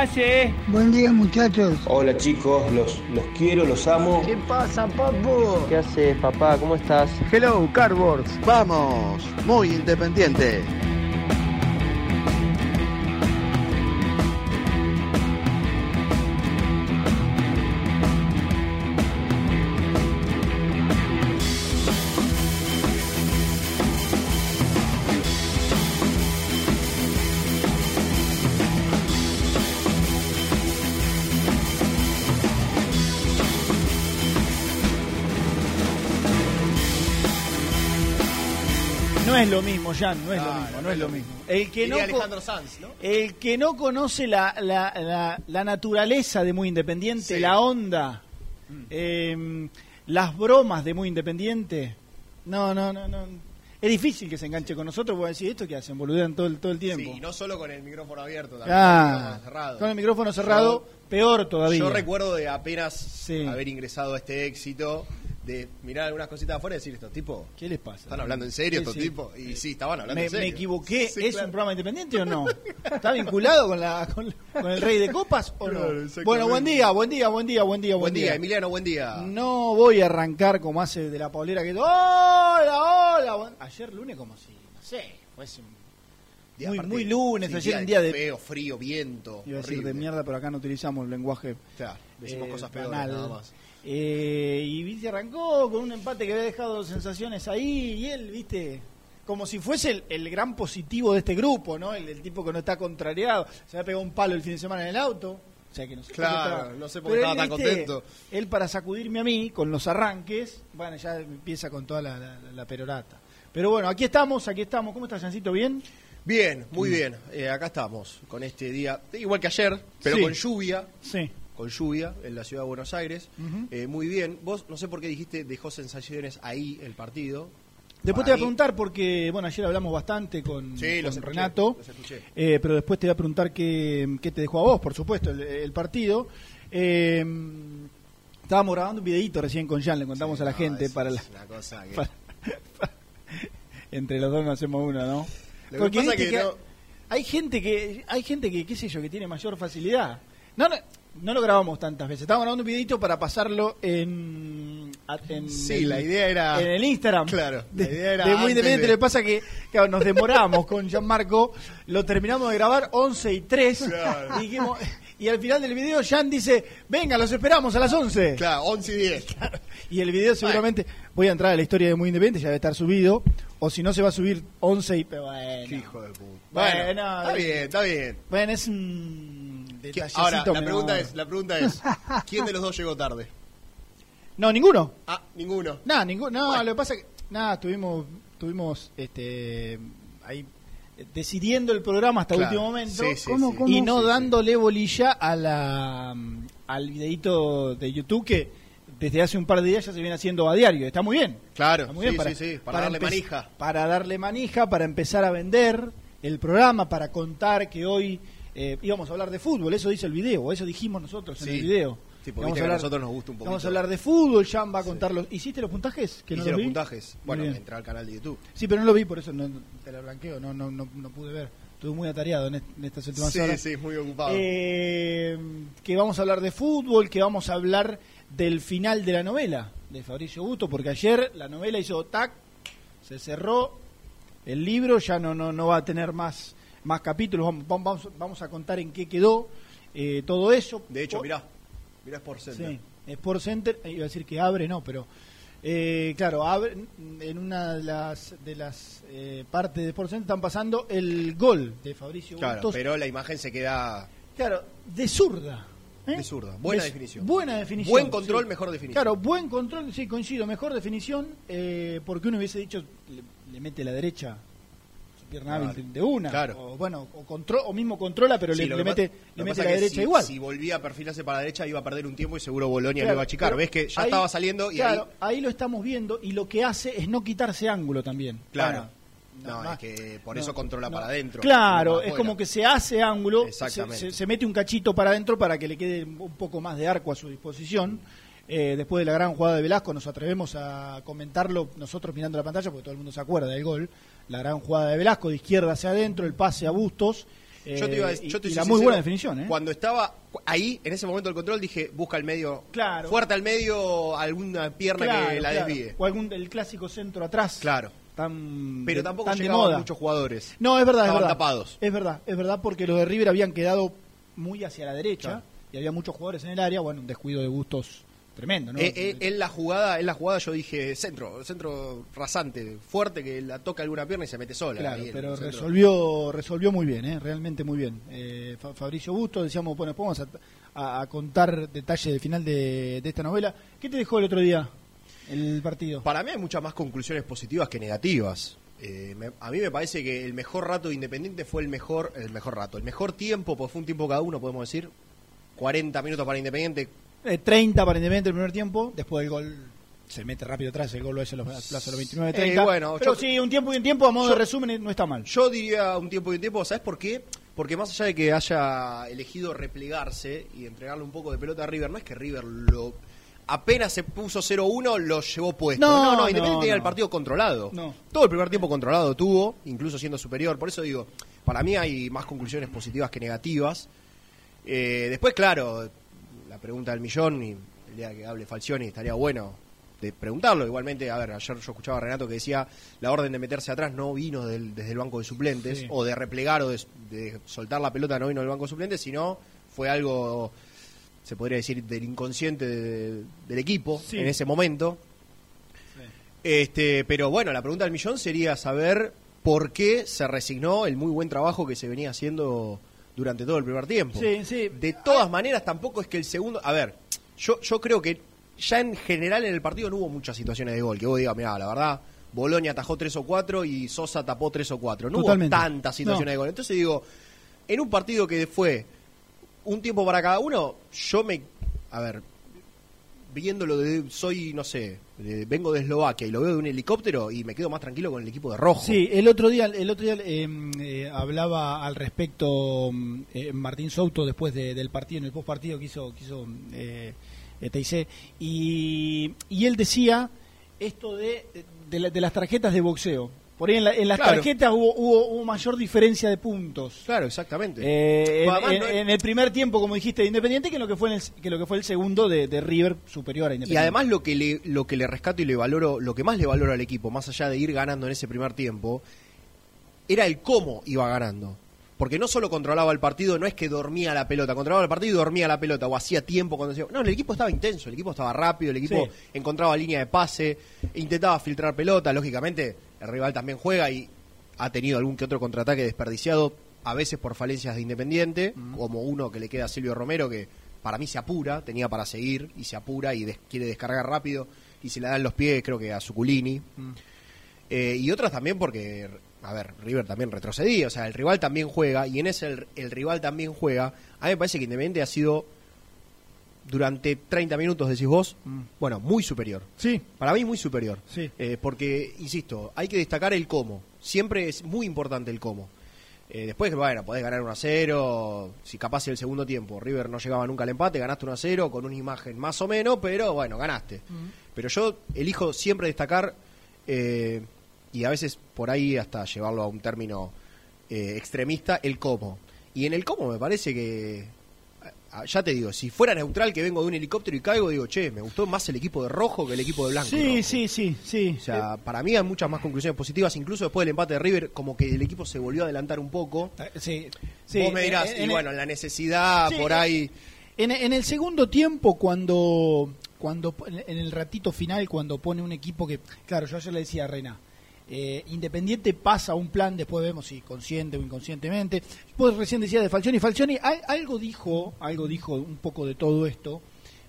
Hace? Buen día muchachos. Hola chicos, los, los quiero, los amo. ¿Qué pasa, papu? ¿Qué haces, papá? ¿Cómo estás? Hello, Cardboards. Vamos, muy independiente. Es lo mismo, Jan, no es lo mismo, no es lo mismo. El que no, Diría co- Alejandro Sanz, ¿no? el que no conoce la, la, la, la naturaleza de Muy Independiente, Sí. la onda, eh, las bromas de Muy Independiente, no, no, no, no. Es difícil que se enganche con nosotros, voy a decir esto que hacen, boludean todo el, todo el tiempo. Sí, no solo con el micrófono abierto, también Ah, con el micrófono cerrado. con el micrófono cerrado, peor todavía. Yo recuerdo de apenas Sí. haber ingresado a este éxito, de mirar algunas cositas afuera y decir, estos tipos, ¿Qué les pasa? ¿están hablando en serio Sí, estos sí. tipos? Y sí, estaban hablando Me, en serio. me equivoqué, Sí, ¿es claro. un programa independiente o no? ¿Está vinculado con, la, con, con el Rey de Copas o no? Bueno, buen día, buen día, buen día, buen día, Buen día, Emiliano, buen día. No voy a arrancar como hace de la paulera que hola, hola. buen-". Ayer lunes como si, no sé, fuese un- muy, muy lunes, ayer un día de Feo, frío, viento, iba a decir de mierda, pero acá no utilizamos el lenguaje Claro, decimos eh, cosas peores nada más. Eh, y viste arrancó con un empate que había dejado sensaciones ahí y él, viste, como si fuese el, el gran positivo de este grupo, ¿no? El, el tipo que no está contrariado. Se había pegado un palo el fin de semana en el auto. O sea que no sé por qué Claro, no sé por qué estaba él, tan viste, contento. Él para sacudirme a mí con los arranques, bueno, ya empieza con toda la, la- la perorata. Pero bueno, aquí estamos, aquí estamos. ¿Cómo estás, Jancito? ¿Bien? Bien, Mm. muy bien. Eh, acá estamos con este día, igual que ayer, pero Sí. con lluvia, Sí. Con lluvia en la ciudad de Buenos Aires. Eh, muy bien. Vos, no sé por qué dijiste, dejó sensaciones ahí el partido. Después te voy a preguntar, porque bueno, ayer hablamos bastante con, Sí, con los escuché, Renato, los escuché. eh, pero después te voy a preguntar qué, qué te dejó a vos, por supuesto, el, el partido. Eh, estábamos grabando un videito recién con Jan, le contamos Sí, a la no, gente es- para, la- es una cosa que- para- entre los dos no hacemos una, ¿no? Lo que Porque pasa viste que que no- hay gente que, hay gente que, qué sé yo, que tiene mayor facilidad. No, no, no lo grabamos tantas veces. Estábamos grabando un videito para pasarlo en, en Sí, el- la idea era... en el Instagram. Claro, la De, idea era de muy antes independiente. de- Lo que pasa que claro, nos demoramos con Gianmarco, lo terminamos de grabar 11 y 3. Claro. Y, dijimos- y al final del video, Jan dice: Venga, los esperamos a las 11. Claro, 11 y 10. Y el video seguramente, voy a entrar a la historia de Muy Independiente, ya debe estar subido. O si no, se va a subir 11 y. pero Bueno, Qué hijo de puta. Bueno, está bien, está bien. bueno, es un. ¿Qué- detallecito Ahora, la pregunta es, la pregunta es, ¿quién de los dos llegó tarde? No, ninguno. Ah, ninguno. Nada, ninguno. No, Bueno. lo que pasa es que. Nada, estuvimos, estuvimos este, ahí eh, decidiendo el programa hasta el último momento. Sí, sí, ¿Cómo, sí. cómo? y no Sí, sí. dándole bolilla a la, al videito de YouTube que desde hace un par de días ya se viene haciendo a diario. Está muy bien. Claro, Está muy bien sí, sí, sí, para darle manija. Para darle manija, para empezar a vender el programa, para contar que hoy eh, íbamos a hablar de fútbol, eso dice el video, eso dijimos nosotros en Sí. el video. Sí, porque Vamos a que a hablar- nosotros nos gusta un poquito. Vamos a hablar de fútbol, Jan va a contar los... ¿Hiciste los puntajes? Que no Hice los los vi. puntajes. Bueno, entra al canal de YouTube. Sí, pero no lo vi, por eso no, te la blanqueo, no, no, no, no pude ver. Estuve muy atareado en, est- en estas últimas Sí, horas. sí, muy ocupado. Eh, que vamos a hablar de fútbol, que vamos a hablar del final de la novela de Fabricio Gusto, porque ayer la novela hizo tac, se cerró el libro, ya no, no, no va a tener más, más capítulos, vamos, vamos, vamos a contar en qué quedó eh, todo eso. de hecho, mirá, mirá Sport Center. Sí, Sport Center, eh, iba a decir que abre, no, pero eh, claro, abre, en una de las, de las eh, partes de Sport Center están pasando el gol de Fabricio Claro, Bustos. pero la imagen se queda Claro, de zurda. ¿eh? De zurda. Buena De- definición. Buena definición. Buen control, sí. mejor definición. Claro, buen control, sí, coincido, mejor definición, eh, porque uno hubiese dicho, le, le mete la derecha, pierna Claro. hábil de una. Claro. O bueno, o, control, o mismo controla, pero Sí, le, mete, le mete la derecha si, igual. Si volvía a perfilarse para la derecha, iba a perder un tiempo y seguro Bolonia Claro, lo iba a achicar. Ves que ya ahí- estaba saliendo y claro, ahí. ahí lo estamos viendo y lo que hace es no quitarse ángulo también. Claro. Para- No, no, es que por no, eso controla no. para adentro. Claro, es como que se hace ángulo, se- se mete un cachito para adentro para que le quede un poco más de arco a su disposición. Eh, después de la gran jugada de Velasco, nos atrevemos a comentarlo nosotros mirando la pantalla, porque todo el mundo se acuerda del gol. La gran jugada de Velasco, de izquierda hacia adentro, el pase a Bustos. Yo te iba a eh, yo te y la muy sincero, buena definición, ¿eh? Cuando estaba ahí, en ese momento del control, dije, busca el medio. Claro. Fuerte al medio, alguna pierna Claro, que la claro. desvíe. O algún el clásico centro atrás. Claro. Tan, Pero de- tampoco tan de llegaban moda. muchos jugadores. No, es verdad, es Estaban verdad. tapados. Es verdad, es verdad, porque los de River habían quedado muy hacia la derecha y había muchos jugadores en el área. Bueno, un descuido de gustos tremendo, ¿no? Eh, eh, en la jugada, en la jugada yo dije centro, centro rasante, fuerte que la toca alguna pierna y se mete sola. Claro, pero resolvió resolvió muy bien, ¿eh? realmente muy bien. Eh, Fa- Fabricio Busto, decíamos, bueno, vamos a, a- a contar detalles del final de, de esta novela. ¿Qué te dejó el otro día el partido? Para mí hay muchas más conclusiones positivas que negativas. Eh, me- a mí me parece que el mejor rato de Independiente fue el mejor, el mejor rato, el mejor tiempo, pues fue un tiempo cada uno, podemos decir. 40 minutos para Independiente, Eh, 30 para Independiente el primer tiempo, después del gol se mete rápido atrás, el gol lo hace a los, a los 29 30. Eh, bueno, pero yo- sí, un tiempo y un tiempo, a modo yo- de resumen, no está mal. Yo diría un tiempo y un tiempo, ¿sabes por qué? Porque más allá de que haya elegido replegarse y entregarle un poco de pelota a River, no es que River lo apenas se puso 0-1 lo llevó puesto. No, No, no, no, Independiente el no. partido controlado. No. Todo el primer tiempo controlado tuvo, incluso siendo superior. Por eso digo, para mí hay más conclusiones positivas que negativas. Eh, después, claro, la pregunta del millón y el día que hable Falcioni estaría bueno de preguntarlo. Igualmente, a ver, ayer yo escuchaba a Renato que decía la orden de meterse atrás no vino del- desde el banco de suplentes, Sí. o de replegar o de, de soltar la pelota no vino del banco de suplentes, sino fue algo, se podría decir, del inconsciente de- del equipo Sí. en ese momento. Este, pero bueno, la pregunta del millón sería saber por qué se resignó el muy buen trabajo que se venía haciendo durante todo el primer tiempo. Sí, sí. De todas maneras, tampoco es que el segundo. A ver, yo, yo creo que ya en general en el partido no hubo muchas situaciones de gol. Que vos digas, mira, la verdad, Bolonia atajó tres o cuatro y Sosa tapó tres o cuatro. No Totalmente. hubo tantas situaciones No. de gol. Entonces digo, en un partido que fue un tiempo para cada uno, yo me. A ver, viéndolo de. Soy, no sé, de- vengo de Eslovaquia y lo veo de un helicóptero y me quedo más tranquilo con el equipo de rojo. Sí, el otro día, el otro día eh, eh, hablaba al respecto mm, eh, Martín Souto después de- del partido, en el post partido que hizo, que hizo eh, y, y él decía esto de, de, la- de las tarjetas de boxeo. Por ahí en, la- en las Claro. tarjetas hubo, hubo, hubo mayor diferencia de puntos. Claro, exactamente. Eh, en, Además, en- no es- en el primer tiempo, como dijiste, de Independiente, que lo que fue en el, que lo que fue el segundo de, de River superior a Y Independiente. además lo que le lo que le rescato y le valoro, lo que más le valoro al equipo, más allá de ir ganando en ese primer tiempo, era el cómo iba ganando. Porque no solo controlaba el partido, no es que dormía la pelota, controlaba el partido y dormía la pelota, o hacía tiempo cuando decía. No, el equipo estaba intenso, el equipo estaba rápido, el equipo Sí. encontraba línea de pase, intentaba filtrar pelota, lógicamente el rival también juega y ha tenido algún que otro contraataque desperdiciado, a veces por falencias de Independiente, como uno que le queda a Silvio Romero, que para mí se apura, tenía para seguir y se apura y des- quiere descargar rápido y se le dan los pies, creo que a Suculini. Eh, y otras también porque, a ver, River también retrocedía, o sea, el rival también juega y en ese el, el rival también juega. A mí me parece que Independiente ha sido durante 30 minutos, decís vos, Mm. bueno, muy superior. Sí, Para mí muy superior. Sí. Eh, porque, insisto, hay que destacar el cómo. Siempre es muy importante el cómo. Eh, después, bueno, podés ganar 1 a 0. Si capaz en el segundo tiempo River no llegaba nunca al empate, ganaste 1 a 0 con una imagen más o menos, pero bueno, ganaste. Pero yo elijo siempre destacar, eh, y a veces por ahí hasta llevarlo a un término eh, extremista, el cómo. Y en el cómo me parece que, ya te digo, si fuera neutral que vengo de un helicóptero y caigo, digo, che, me gustó más el equipo de rojo que el equipo de blanco. Sí, rojo". sí, sí, sí. O sea, para mí hay muchas más conclusiones positivas, incluso después del empate de River, como que el equipo se volvió a adelantar un poco. Eh, sí, sí. Vos me dirás, En- y en- bueno, la necesidad Sí, por eh, ahí... En, en el segundo tiempo, cuando, cuando en el ratito final, cuando pone un equipo que, claro, yo ayer le decía a Reina, eh, Independiente pasa un plan, después vemos si consciente o inconscientemente. Vos recién decías de Falcioni, Falcioni al- algo dijo, algo dijo un poco de todo esto,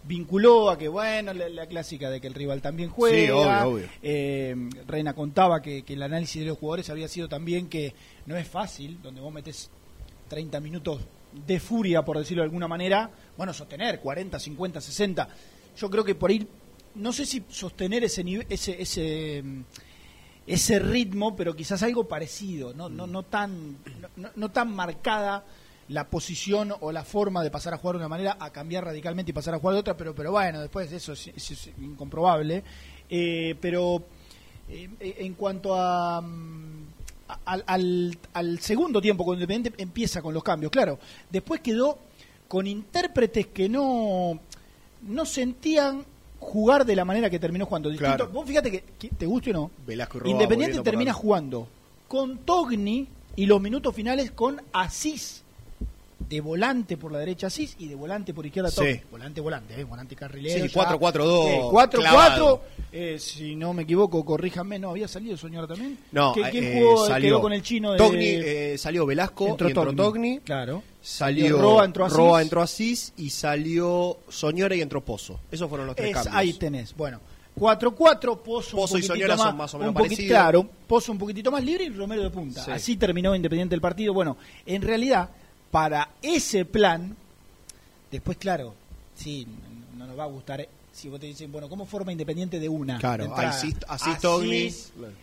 vinculó a que, bueno, la, la clásica de que el rival también juega. Sí, obvio, obvio. Eh, Reina contaba que, que el análisis de los jugadores había sido también que no es fácil, donde vos metes 30 minutos de furia, por decirlo de alguna manera, bueno, sostener 40, 50, 60. Yo creo que por ahí, no sé si sostener ese nivel, ese, ese, mm, ese ritmo, pero quizás algo parecido, no, no, no tan, no, no tan marcada la posición o la forma de pasar a jugar de una manera a cambiar radicalmente y pasar a jugar de otra, pero, pero bueno, después de eso es, incomprobable. Eh, pero eh, en cuanto a, mm, a- al- al segundo tiempo, cuando Independiente empieza con los cambios, claro, después quedó con intérpretes que no, no sentían jugar de la manera que terminó jugando. Distinto- Claro. Vos fíjate que, que te guste o no, Velasco y Roa Independiente termina jugando con Togni y los minutos finales con Asís. De volante por la derecha Asís y de volante por izquierda Sí. Togni. Volante, volante, ¿eh? volante carrilero. Sí, ya. 4-4-2, Eh, 4-4. clavado. eh, si no me equivoco, corríjanme. ¿No había salido Soñora también? No, ¿Quién, quién eh, jugó, salió quedó con el chino de... Togni, eh, salió Velasco, entró y entró Togni. Claro. salió Roa, entró Asís. Roa, entró Asís y salió Soñora y entró Pozo. Esos fueron los tres Es- cambios. ahí tenés. Bueno, 4-4, Pozo, Pozo un y Soñora más, son más o menos parecidos. Claro, Pozo un poquitito más libre y Romero de punta. Sí. Así terminó Independiente el partido. Bueno, en realidad, para ese plan, después, claro, sí, no nos va a gustar. eh, Si vos te dicen, bueno, ¿cómo forma Independiente de una? Claro, de? Asís- Asís, Togni.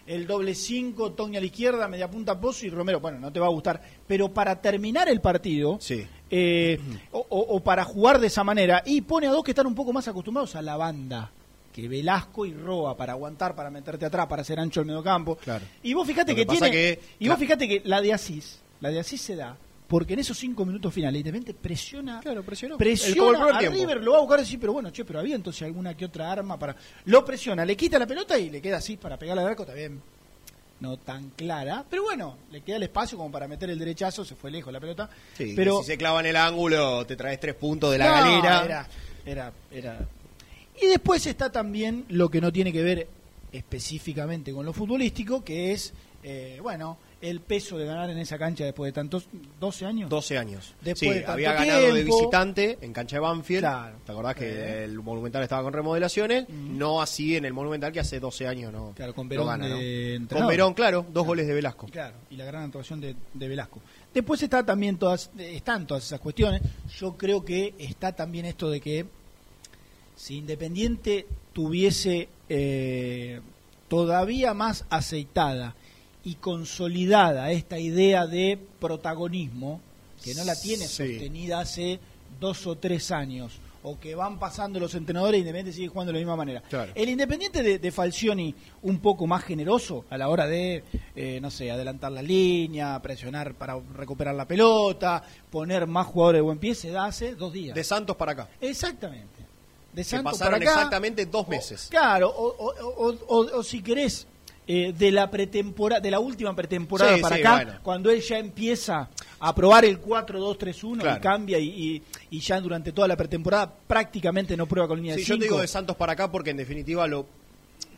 el doble 5, Togni a la izquierda, media punta Pozo y Romero. Bueno, no te va a gustar. Pero para terminar el partido, Sí. eh, o, o- o para jugar de esa manera, y pone a dos que están un poco más acostumbrados a la banda, que Velasco y Roa, para aguantar, para meterte atrás, para hacer ancho el mediocampo. Claro. Y vos fíjate Lo que, tiene, que- y vos fíjate que la de Asís, la de Asís se da, porque en esos cinco minutos finales, Independiente presiona, Claro, presionó. El- presiona el a tiempo. River, lo va a buscar y decir, pero bueno, che, pero había entonces alguna que otra arma para... Lo presiona, le quita la pelota y le queda así para pegarle al arco, bien. No tan clara, pero bueno, le queda el espacio como para meter el derechazo, se fue lejos la pelota. Sí, pero si se clava en el ángulo, te traes tres puntos de la no, galera. Era, era, era. Y después está también lo que no tiene que ver específicamente con lo futbolístico, que es, eh, bueno, el peso de ganar en esa cancha después de tantos, 12 años. 12 años. Después sí, de tanto había ganado de visitante en cancha de Banfield. Claro. ¿Te acordás que Eh. el Monumental estaba con remodelaciones? No así en el Monumental que hace 12 años no. Claro, con no Verón gana, de ¿no? entrenador. Con Verón, claro, dos goles de Velasco. Claro, y la gran actuación de, de Velasco. Después está también todas, están todas esas cuestiones. Yo creo que está también esto de que si Independiente tuviese eh, todavía más aceitada y consolidada esta idea de protagonismo, que no la tiene Sí. sostenida hace dos o tres años, o que van pasando los entrenadores y Independiente sigue jugando de la misma manera. Claro. El Independiente de, de Falcioni un poco más generoso a la hora de, eh, no sé, adelantar la línea, presionar para recuperar la pelota, poner más jugadores de buen pie, se da hace dos días. De Santos para acá. Exactamente. De Santos pasaron para acá, exactamente dos meses. claro, o, o- o- o- o si querés, eh, de la pretemporada, de la última pretemporada Sí, para sí, acá, bueno. cuando él ya empieza a probar el 4-2-3-1 Claro. y cambia y, y- y ya durante toda la pretemporada prácticamente no prueba con línea Sí, de yo te digo de Santos para acá porque en definitiva lo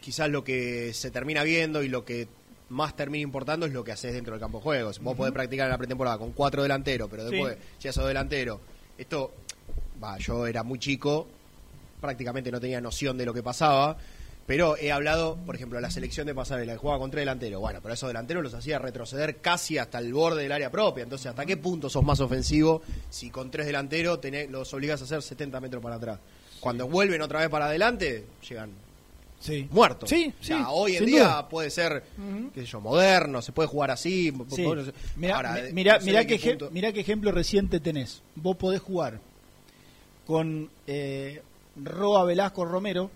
quizás lo que se termina viendo y lo que más termina importando es lo que haces dentro del campo de juegos. Vos podés practicar en la pretemporada con cuatro delanteros, pero después ya sos delantero. Esto, va, yo era muy chico, prácticamente no tenía noción de lo que pasaba, pero he hablado, por ejemplo, de la selección de Pasarela, que jugaba con tres delanteros. Bueno, pero esos delanteros los hacía retroceder casi hasta el borde del área propia. Entonces, ¿hasta qué punto sos más ofensivo si con tres delanteros tenés, los obligás a hacer 70 metros para atrás? Cuando vuelven otra vez para adelante, llegan Sí. muerto. Sí, O sea, hoy en día duda. puede ser, Ujú. qué sé yo, moderno, se puede jugar así. Sí. Mirá, ahora, mirá, no sé mirá de qué, qué mirá qué ejemplo reciente tenés. Vos podés jugar con eh, Roa Velasco Romero,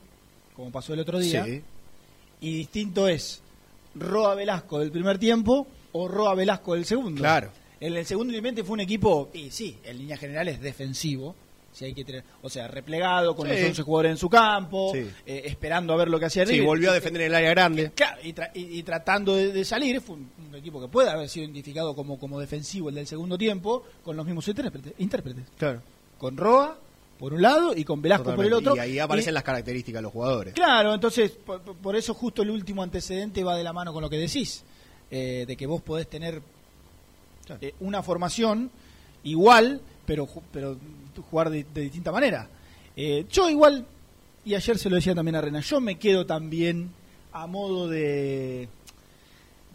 como pasó el otro día, Sí. y distinto es Roa Velasco del primer tiempo o Roa Velasco del segundo. Claro. En el segundo independiente fue un equipo, y sí, en líneas generales defensivo, si hay que tener, o sea, replegado con Sí. los 11 jugadores en su campo, Sí. eh, esperando a ver lo que hacía Sí, River. volvió a defender en el área grande. Claro, y, tra- y- y tratando de, de salir, fue un, un equipo que puede haber sido identificado como, como defensivo el del segundo tiempo, con los mismos intérpretes, intérpretes. Claro. Con Roa por un lado y con Velasco por el otro. Y ahí aparecen Y- las características de los jugadores. Claro, entonces, por, por eso justo el último antecedente va de la mano con lo que decís, eh, de que vos podés tener eh, una formación igual, pero, pero jugar de, de distinta manera. Eh, yo igual, y ayer se lo decía también a Rena, yo me quedo también a modo de...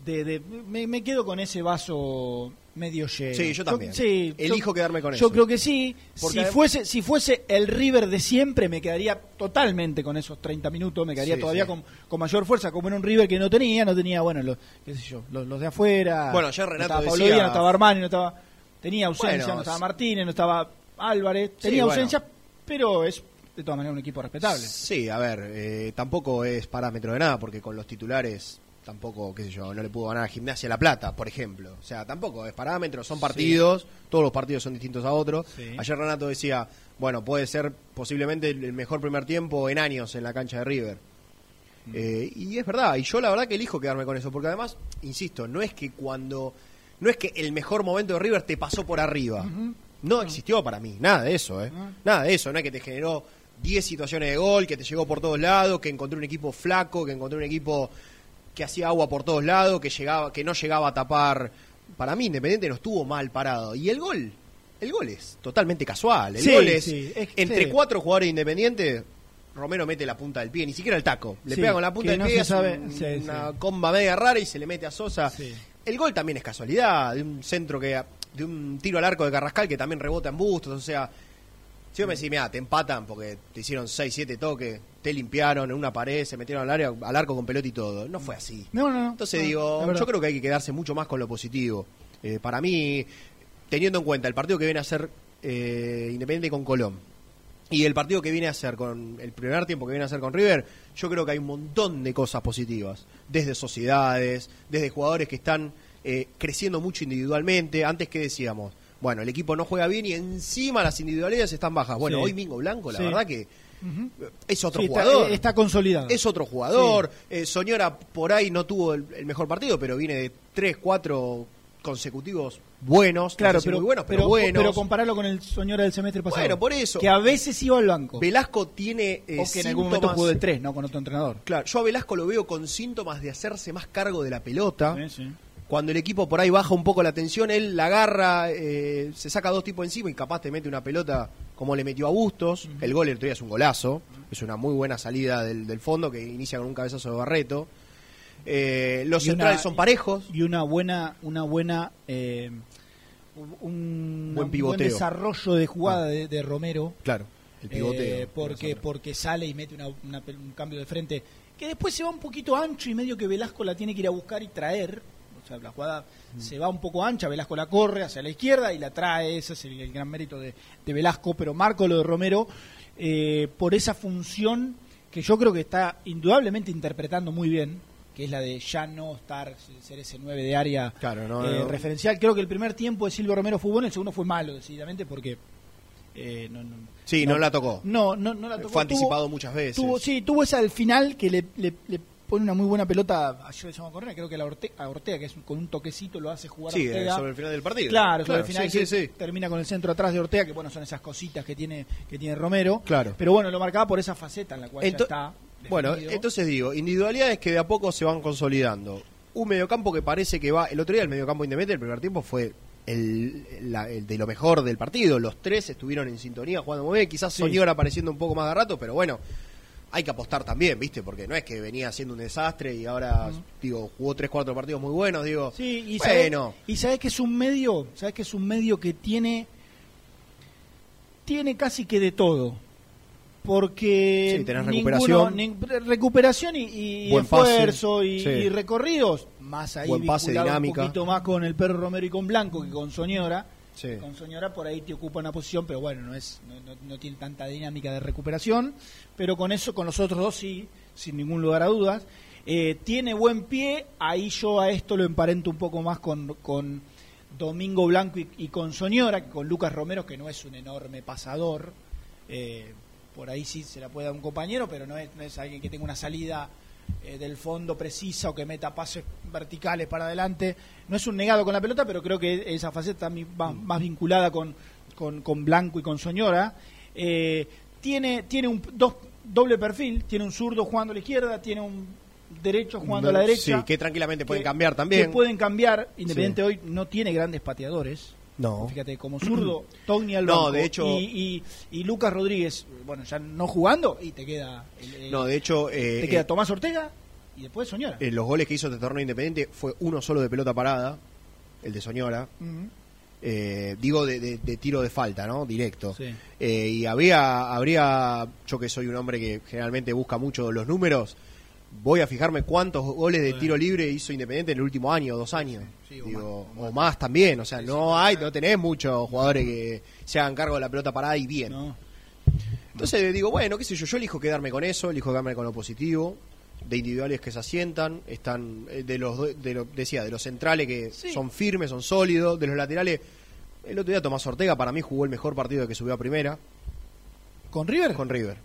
de, de- me, me quedo con ese vaso medio lleno. Sí, yo también. sí, Elijo quedarme con yo eso. creo que sí. Porque si fuese si fuese el River de siempre, me quedaría totalmente con esos 30 minutos, me quedaría Sí, todavía sí. Con, con mayor fuerza, como era un River que no tenía, no tenía, bueno, los, qué sé yo, los, los de afuera. Bueno, no Renato estaba Pablo decía- Díaz, no estaba Armani, no estaba... Tenía ausencia, Bueno, no estaba. Martínez, no estaba Álvarez, tenía bueno. ausencia, pero es de todas maneras un equipo respetable. Sí, a ver, eh, tampoco es parámetro de nada, porque con los titulares tampoco, qué sé yo, no le pudo ganar a Gimnasia La Plata, por ejemplo. O sea, tampoco es parámetro, son partidos, todos los partidos son distintos a otros. Sí. Ayer Renato decía, bueno, puede ser posiblemente el mejor primer tiempo en años en la cancha de River. Mm. Eh, y es verdad, y yo la verdad que elijo quedarme con eso, porque además, insisto, no es que cuando, no es que el mejor momento de River te pasó por arriba. No existió para mí, nada de eso, ¿eh? Nada de eso, no es que te generó 10 situaciones de gol, que te llegó por todos lados, que encontré un equipo flaco, que encontré un equipo que hacía agua por todos lados, que llegaba, que no llegaba a tapar. Para mí, Independiente no estuvo mal parado. Y el gol, el gol es totalmente casual. El Sí, gol es, sí, es- entre sí. cuatro jugadores de Independiente, Romero mete la punta del pie, ni siquiera el taco. Le pega con la punta del no pie, sabe- sí, una comba media rara y se le mete a Sosa. El gol también es casualidad, de un centro que de un tiro al arco de Carrascal que también rebota en bustos, o sea, si vos me decís, mira, te empatan porque te hicieron 6, 7 toques, te limpiaron en una pared, se metieron al, área, al arco con pelota y todo, no fue así. No, no, no. Entonces No, digo, yo creo que hay que quedarse mucho más con lo positivo. Eh, para mí, teniendo en cuenta el partido que viene a ser eh, Independiente con Colón y el partido que viene a hacer con el primer tiempo que viene a hacer con River, yo creo que hay un montón de cosas positivas, desde sociedades, desde jugadores que están eh, creciendo mucho individualmente. Antes que decíamos, bueno, el equipo no juega bien y encima las individualidades están bajas. Bueno, Sí. hoy Mingo Blanco, la Sí. verdad que Es otro Sí, jugador. Está, consolidado. Es otro jugador. Eh, Soñora por ahí no tuvo el, el mejor partido, pero viene de tres, cuatro consecutivos buenos. no Claro, sé si pero, muy buenos, pero, pero, buenos. pero compararlo con el señor del semestre pasado. Bueno, por eso. Que a veces iba al banco. Velasco tiene eh, o que en algún momento jugó de tres, ¿no? Con otro entrenador. Claro, yo a Velasco lo veo con síntomas de hacerse más cargo de la pelota. Sí, sí. Cuando el equipo por ahí baja un poco la tensión, él la agarra, eh, se saca dos tipos encima y capaz te mete una pelota como le metió a Bustos. El gol el otro día es un golazo. Es una muy buena salida del, del fondo que inicia con un cabezazo de Barreto. Eh, los Y una- centrales son parejos. Y una buena, una buena, eh, un Buen un pivoteo. Ah. desarrollo de jugada de, de Romero. Claro, el pivoteo. eh, porque, porque sale y mete una- un cambio de frente que después se va un poquito ancho y medio que Velasco la tiene que ir a buscar y traer. Sea, la jugada Mm. se va un poco ancha, Velasco la corre hacia la izquierda y la trae. Ese es el, el gran mérito de, de Velasco. Pero marco lo de Romero eh, por esa función que yo creo que está indudablemente interpretando muy bien, que es la de ya no estar, ser ese 9 de área Claro, no, eh, no. referencial. Creo que el primer tiempo de Silvio Romero fue bueno, el segundo fue malo, decididamente, porque. eh, no, no- Sí, no la tocó. No, no, no la tocó. Fue Tuvo- anticipado muchas veces. Tuvo, sí, tuvo esa al final que le, le- le pone una muy buena pelota. Ayer le llamamos a Correa, creo que a, la Orte- a Ortega, que es un- con un toquecito lo hace jugar Sí, Ortega. sobre el final del partido. Claro, sobre el final sí, que sí, sí. termina con el centro atrás de Ortega, que bueno, son esas cositas que tiene que tiene Romero. Claro. Pero bueno, lo marcaba por esa faceta en la cual Ento- ya está. Bueno, entonces digo, individualidades que de a poco se van consolidando. Un mediocampo que parece que va. El otro día el mediocampo independiente, el primer tiempo fue el, la- el de lo mejor del partido. Los tres estuvieron en sintonía jugando muy bien. Quizás Sí. Soñora apareciendo un poco más de rato, pero bueno, hay que apostar también, ¿viste? Porque no es que venía haciendo un desastre y ahora, digo, jugó tres, cuatro partidos muy buenos. Digo, Sí, y bueno, sabes, y sabes que es un medio, sabes que es un medio que tiene tiene casi que de todo. porque Sí, tenés ninguno- recuperación. recuperación y, y Buen pase. esfuerzo y, Sí. y recorridos más ahí pase, un poquito más con el perro Romero y con Blanco que con Soñora Con Soñora por ahí te ocupa una posición pero bueno no es no, no- no tiene tanta dinámica de recuperación. Pero con eso con los otros dos sí sin ningún lugar a dudas. Eh, tiene buen pie ahí yo a esto lo emparento un poco más con, con Domingo Blanco y, y con Soñora con Lucas Romero que no es un enorme pasador. Eh, por ahí sí se la puede dar un compañero, pero no es, no es alguien que tenga una salida eh, del fondo precisa o que meta pases verticales para adelante. No es un negado con la pelota, pero creo que esa faceta está va más vinculada con, con, con Blanco y con Soñora. Eh, tiene tiene un dos, doble perfil, tiene un zurdo jugando a la izquierda, tiene un derecho jugando a la derecha. Sí, que tranquilamente pueden que- cambiar también. Que pueden cambiar. Independiente Sí. hoy no tiene grandes pateadores. No. Fíjate, como zurdo, Togni al No, banco de hecho- y, y, y Lucas Rodríguez, bueno, ya no jugando, y te queda. el- el- No, de hecho, eh, te queda eh, Tomás Ortega y después Soñora. eh, los goles que hizo este torneo independiente fue uno solo de pelota parada, el de Soñora. Eh, digo de, de- de tiro de falta, ¿no? Directo. Sí. Eh, y habría, habría, yo que soy un hombre que generalmente busca mucho los números, voy a fijarme cuántos goles de tiro libre hizo Independiente en el último año, dos años. Sí, o Digo, más, o, más. también, o sea, no hay, no tenés muchos jugadores que se hagan cargo de la pelota parada y bien. No. Entonces digo, bueno, qué sé yo, yo elijo quedarme con eso, elijo quedarme con lo positivo, de individuales que se asientan, están eh, de los, de lo- decía, de los centrales que Sí. son firmes, son sólidos, de los laterales. El otro día Tomás Ortega para mí jugó el mejor partido de que subió a primera ¿Con River? con River.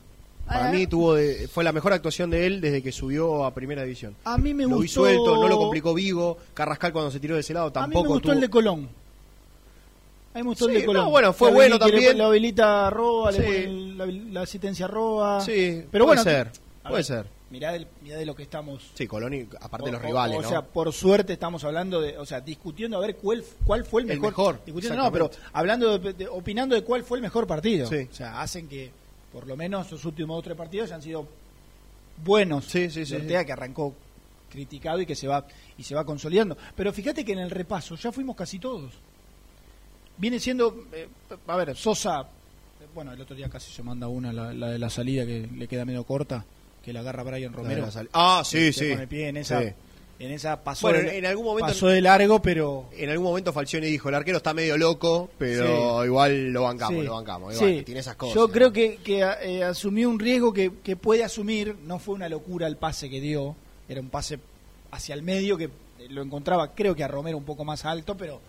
Para mí tuvo de- fue la mejor actuación de él desde que subió a primera división. A mí me lo vi gustó. suelto, no lo complicó Vigo, Carrascal cuando se tiró de ese lado A mí tampoco me gustó tuvo- el de Colón. A mí me gustó el de Colón. no, bueno, fue Que bueno también. Lo habilita a Roa, le Sí. la, la asistencia a Roa. Sí, pero puede bueno, ser, puede ver, ser. Mirá, del- mirá de lo que estamos Sí, Colón, y- aparte de los o- rivales, o, ¿no? sea, por suerte estamos hablando de, o sea, discutiendo a ver cuál, cuál fue el El mejor. mejor, discutiendo, no, pero hablando, de, de- opinando de cuál fue el mejor partido. Sí. O sea, hacen que por lo menos los últimos dos o tres partidos han sido buenos. Sí, sí, sí, Ortega sí. que arrancó criticado y que se va y se va consolidando. Pero fíjate que en el repaso ya fuimos casi todos. Viene siendo, eh, a ver, Sosa, eh, bueno, el otro día casi se manda una, la, la de la salida que le queda medio corta, que la agarra Brian Romero. La sal- Ah, sí, sí. Con el pie en esa, Sí. En esa pasó, Bueno, de, en algún momento- pasó de largo, pero En algún momento Falcioni dijo, el arquero está medio loco, pero igual lo bancamos, Sí, lo bancamos. sí. igual, tiene esas cosas. Yo creo que, que eh, asumió un riesgo que, que puede asumir. No fue una locura el pase que dio. Era un pase hacia el medio que eh, lo encontraba, creo que a Romero un poco más alto, pero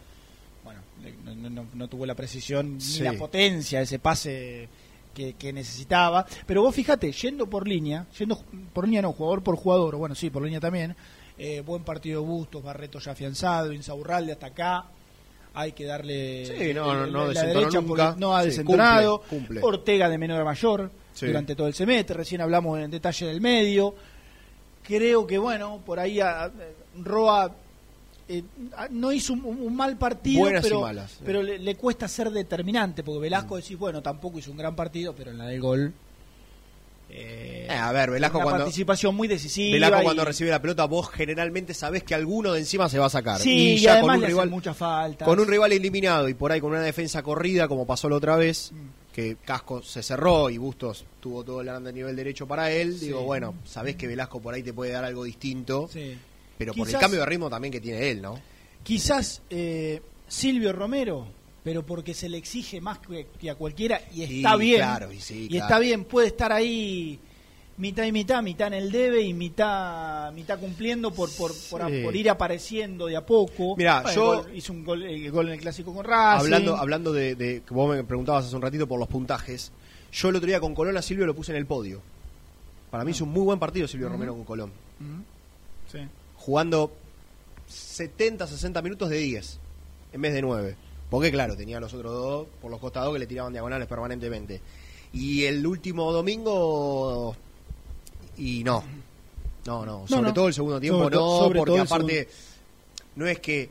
bueno, le- no, no- no- tuvo la precisión Sí. ni la potencia de ese pase que, que necesitaba. Pero vos fíjate, yendo por línea, yendo por línea no, jugador por jugador, bueno, sí, por línea también. Eh, buen partido de Bustos, Barreto ya afianzado, Insaurralde hasta acá. Hay que darle Sí, no, no, el- no la derecha nunca. porque no ha Sí, desentonado. cumple, cumple. Ortega de menor a mayor Sí. durante todo el semestre. Recién hablamos en detalle del medio. Creo que, bueno, por ahí a- a- Roa eh, no hizo un, un mal partido, Buenas pero, malas, pero le, le cuesta ser determinante. Porque Mm. Velasco decís, bueno, tampoco hizo un gran partido, pero en la del gol. Eh, Eh, a ver, Velasco una cuando, participación muy decisiva. Velasco y- cuando recibe la pelota, vos generalmente sabés que alguno de encima se va a sacar. Sí, y y, ya además con un le rival, con un rival eliminado y por ahí con una defensa corrida, como pasó la otra vez, Mm. que Casco se cerró y Bustos tuvo todo el grande nivel derecho para él, Sí. digo, bueno, sabés que Velasco por ahí te puede dar algo distinto, Sí. pero por el cambio de ritmo también que tiene él, ¿no? Quizás eh, Silvio Romero, pero porque se le exige más que, que a cualquiera y Y está bien. claro, y sí, claro. está bien, puede estar ahí mitad y mitad, mitad en el debe y mitad mitad cumpliendo por por, por, Sí. por ir apareciendo de a poco. Mirá, Bueno, yo- gol- hizo un gol, el gol en el clásico con Racing. Hablando, hablando de, de- que vos me preguntabas hace un ratito por los puntajes, yo el otro día con Colón a Silvio lo puse en el podio. Para mí hizo un muy buen partido Silvio Romero con Colón. Sí. Jugando 70, 60 minutos de 10 en vez de 9. Porque claro, tenía a los otros dos por los costados que le tiraban diagonales permanentemente. Y el último domingo y no. No, no, sobre no. todo el segundo tiempo Sobre no, sobre porque aparte no es que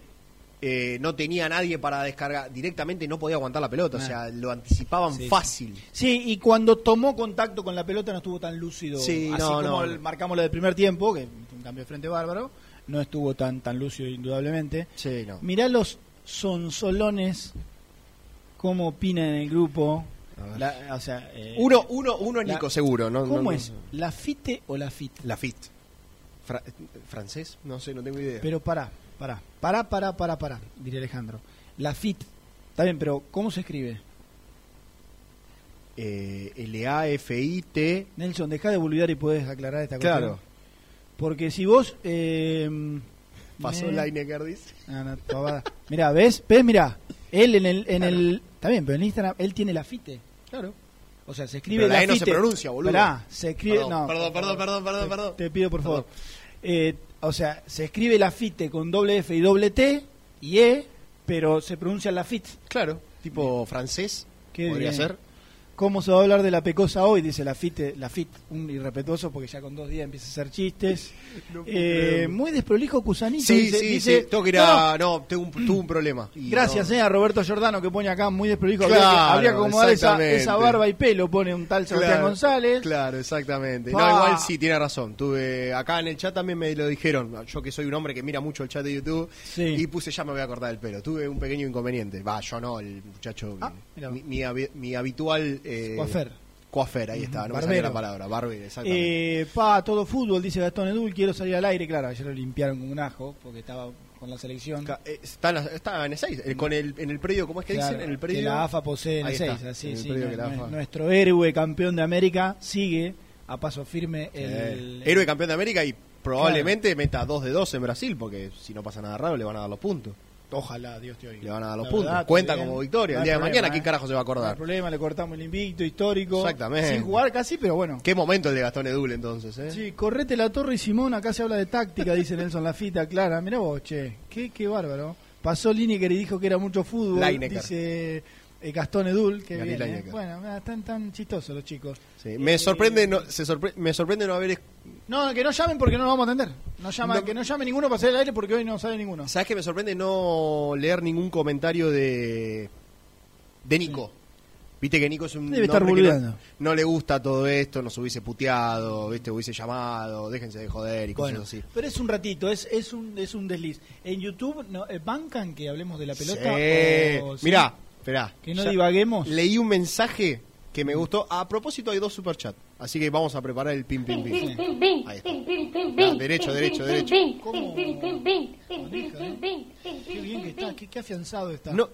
eh, no tenía nadie para descargar, directamente no podía aguantar la pelota, o sea, lo anticipaban Sí, fácil. Sí, y cuando tomó contacto con la pelota no estuvo tan lúcido. Sí, así no, como el- marcamos lo del primer tiempo, que un cambio de frente bárbaro, no estuvo tan tan lúcido indudablemente. Sí, no. Mirá los sonsolones, cómo opinan en el grupo. La- o sea, eh, Uno, uno, uno es la- Nico, seguro. ¿no? ¿Cómo no- es? ¿La FITE o la FIT? La FIT. Fra- ¿Francés? No sé, no tengo idea. Pero pará, pará, pará, pará, pará, pará, diría Alejandro. La FIT, está bien, pero ¿cómo se escribe? Eh, L-A-F-I-T. Nelson, deja de boludear y puedes aclarar esta cuestión. Claro. Porque si vos... Eh, Pasó me- Lineker, dice. Ah, no, pavada. Mirá, ¿ves? ¿Ves? Mirá. Él en el... En el está bien, pero en Instagram él tiene la FITE. Claro. O sea, se escribe Pero la la E no se pronuncia, boludo. Pará, se escribe... Perdón, no, perdón, perdón, perdón, perdón, Te- perdón. Te pido, por Perdón. favor. Eh, o sea, se escribe la FITE con doble F y doble T y E, pero se pronuncia la FIT. Claro. Tipo francés. Qué podría bien. ser. ¿Cómo se va a hablar de la pecosa hoy? Dice la FIT, la FIT, un irrespetuoso porque ya con dos días empieza a hacer chistes. Eh, muy desprolijo Cusanito. Sí, dice, sí, dice, sí. Tengo que ir "No, a. No, tengo un, tuve un problema. Y Gracias no. eh, a Roberto Giordano que pone acá muy desprolijo. Claro, habría, que, habría que acomodar esa, barba y pelo, pone un tal Sebastián Claro, González. Claro, exactamente. Pa. No, igual sí, tiene razón. Tuve acá en el chat también me lo dijeron. Yo que soy un hombre que mira mucho el chat de YouTube Sí. y puse ya me voy a cortar el pelo. Tuve un pequeño inconveniente. Va, yo no, el muchacho. Ah, mi, mi habitual. Eh, Coafer. Coafer, ahí está. No me salía la palabra. Barbero, exactamente. Eh, pa, todo fútbol, dice Gastón Edul, quiero salir al aire. Claro, ayer lo limpiaron con un ajo porque estaba con la selección. Eh, está, está en E6, eh, con el, en el predio, ¿cómo es que Claro, dicen? En el que predio. la AFA posee en el 6, está, así, el sí, que AFA. Nuestro héroe campeón de América sigue a paso firme el, Eh, héroe campeón de América y probablemente meta 2 de 2 en Brasil, porque si no pasa nada raro le van a dar los puntos. Ojalá, Dios te oiga. Le van a dar los La puntos. verdad, Cuenta como victoria. no el día de mañana, ¿eh? ¿quién carajo se va a No hay acordar? problema, le cortamos el invicto histórico. Exactamente. Sin jugar casi, pero bueno. Qué momento el de Gastón Edul entonces, ¿eh? Sí, correte la torre y Simón, acá se habla de táctica, dice Nelson Lafita, clara. Mirá vos, che, qué, qué bárbaro. Pasó Lineker y dijo que era mucho fútbol, Lineker. dice eh, Gastón Edul, que eh. Lineker. Bueno, están tan chistosos los chicos. Sí, Me Eh, sorprende no, se sorpre- me sorprende no haber No, que no llamen porque no nos vamos a atender. No llama, No. Que no llame ninguno para hacer el aire porque hoy no sale ninguno. ¿Sabes que me sorprende no leer ningún comentario de de Nico? Viste que Nico es un Debe estar que no, le gusta todo esto, nos hubiese puteado, ¿viste? hubiese llamado, déjense de joder y Bueno, cosas así. pero es un ratito, es, es, un, es un desliz. En YouTube, no, eh, ¿bancan que hablemos de la pelota? Sí. o- sí? Mirá, esperá. Que no divaguemos. Leí un mensaje que me gustó. A propósito, hay dos superchats. Así que vamos a preparar el pim pim pim. Ahí está. Ah, derecho, derecho, derecho. ¿Cómo? Qué bien que está, qué, qué afianzado está. No,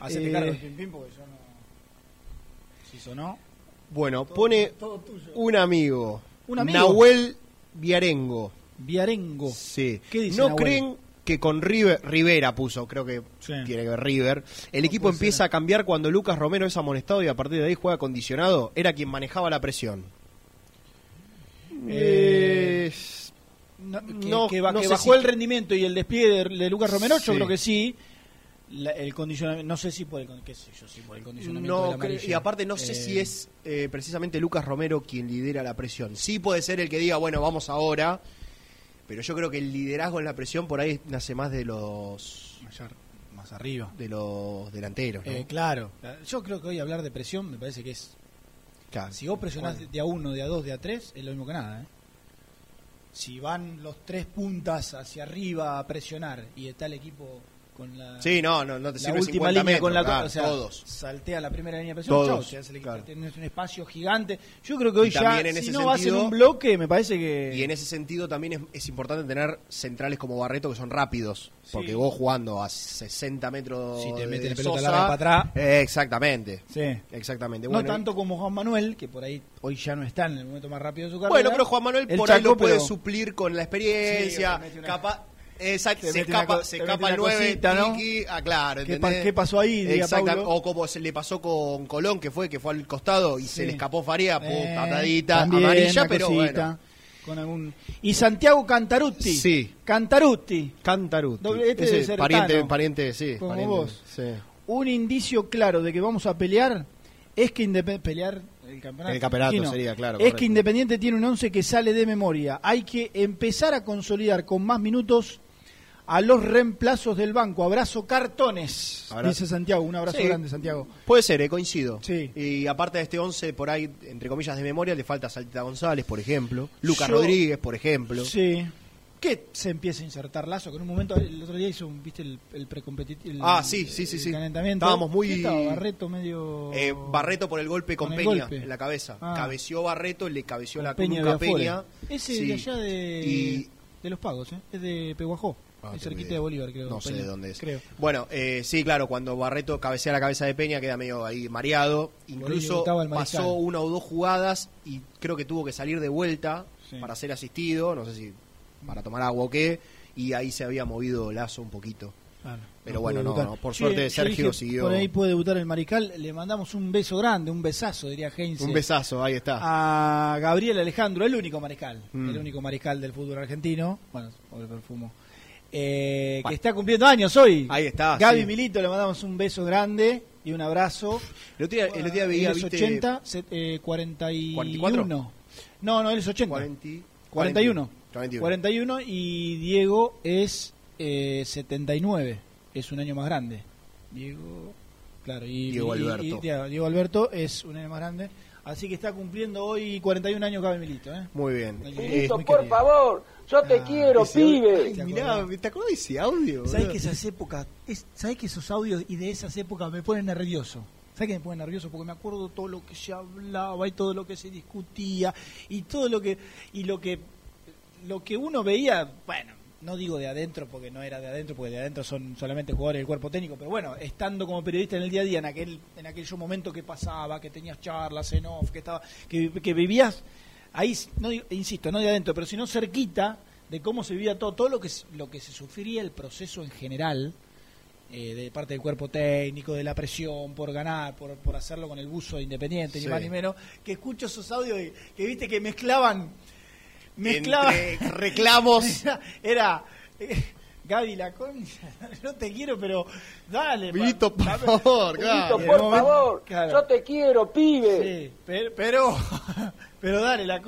Hacete eh, cargo del pim pim porque yo no... Si sonó... bueno, pone todo tuyo. un amigo. ¿Un amigo? Nahuel Viarengo. Viarengo. Sí. ¿Qué dice ¿No Nahuel? creen que con River, Rivera puso, creo que Sí. tiene que ver River, el equipo empieza ser. a cambiar cuando Lucas Romero es amonestado y a partir de ahí juega condicionado? Era quien manejaba la presión. Eh, Eh, No, que, No, que ba- no que sé bajó si- el rendimiento y el despliegue de, de Lucas Romero, Sí. yo creo que sí. La- el condicionamiento, no sé si por el, con- qué sé yo, si por el condicionamiento No, y aparte no sé Eh, si es eh, precisamente Lucas Romero quien lidera la presión. Sí puede ser el que diga, bueno, vamos ahora, pero yo creo que el liderazgo en la presión por ahí nace más de los Mayor, más arriba. de los delanteros. ¿no? Eh, claro, yo creo que hoy hablar de presión me parece que es. Claro. Si vos presionás de a uno, de a dos, de a tres, es lo mismo que nada. ¿eh? Si van los tres puntas hacia arriba a presionar y está el equipo con la. Sí, no, no, no te la sirve última 50 línea metros, con la claro, o sea, todos. saltea la primera línea de presión, Todos, chau, se claro. tenés un espacio gigante. Yo creo que hoy ya, en si ese no vas en sentido- un bloque, me parece que. Y en ese sentido también es, es importante tener centrales como Barreto que son rápidos. Porque vos jugando a 60 metros Si te de meten la pelota Sosa, larga para atrás. eh, exactamente. Sí. Exactamente. No tanto como Juan Manuel, que por ahí hoy ya no está en el momento más rápido de su carrera. Bueno, pero Juan Manuel El por ahí lo puede pero- suplir con la experiencia. Sí, mete capaz, exacto, se escapa, se escapa el una 9, cosita, ¿no? Tiki, ah, claro, ¿Qué, qué pasó ahí? Paulo? O como se le pasó con Colón, que fue que fue al costado y Sí. se le escapó Faría, pum, Eh, patadita, también, amarilla, pero cosita, bueno. Con algún... Y Santiago Cantarutti. Sí. Cantarutti. Cantarutti. Doble- este Ese debe ser pariente, Tano. pariente, sí. Como pariente, vos. sí. Un indicio claro de que vamos a pelear es que Independiente... Pelear el campeonato. El campeonato imagino. sería, claro, Es correcto. que Independiente tiene un 11 que sale de memoria. Hay que empezar a consolidar con más minutos a los reemplazos del banco. Abrazo cartones, dice Santiago. Un abrazo Sí. grande, Santiago. Puede ser, eh, coincido. Sí. Y aparte de este 11, por ahí, entre comillas, de memoria, le falta Saltita González, por ejemplo. Lucas Yo- Rodríguez, por ejemplo. Sí. que se empiece a insertar Lazo, que en un momento, el otro día hizo, un, viste, el, el precompetitivo. Ah, sí, sí, sí, el sí. calentamiento. Estábamos muy- ¿Qué estaba? Barreto medio... Eh, Barreto por el golpe con, Con Peña golpe. en la cabeza. Ah. Cabeció Barreto, le cabeció la Peña. Peña. Ese Sí. de allá de, Y- de los pagos, ¿eh? Es de Peguajó. Ah, es cerquita de Bolívar, creo. No sé Peña, de dónde es. Creo. Bueno, eh, sí, claro, cuando Barreto cabecea la cabeza de Peña queda medio ahí mareado. Incluso pasó una o dos jugadas y creo que tuvo que salir de vuelta Sí. para ser asistido, no sé si para tomar agua o qué, y ahí se había movido Lazo un poquito. Claro, Pero no bueno, no, por suerte Sergio dije, siguió. Por ahí puede debutar el Mariscal. Le mandamos un beso grande, un besazo, diría Heinz. Un besazo, ahí está. A Gabriel Alejandro, el único Mariscal. Mm. El único Mariscal del fútbol argentino. Bueno, pobre perfumo. Eh, que está cumpliendo años hoy. Ahí está, Gaby sí. Milito, le mandamos un beso grande y un abrazo. El otro día, el otro día veía, él es viste, 80, se- eh, 41. 44? No, no, él es 80. 40, 41. 41. 41 y Diego es eh, 79. Es un año más grande. Diego, claro, y Diego y- y- Alberto. y Diego, Diego Alberto es un año más grande. Así que está cumpliendo hoy 41 años Gaby Milito. ¿eh? Muy bien. Milito, muy por querido. favor, yo te Ah, quiero, ese- pibe. Ay, mirá, ¿te acordás de ese audio? ¿Sabes que esas épocas, es, ¿sabes que esos audios y de esas épocas me ponen nervioso? ¿Sabes que me pone nervioso? Porque me acuerdo todo lo que se hablaba y todo lo que se discutía y todo lo que y lo que lo que uno veía, bueno, no digo de adentro porque no era de adentro, porque de adentro son solamente jugadores del cuerpo técnico, pero bueno, estando como periodista en el día a día, en aquel en aquel momento que pasaba, que tenías charlas en off, que estaba que, que vivías ahí, no insisto, no de adentro, pero sino cerquita de cómo se vivía todo, todo lo que se- lo que se sufría el proceso en general eh, de parte del cuerpo técnico, de la presión por ganar, por, por hacerlo con el buzo de Independiente, Sí. ni más ni menos, que escucho esos audios y- que viste que mezclaban, mezclaban, Entre reclamos. era, era, eh, Gaby la concha, no te quiero, pero dale. Milito, por favor, el por momento- favor, claro. yo te quiero, pibe. Sí, pero, pero, pero dale, la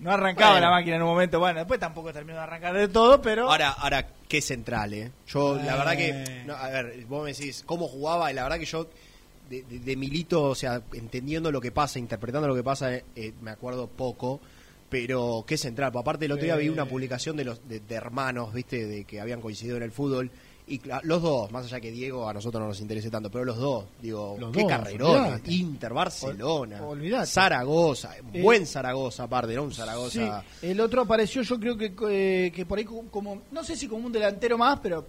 no arrancaba Bueno. la máquina en un momento, bueno, después tampoco terminó de arrancar de todo, pero... Ahora, ahora, qué central, ¿eh? Yo, la verdad que, Eh. no, a ver, vos me decís cómo jugaba, y la verdad que yo, de, de- de Milito, o sea, entendiendo lo que pasa, interpretando lo que pasa, eh, eh, me acuerdo poco, pero qué central. Aparte, el otro día vi una publicación de los de, de hermanos, ¿viste? De que habían coincidido en el fútbol. Y los dos, más allá que Diego a nosotros no nos interese tanto, pero los dos, digo, Los qué dos, carrerón, olvidate. Inter, Barcelona, Ol-. Zaragoza, Eh, buen Zaragoza aparte, no un Zaragoza. Sí, el otro apareció, yo creo que, eh, que por ahí como, como- no sé si como un delantero más, pero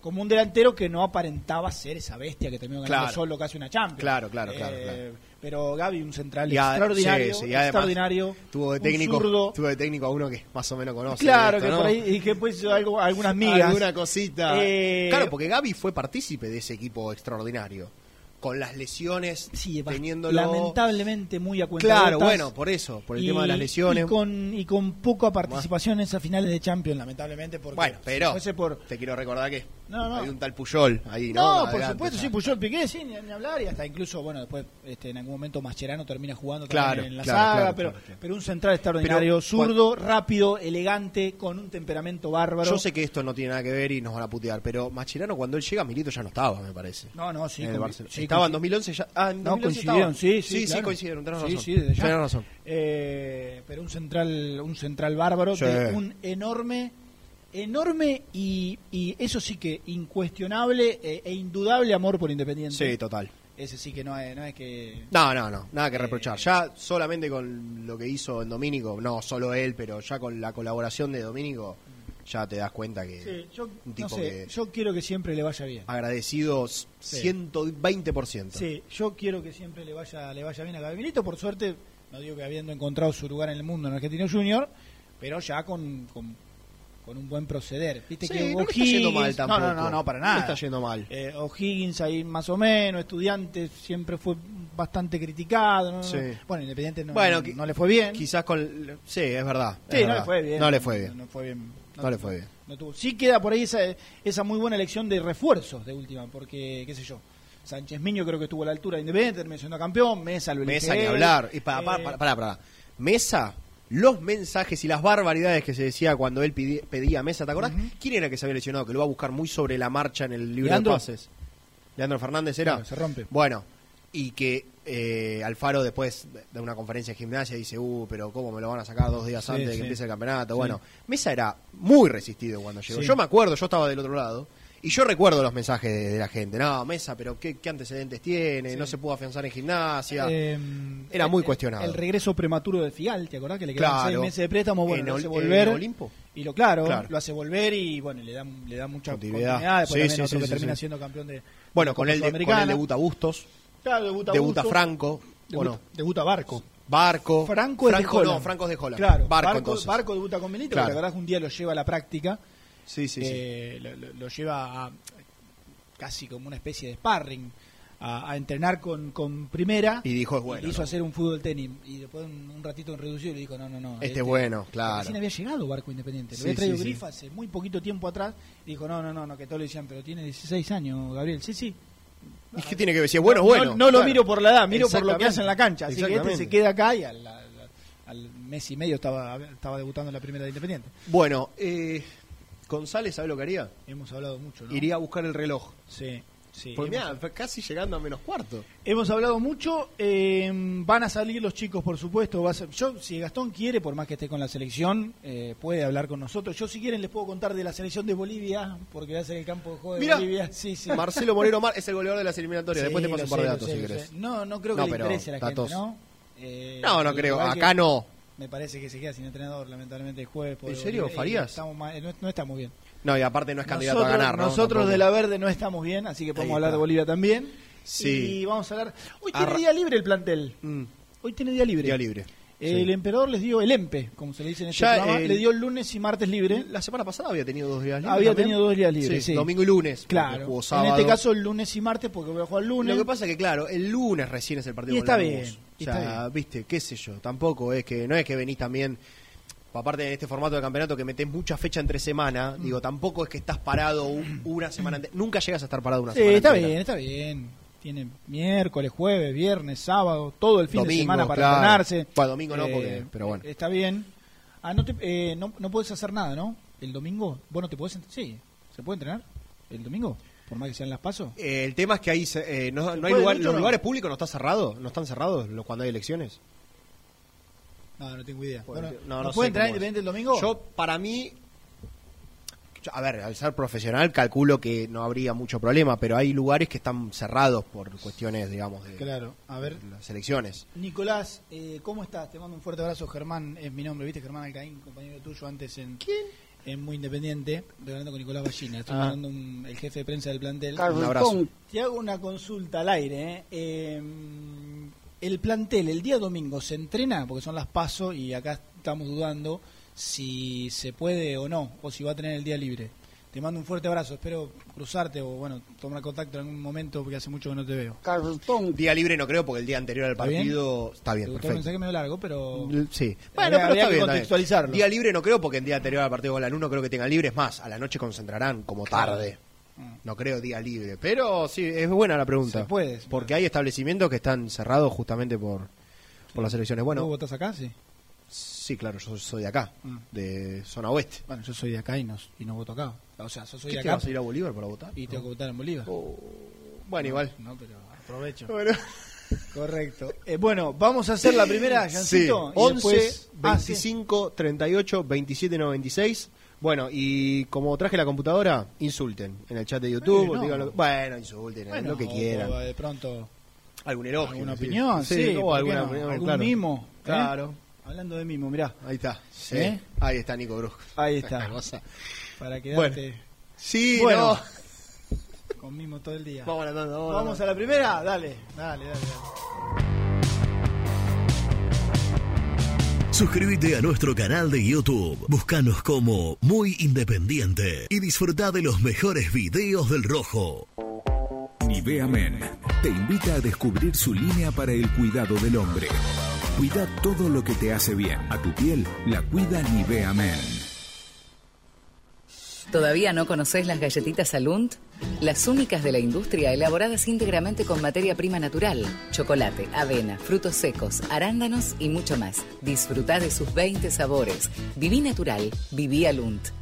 como un delantero que no aparentaba ser esa bestia que terminó ganando Claro. solo casi una Champions. Claro, claro, claro, Eh, claro. Pero Gaby, un central a- extraordinario, sí, extraordinario, Tuvo de técnico, zurdo. tuvo de técnico a uno que más o menos conoce. Claro, esto, que ¿no? por ahí, y que pues algo, algunas migas. Alguna cosita. Eh, claro, porque Gaby fue partícipe de ese equipo extraordinario. Con las lesiones, Sí, teniéndolo. lamentablemente muy a cuenta Claro, bueno, por eso, por el tema de las lesiones. Y con, y con poca participación en esas finales de Champions, lamentablemente. Porque Bueno, si pero fuese por, te quiero recordar que No, no. hay un tal Puyol ahí, ¿no? No, por supuesto, ya. sí, Puyol Piqué, sí, ni, ni hablar, y hasta incluso, bueno, después este, en algún momento Mascherano termina jugando también Claro, en la claro, saga, claro, pero, un central extraordinario, Pero, zurdo, rápido, elegante, con un temperamento bárbaro. Yo sé que esto no tiene nada que ver y nos van a putear, pero Mascherano cuando él llega, Milito ya no estaba, me parece. No, no, sí. en el con- Barcelona. sí, estaba en coinci- 2011 ya. Ah, en No, 2011 coincidieron, sí, sí, Sí, claro. coincidieron, tenés Sí, razón. sí. Tenés razón. Eh, pero un central, un central bárbaro, Sí. de un enorme, enorme y, y eso sí que incuestionable e, e indudable amor por Independiente. Sí, total. Ese sí que no es, no es que... No, no, no, nada que Eh, reprochar. Ya solamente con lo que hizo en Domínico, no solo él, pero ya con la colaboración de Domínico, ya te das cuenta que Sí, yo, un no tipo sé, que yo quiero que siempre le vaya bien. agradecido Sí. 120%. Sí, yo quiero que siempre le vaya le vaya bien a Gaby Milito. Por suerte, no digo que habiendo encontrado su lugar en el mundo en Argentino Junior, pero ya con, con, con un buen proceder. Viste Sí, que no está yendo mal tampoco. No, no, no, no, para No nada. le está yendo mal. Eh, O'Higgins ahí más o menos, estudiante siempre fue bastante criticado. ¿no? Sí. Bueno, Independiente no, Bueno, no, no le fue bien. Quizás con... Sí, es verdad. Sí, es no verdad. le fue bien. No le fue bien. No, fue bien. No le fue bien. no tuvo- Sí queda por ahí esa, esa muy buena elección de refuerzos de última, porque, qué sé yo, Sánchez Miño creo que estuvo a la altura de Independiente, terminó siendo campeón, Mesa lo Mesa ni hablar. Y para, Eh, para, para, para. Mesa, los mensajes y las barbaridades que se decía cuando él pedía Mesa, ¿te acordás? ¿Quién era que se había lesionado? Que lo va a buscar muy sobre la marcha en el libro ¿Leandro? de pases. ¿Leandro Fernández era? Se rompe. Bueno, y que eh, Alfaro después de una conferencia de gimnasia dice, uh, pero ¿cómo me lo van a sacar dos días Sí, antes de sí. que empiece el campeonato? Sí. Bueno, Mesa era muy resistido cuando llegó. Yo me acuerdo, yo estaba del otro lado. Y yo recuerdo los mensajes de, de la gente. No, Mesa, pero ¿qué, qué antecedentes tiene? No se pudo afianzar en gimnasia. Eh, Era muy el- cuestionado. El regreso prematuro de Figal, ¿te acordás que le quedaban Claro. seis meses de préstamo? Bueno, En lo hace en volver. Olimpo. Y lo claro, Claro. lo hace volver y bueno, le da, le da mucha Continuidad. continuidad. Después Sí, también sí, otro sí, que termina siendo campeón de. Bueno, con él, de- con él debuta Bustos, Claro, debuta, debuta Bustos, Franco, Debuta, bueno, debuta Barco. Barco. Franco es de no, Holland. Franco es de Holland. Claro, Barco, Barco, debuta con Benito, Claro. porque la verdad es que un día lo lleva a la práctica. Sí, sí, sí. eh, lo, lo- lo lleva a, casi como una especie de sparring a, a entrenar con, con primera Y dijo, es bueno, y hizo ¿no? hacer un fútbol tenis y después un, un ratito en reducido le dijo no no no Este es bueno, claro. recién había llegado Barco Independiente lo había traído. Grifa hace muy poquito tiempo atrás y dijo no no no no que todos le decían pero tiene 16 años Gabriel sí sí ¿Y qué tiene que ver? Si es bueno, no, bueno. no, no lo miro por la edad miro por lo que hace en la cancha así que este se queda acá y al, al- al mes y medio estaba estaba debutando en la primera de Independiente Bueno, eh, González, ¿sabe lo que haría? hemos hablado mucho ¿no? Iría a buscar el reloj. sí sí Porque hemos- mirá, casi llegando a menos cuarto. Hemos hablado mucho, eh, van a salir los chicos, por supuesto. Va a ser- yo, si Gastón quiere, por más que esté con la selección, eh, puede hablar con nosotros. Yo, si quieren, les puedo contar de la selección de Bolivia, porque va a ser el campo de juego de Mirá. Bolivia. Sí, sí. Marcelo Moreno Mar es el goleador de las eliminatorias. Después te paso un par de datos sé, si querés. No, no creo que No, le interese a la datos. gente, ¿no? Eh, No, no al creo. que Acá no. Me parece que se queda sin entrenador, lamentablemente, el jueves. por ¿En serio? ¿Farías? estamos mal- no, no estamos bien. No, y aparte no es candidato a ganar, ¿no? Nosotros Tampoco. de la Verde no estamos bien, así que podemos hablar de Bolivia también. Sí. Y vamos a hablar. Hoy tiene Arra- día libre el plantel. Mm, Hoy tiene día libre. día libre. El Sí. emperador les dio el EMPE, como se le dice en este Ya programa. el- Le dio el lunes y martes libre. La semana pasada había tenido dos días libres. Había también. tenido dos días libres, sí. Domingo y lunes. Claro. jugó En este caso, el lunes y martes, porque voy a jugar el lunes. Lo que pasa es que, claro, el lunes recién es el partido Y está bien, O sea, está bien. viste, qué sé yo. Tampoco es que, no es que venís también. Aparte de este formato de campeonato que metés mucha fecha entre semana, Mm. digo, tampoco es que estás parado un- una semana. Nunca llegas a estar parado una Sí, semana está entera. bien, está bien. Tiene miércoles, jueves, viernes, sábado, todo el fin de semana para claro. entrenarse. Bueno, domingo no, porque- pero bueno. Está bien. Ah, no, te, eh, no, no puedes hacer nada, ¿no? El domingo, vos no te podés... Sí, ¿se puede entrenar el domingo? Por más que sean las pasos. Eh, el tema es que ahí se- eh, no, no hay lugar, mucho los no? lugares públicos no están cerrados, no están cerrados cuando hay elecciones. No, no tengo idea. Bueno, no, ¿no, puede independiente el domingo? Yo, para mí, a ver, al ser profesional calculo que no habría mucho problema, pero hay lugares que están cerrados por cuestiones, digamos, de, Claro, a ver. de las elecciones. Nicolás, eh, ¿cómo estás? Te mando un fuerte abrazo. Germán es mi nombre, ¿viste? Germán Alcaín, compañero tuyo antes en, en Muy Independiente, estoy hablando con Nicolás Ballina. Estoy Ah. mandando un- el jefe de prensa del plantel. Un abrazo. Te hago una consulta al aire. ¿eh? Eh, el plantel, el día domingo, ¿se entrena? Porque son las pasos y acá estamos dudando si se puede o no, o si va a tener el día libre. Te mando un fuerte abrazo, espero cruzarte o bueno, tomar contacto en algún momento porque hace mucho que no te veo. Día libre no creo porque el día anterior al ¿Está bien? partido está bien, perfecto. mensaje medio largo, pero... Sí. Bueno, pero habría está que bien, está bien. contextualizarlo. Día libre no creo porque el día anterior al partido con la no creo que tengan libre. Es más, a la noche concentrarán como tarde. Mm. No creo día libre. Pero sí, es buena la pregunta. Se puede, se Porque hay establecimientos que están cerrados justamente por, por las elecciones. ¿Vos Bueno, votás acá? Sí. Sí, claro, yo soy de acá, Mm. de zona oeste. Bueno, yo soy de acá y no, y no voto acá. O sea, yo soy ¿Qué de te acá vas a ir a Bolívar para votar? y tengo que votar en Bolívar. Bueno, igual. No, pero aprovecho. Bueno. Correcto. Eh, bueno, vamos a hacer la primera, Sí, Jancito. y 11, después- Ah, sí. 25, 38, 27, 96. Bueno, y como traje la computadora, insulten en el chat de YouTube. Bueno. digan lo que- bueno, insulten, Bueno, lo que quieran. o De pronto, Algún elogio. alguna sí. opinión, sí. o ¿por qué alguna no? opinión, algún claro. mimo. ¿eh? Claro. Hablando de mimo, mirá. Ahí está. Sí. ¿Eh? Ahí está Nico Brusco. Ahí está. Para quedarte Sí, Bueno. no. con mimo todo el día. Vamos vamos, Vamos a la primera, dale, dale, dale. dale. Suscríbete a nuestro canal de YouTube. Búscanos como Muy Independiente y disfruta de los mejores videos del Rojo. Nivea Men te invita a descubrir su línea para el cuidado del hombre. Cuida todo lo que te hace bien. A tu piel la cuida Nivea Men. ¿Todavía no conocés las galletitas Alunt? Las únicas de la industria elaboradas íntegramente con materia prima natural, chocolate, avena, frutos secos, arándanos y mucho más. Disfruta de sus 20 sabores. Viví natural, viví Alunt.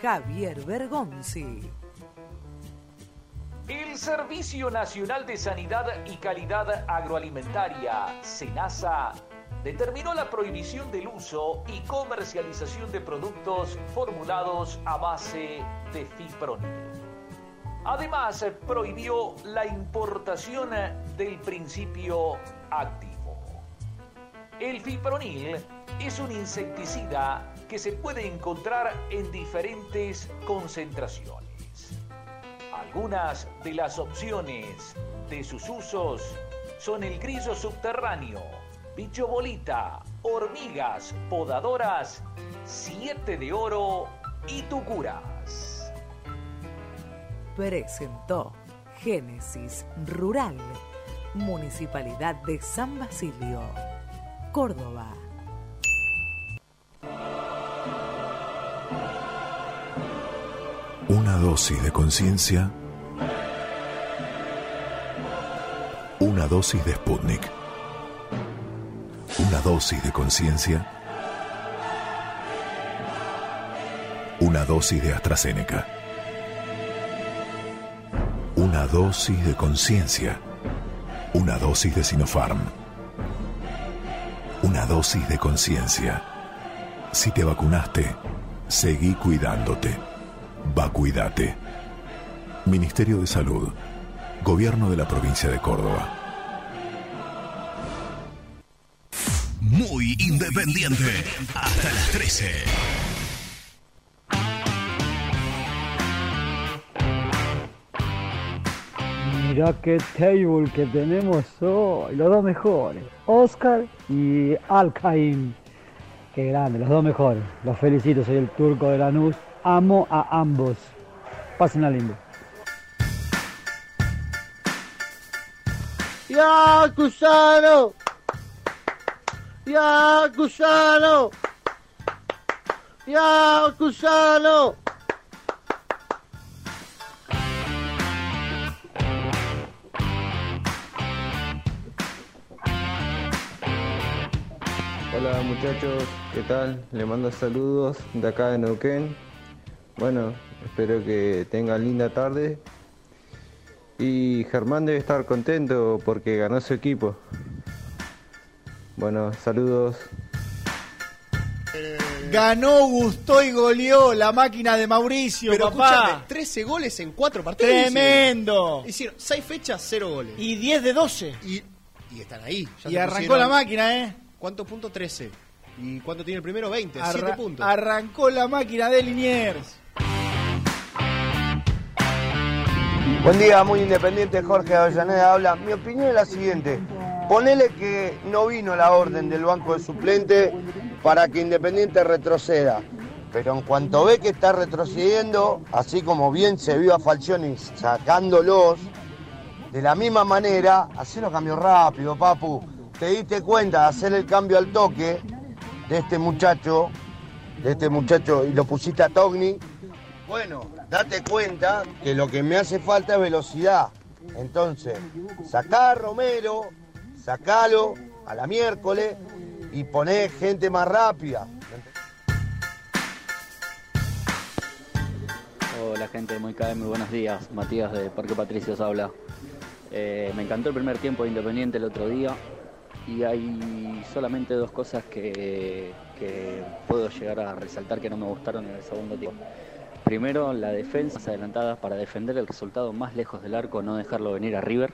Javier Bergonzi. El Servicio Nacional de Sanidad y Calidad Agroalimentaria, SENASA, determinó la prohibición del uso y comercialización de productos formulados a base de fipronil. Además, prohibió la importación del principio activo. El fipronil es un insecticida que se puede encontrar en diferentes concentraciones. Algunas de las opciones de sus usos son el grillo subterráneo, bicho bolita, hormigas podadoras, siete de oro y tucuras. Presentó Génesis Rural, Municipalidad de San Basilio, Córdoba. Una dosis de conciencia. Una dosis de Sputnik. Una dosis de conciencia. Una dosis de AstraZeneca. Una dosis de conciencia. Una dosis de Sinopharm. Una dosis de conciencia. Si te vacunaste, seguí cuidándote. Vacuídate. Ministerio de Salud. Gobierno de la provincia de Córdoba. Muy independiente. Hasta las 13. Mirá qué table que tenemos hoy, los dos mejores, Oscar y Alcaín. Qué grande, los dos mejores. Los felicito, soy el turco de Lanús. Amo a ambos. Pásenla lindo. ¡Ya, Cusano! ¡Ya, Cusano! ¡Ya, Cusano! Hola muchachos, ¿qué tal? Les mando saludos de acá de Neuquén. Bueno, espero que tengan linda tarde Y Germán debe estar contento porque ganó su equipo. Bueno, saludos. Ganó, gustó y goleó la máquina de Mauricio, Pero papá. escúchame, 13 goles en 4 partidos. Tremendo. Hicieron, hicieron 6 fechas, 0 goles. Y 10 de 12. Y, y están ahí. ya Y se arrancó pusieron- la máquina, ¿eh? ¿Cuántos puntos? 13. ¿Y cuánto tiene el primero? 20. 7 Arra- puntos. Arrancó la máquina de Liniers. Buen día, muy independiente, Jorge Avellaneda habla. Mi opinión es la siguiente. Ponele que no vino la orden del banco de suplente para que Independiente retroceda. Pero en cuanto ve que está retrocediendo, así como bien se vio a Falcioni sacándolos, de la misma manera, hacelo cambio rápido, papu. Te diste cuenta de hacer el cambio al toque de este muchacho, de este muchacho, y lo pusiste a Togni. Bueno, date cuenta que lo que me hace falta es velocidad. Entonces, sacá a Romero, sacalo a la miércoles y poné gente más rápida. Hola gente Muy Cae, muy buenos días. Matías de Parque Patricios habla. Eh, me encantó el primer tiempo de Independiente el otro día y hay solamente dos cosas que, puedo llegar a resaltar que no me gustaron en el segundo tiempo. Primero, la defensa adelantada para defender el resultado más lejos del arco, no dejarlo venir a River,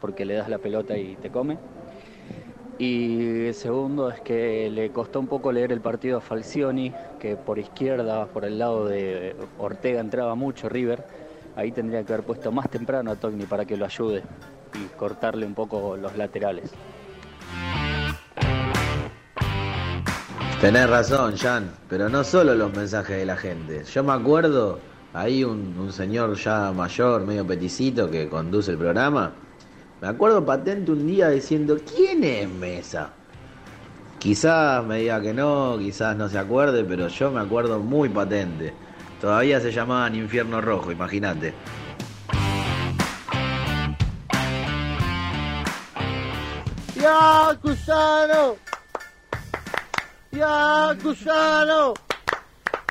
porque le das la pelota y te come. Y segundo es que le costó un poco leer el partido a Falcioni, que por izquierda, por el lado de Ortega entraba mucho River. Ahí tendría que haber puesto más temprano a Togni para que lo ayude y cortarle un poco los laterales. Tenés razón, Jan, pero no solo los mensajes de la gente. Yo me acuerdo, ahí un, un señor ya mayor, medio peticito, que conduce el programa. Me acuerdo patente un día diciendo, ¿quién es Mesa? Quizás me diga que no, quizás no se acuerde, pero yo me acuerdo muy patente. Todavía se llamaban Infierno Rojo, imagínate. ¡Ya, Cusano! ¡Ya, Cusano!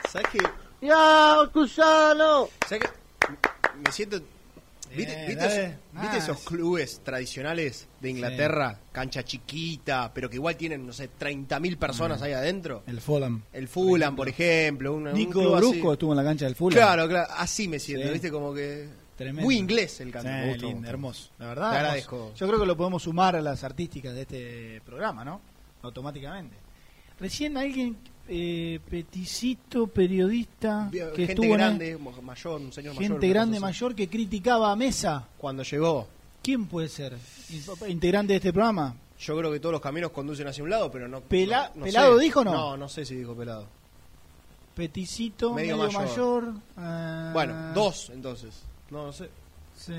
¿Sabes qué? ¡Ya, Cusano! ¿Sabes qué? Me siento. ¿Viste, Eh, viste esos, viste esos clubes tradicionales de Inglaterra? Cancha chiquita, pero que igual tienen, no sé, 30.000 personas Ah. ahí adentro. El Fulham. El Fulham, por ejemplo. un- un Nico así. Brusco estuvo en la cancha del Fulham. Claro, claro. Así me siento, Sí. ¿viste? Como que. Tremendo. Muy inglés el canto. Sí, lindo, gustó. hermoso. La Te verdad, agradezco. hermoso. Yo creo que lo podemos sumar a las artísticas de este programa, ¿no? Automáticamente. Recién alguien, eh, peticito, periodista, que Gente estuvo en- grande, mo- mayor, un señor mayor. gente una grande, mayor, que criticaba a Mesa. Cuando llegó. ¿Quién puede ser? In- ¿Integrante de este programa? Yo creo que todos los caminos conducen hacia un lado, pero no. Pela- no- no ¿Pelado sé. dijo o no? No, no sé si dijo pelado. Peticito, Medio medio, mayor. mayor. Bueno, dos entonces. No, no sé. Sí.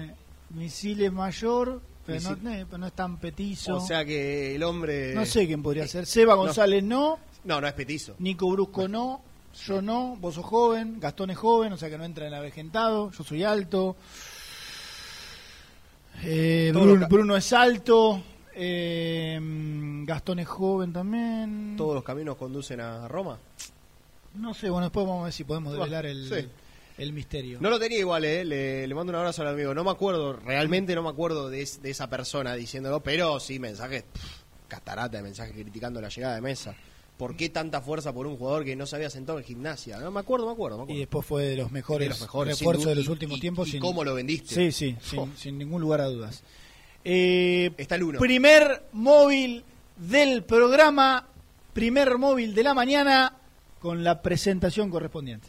Misiles mayor, pero, no, eh, es tan petizo. O sea que el hombre. no sé quién podría ser. Seba. González no. No, no es petizo. Nico Brusco no. Yo no. Vos sos joven. Gastón es joven, o sea que no entra en avejentado. Yo soy alto. Eh, Bruno, es alto. eh, Gastón es joven también. Todos los caminos conducen a Roma. No sé, bueno, después vamos a ver si podemos Bueno, develar el, sí. El misterio. No lo tenía igual, eh. Le, le mando un abrazo al amigo. No me acuerdo, realmente no me acuerdo de, es- de esa persona diciéndolo, pero sí, mensajes, pff, catarata de mensajes criticando la llegada de mesa. ¿Por qué tanta fuerza por un jugador que no se había sentado en gimnasia? No me acuerdo, me acuerdo. Me acuerdo. Y después fue de los mejores, De los mejores, refuerzos de los últimos y- tiempos. y sin- cómo lo vendiste. Sí, sí, Oh. sin, sin ningún lugar a dudas. Eh, Está el uno. Primer móvil del programa, primer móvil de la mañana, con la presentación correspondiente.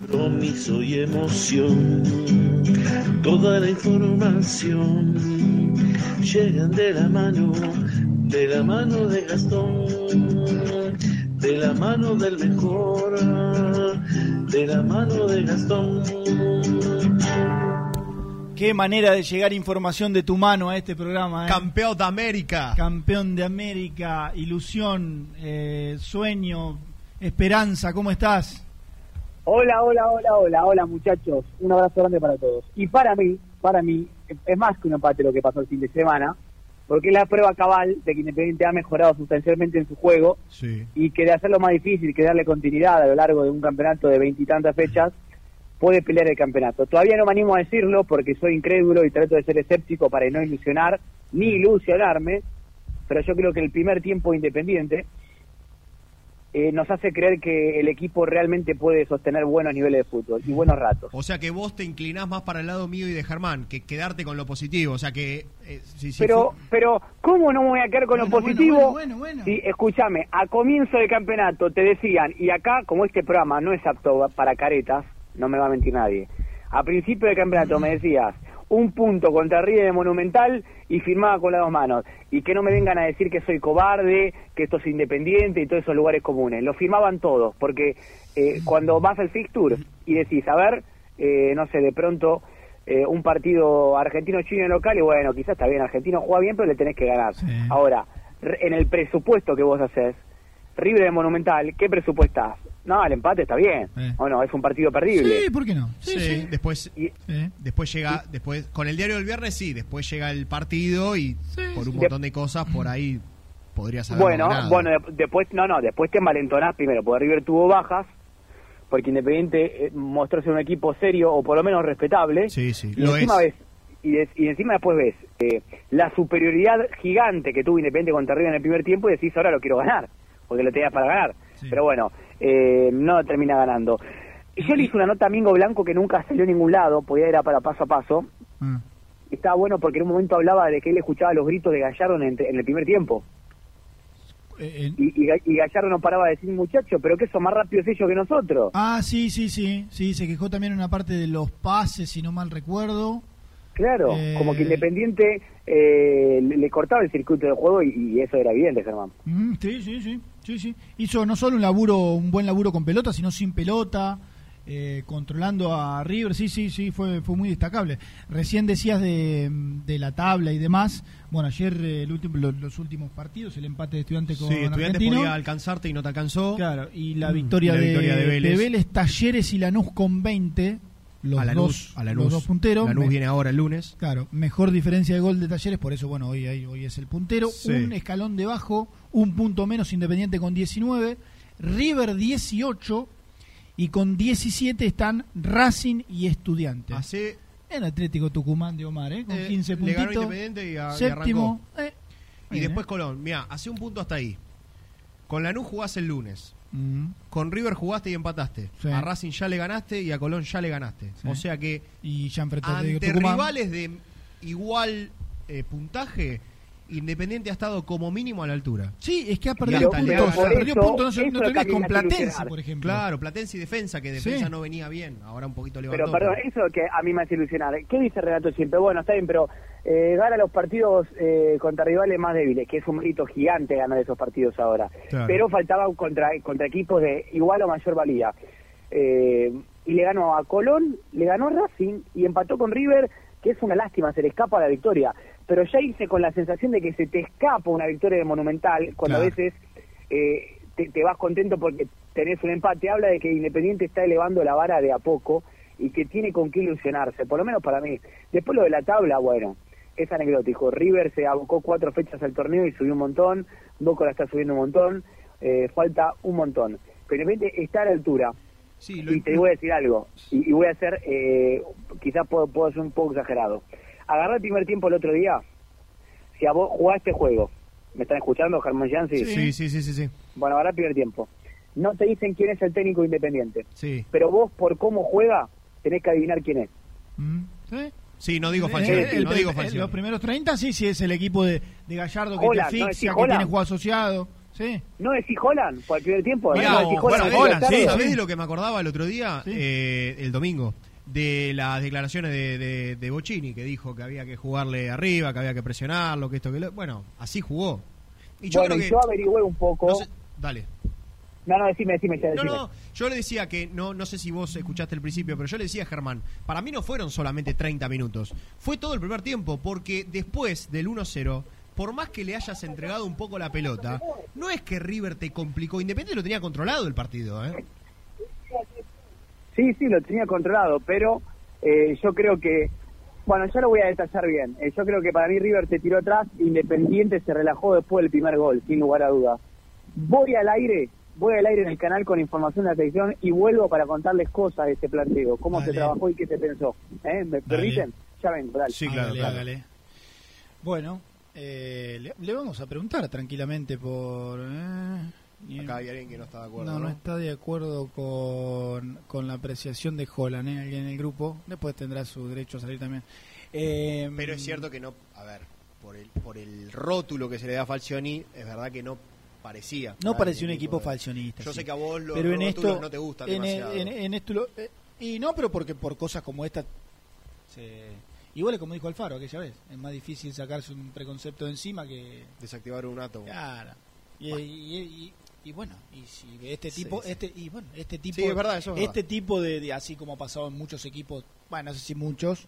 compromiso y emoción. Toda la información llegan de la mano, de la mano de Gastón, de la mano del mejor, de la mano de Gastón. Qué manera de llegar información de tu mano a este programa. ¿eh? Campeón de América. Campeón de América, ilusión, eh, sueño, esperanza, ¿cómo estás? Hola, hola, hola, hola, hola muchachos. Un abrazo grande para todos. Y para mí, para mí, es más que un empate lo que pasó el fin de semana, porque es la prueba cabal de que Independiente ha mejorado sustancialmente en su juego Sí. y que de hacerlo más difícil, que darle continuidad a lo largo de un campeonato de veintitantas fechas, puede pelear el campeonato. Todavía no me animo a decirlo porque soy incrédulo y trato de ser escéptico para no ilusionar ni ilusionarme, pero yo creo que el primer tiempo Independiente eh, nos hace creer que el equipo realmente puede sostener buenos niveles de fútbol y buenos ratos. O sea que vos te inclinás más para el lado mío y de Germán, que quedarte con lo positivo. O sea que. eh, sí, sí, pero, fue- pero, ¿cómo no me voy a quedar con lo positivo? bueno, bueno, Si, escúchame, a comienzo del campeonato te decían, y acá, como este programa no es apto para caretas, no me va a mentir nadie. A principio del campeonato me decías, un punto contra River de Monumental y firmaba con las dos manos. Y que no me vengan a decir que soy cobarde, que esto es independiente y todos esos lugares comunes. Lo firmaban todos, porque eh, cuando vas al fixture y decís, a ver, eh, no sé, de pronto eh, un partido argentino-chino en local y bueno, quizás está bien, argentino juega bien, pero le tenés que ganar. Ahora, re- en el presupuesto que vos haces, River de Monumental, ¿qué presupuestás? No, el empate está bien. O no, es un partido perdible. Sí, ¿por qué no? Sí, después después llega después con el diario del viernes sí, después llega el partido y por un montón de cosas por ahí podrías haber Bueno, bueno, de- después, no, no, después te envalentonás primero, porque River tuvo bajas, porque Independiente eh, mostró ser un equipo serio o por lo menos respetable. Sí, sí, y lo encima es. ves y, des- y encima después ves eh, la superioridad gigante que tuvo Independiente contra River en el primer tiempo y decís ahora lo quiero ganar, porque lo tenías para ganar. Pero bueno, eh, no termina ganando. Yo le hice una nota a Mingo Blanco que nunca salió a ningún lado, podía ir a para paso a paso. Y Estaba bueno porque en un momento hablaba de que él escuchaba los gritos de Gallardo en, en el primer tiempo. Eh, Y, y, y Gallardo no paraba de decir, muchacho, pero que son más rápidos ellos que nosotros. Ah, sí, sí, sí. Sí, se quejó también en una parte de los pases, si no mal recuerdo. Claro, Eh, como que Independiente eh, le, le cortaba el circuito de juego y, y eso era evidente, Germán. Mm, sí, sí, sí, sí, sí. Hizo no solo un laburo, un buen laburo con pelota, sino sin pelota, eh, controlando a River. Sí, sí, sí, fue, fue muy destacable. Recién decías de, de la tabla y demás. Bueno, ayer eh, el último, lo- los, últimos partidos, el empate de estudiante con Sí, estudiantes Argentino. podía alcanzarte y no te alcanzó. Claro, y la Mm, victoria, y la de, victoria de Vélez. de Vélez, Talleres y Lanús con 20. Los, a Lanús, dos, a Lanús. los dos punteros. Lanús viene ahora el lunes. Claro, mejor diferencia de gol de Talleres, por eso, bueno, hoy, hoy, hoy es el puntero. Sí. Un escalón debajo, un punto menos Independiente con 19. River 18. Y con 17 están Racing y Estudiantes. Hace El Atlético Tucumán de Omar, ¿eh? Con Eh, 15 le ganó puntitos. Independiente y, a- y Séptimo. eh, y bien, después Colón. Mira, hace un punto hasta ahí. Con Lanús jugás el lunes. Mm. Con River jugaste y empataste. Sí. A Racing ya le ganaste y a Colón ya le ganaste. Sí. O sea que Y ya ante rivales de igual eh, puntaje, Independiente ha estado como mínimo a la altura. Sí, es que ha perdido puntos. ganado. Perdió puntos, no, se- no te con Platense, por ejemplo. Claro, Platense y Defensa, que Defensa Sí. no venía bien, ahora un poquito levantó. Pero perdón, eso que a mí me hace ilusionar. ¿Qué dice Renato siempre? Bueno, está bien, pero eh, gana los partidos eh, contra rivales más débiles, que es un mérito gigante ganar esos partidos ahora. Claro. Pero faltaba contra, contra equipos de igual o mayor valía. Eh, y le ganó a Colón, le ganó a Racing y empató con River, que es una lástima, se le escapa la victoria. Pero ya hice con la sensación de que se te escapa una victoria de Monumental, cuando a veces eh, te, te vas contento porque tenés un empate. Habla de que Independiente está elevando la vara de a poco y que tiene con qué ilusionarse, por lo menos para mí. Después lo de la tabla, bueno, es anecdótico. River se abocó cuatro fechas al torneo y subió un montón, Boca la está subiendo un montón, eh, falta un montón. Pero Independiente está a la altura. Sí, lo- y te voy a decir algo, y, y voy a ser, eh, quizás puedo, puedo ser un poco exagerado. Agarré el primer tiempo el otro día, si a vos jugás este juego, ¿me están escuchando, Germán Jansi? Sí, sí, sí, sí, sí. Bueno, agarrá el primer tiempo. No te dicen quién es el técnico independiente, Sí, pero vos por cómo juega tenés que adivinar quién es. Mm, ¿sí? Sí no digo Eh, Falcioni, el- no el- digo el- Falcioni. Los primeros 30 sí, sí es el equipo de, de Gallardo que Holland, te ¿no asfixia, que tiene juego asociado. Sí. ¿No decís Holland por el primer tiempo? Mirá, ¿No bueno, Holland? Sí, ¿sabés de lo que me acordaba el otro día? Eh, el domingo. De las declaraciones de, de, de Bocini, que dijo que había que jugarle arriba, que había que presionarlo, que esto, que lo... Bueno, así jugó. Y yo bueno, creo y que... yo averigüé un poco. no sé- dale. No, no, decime, decime, ya No, decime. no, yo le decía que, no, no sé si vos escuchaste el principio, pero yo le decía a Germán, para mí no fueron solamente 30 minutos, fue todo el primer tiempo, porque después del 1-0, por más que le hayas entregado un poco la pelota, no es que River te complicó, Independiente lo tenía controlado el partido, ¿eh? Sí, sí, lo tenía controlado, pero eh, yo creo que, bueno, ya lo voy a detallar bien. Eh, yo creo que para mí River se tiró atrás, Independiente se relajó después del primer gol, sin lugar a dudas. Voy al aire, voy al aire en el canal con información de la selección y vuelvo para contarles cosas de este planteo, cómo se Dale. trabajó y qué se pensó. ¿Eh? ¿Me permiten? Ya vengo, dale. Hágale, hágale. Bueno, eh, le, le vamos a preguntar tranquilamente por... eh, Acá hay alguien que no está de acuerdo. no, ¿no? no está de acuerdo con, con la apreciación de Holland, ¿eh? alguien en el grupo. Después tendrá su derecho a salir también. Eh, Pero es cierto que no, a ver, por el, por el rótulo que se le da a Falcioni, es verdad que no parecía. No Ah, parecía un equipo de- falcionista. Yo sí. sé que a vos los pero en esto, no te gustan en, demasiado. en- en esto lo- eh, y no, pero porque por cosas como esta. Se, igual es como dijo Alfaro aquella vez. Es más difícil sacarse un preconcepto de encima que. Desactivar un átomo. Claro. Y, y- y- y bueno, y si este tipo, sí. este y bueno, este tipo, es verdad, eso es este tipo de, de- así como ha pasado en muchos equipos, bueno, no sé si muchos,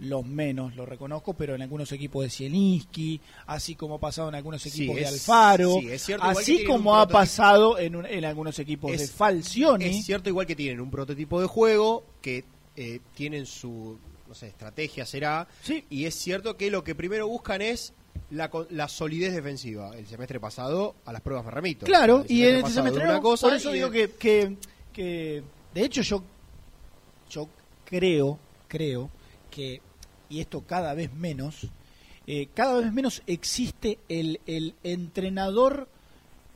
los menos lo reconozco, pero en algunos equipos de Zielinski, así como ha pasado en algunos Sí, equipos de Alfaro, sí, es cierto, igual que así como ha pasado en, un- en algunos equipos de Falcioni. Es cierto igual que tienen un prototipo de juego, que eh, tienen su, no sé, estrategia será, y es cierto que lo que primero buscan es la, la solidez defensiva. El semestre pasado a las pruebas me remito. Claro, y en este semestre una cosa por eso digo de- que, que, que, de hecho yo, yo creo, creo que, y esto cada vez menos, eh, cada vez menos existe el, el entrenador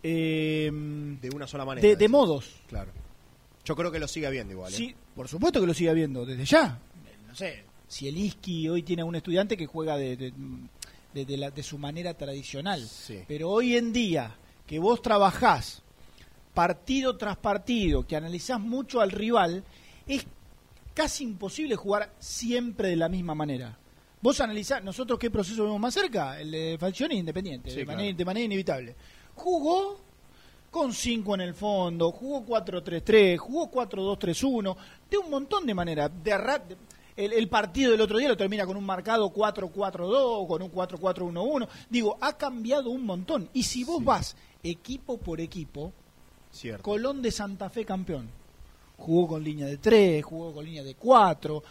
eh, de una sola manera. de, modos. Claro. Yo creo que lo sigue habiendo igual. ¿eh? Sí, por supuesto que lo sigue habiendo, desde ya. No sé, si el Iski hoy tiene a un estudiante que juega de, de, de- de la- de su manera tradicional. Pero hoy en día, que vos trabajás partido tras partido, que analizás mucho al rival, es casi imposible jugar siempre de la misma manera. Vos analizás, nosotros qué proceso vemos más cerca, el de Falcioni Independiente, Sí, de, claro. manera, de manera inevitable. Jugó con 5 en el fondo, jugó 4-3-3, jugó 4-2-3-1, de un montón de maneras. De el, el partido del otro día lo termina con un marcado 4-4-2, con un 4-4-1-1. Digo, ha cambiado un montón. Y si vos vas equipo por equipo, Cierto. Colón de Santa Fe campeón. Jugó con línea de 3, jugó con línea de 4.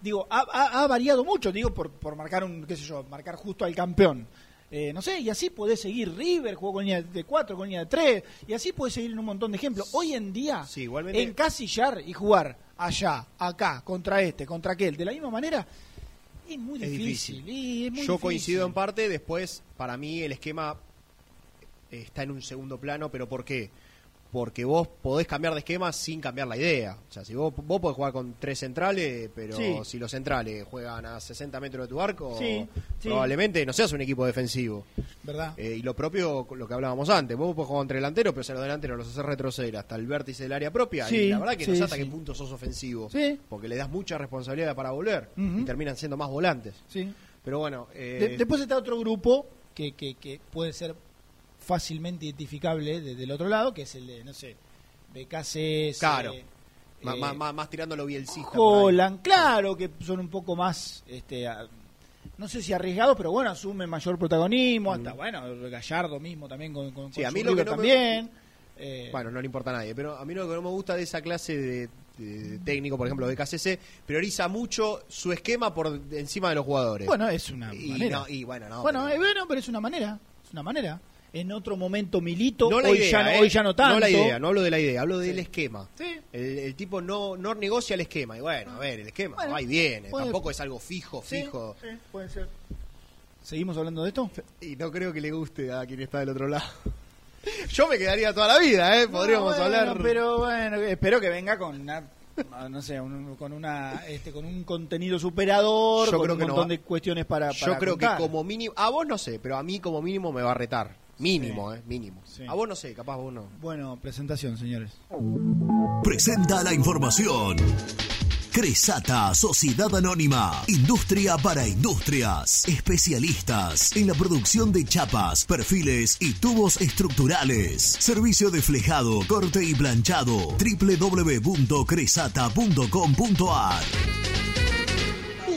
Digo, ha, ha- ha variado mucho, digo, por, por marcar un, qué sé yo, marcar justo al campeón. Eh, no sé, y así podés seguir. River jugó con línea de 4, con línea de 3, y así podés seguir en un montón de ejemplos. Hoy en día, Sí, igualmente- encasillar y jugar allá, acá, contra este, contra aquel, de la misma manera, es muy Es difícil. difícil. y es muy Yo difícil. coincido en parte, después para mí el esquema está en un segundo plano, pero ¿por qué? Porque vos podés cambiar de esquema sin cambiar la idea. O sea, si vos, vos podés jugar con tres centrales, pero Sí. si los centrales juegan a 60 metros de tu arco, Sí, sí. probablemente no seas un equipo defensivo. ¿Verdad? Eh, y lo propio, con lo que hablábamos antes, vos podés jugar entre delanteros, pero si a los delanteros los haces retroceder hasta el vértice del área propia, y la verdad que no sé hasta qué punto sos ofensivo. Sí. Porque le das mucha responsabilidad para volver y terminan siendo más volantes. Sí. Pero bueno, eh, De- después está otro grupo que, que, que puede ser fácilmente identificable de- del otro lado, que es el de, no sé, BKC, Claro. eh, más, más, más, más tirando lo bielcista. Holland, claro que son un poco más, este, a- no sé si arriesgados, pero bueno, asumen mayor protagonismo, hasta bueno, Gallardo mismo también con, con, Mm. Sí, con a mí lo que no me- también. eh, Bueno, no le importa a nadie, pero a mí lo que no me gusta de esa clase de, de técnico, por ejemplo, de KCC, prioriza mucho su esquema por encima de los jugadores. Bueno, es una y, manera. no- y bueno, no. bueno, pero- eh, bueno, pero es una manera, es una manera. En otro momento Milito, no la hoy, idea, ya, eh. hoy ya no tanto. No la idea, no hablo de la idea, hablo del esquema. Sí. El, el tipo no, no negocia el esquema. Y bueno, a ver, el esquema Bueno, va y viene. Tampoco es algo fijo, Sí, fijo. sí, puede ser. ¿Seguimos hablando de esto? Y no creo que le guste a quien está del otro lado. Yo me quedaría toda la vida, ¿eh? Podríamos No, bueno, hablar. Pero bueno, espero que venga con una, no sé, un- con una, este, con un contenido superador, Yo con creo un que no montón de cuestiones para, Yo creo contar. que como mínimo. A vos no sé, pero a mí como mínimo me va a retar. Mínimo, ¿eh? Mínimo. Sí. A vos no sé, capaz vos no. Bueno, presentación, señores. Presenta la información. Cresata, Sociedad Anónima, Industria para Industrias, especialistas en la producción de chapas, perfiles y tubos estructurales. Servicio de flejado, corte y planchado. www.cresata.com.ar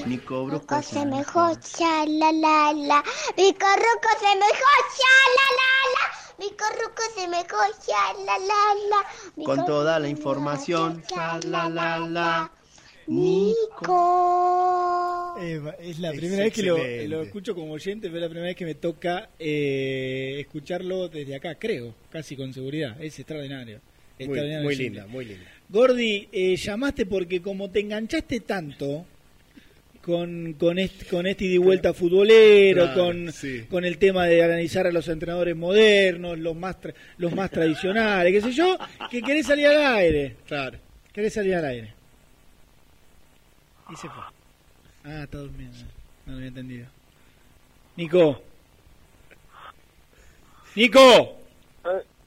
Nico Ruco se me jocha, la la la. Rico Ruco se me jocha, la la la. Mi corruco se me coja, la la la. Con toda la información, la la la. Nico. Eh, es la Es primera vez que lo, lo escucho como oyente, pero es la primera vez que me toca eh, escucharlo desde acá, creo, casi con seguridad. Es extraordinario. Muy, Extraordinario muy simple. linda, muy linda. Gordi, eh, llamaste porque como te enganchaste tanto con, con, este, con este ida y vuelta futbolero, Claro, con, sí. con el tema de analizar a los entrenadores modernos, los más, tra- los más tradicionales, qué sé yo, que querés salir al aire. Claro. Querés salir al aire. Y se fue. Ah, está durmiendo. No lo había entendido. Nico. Nico.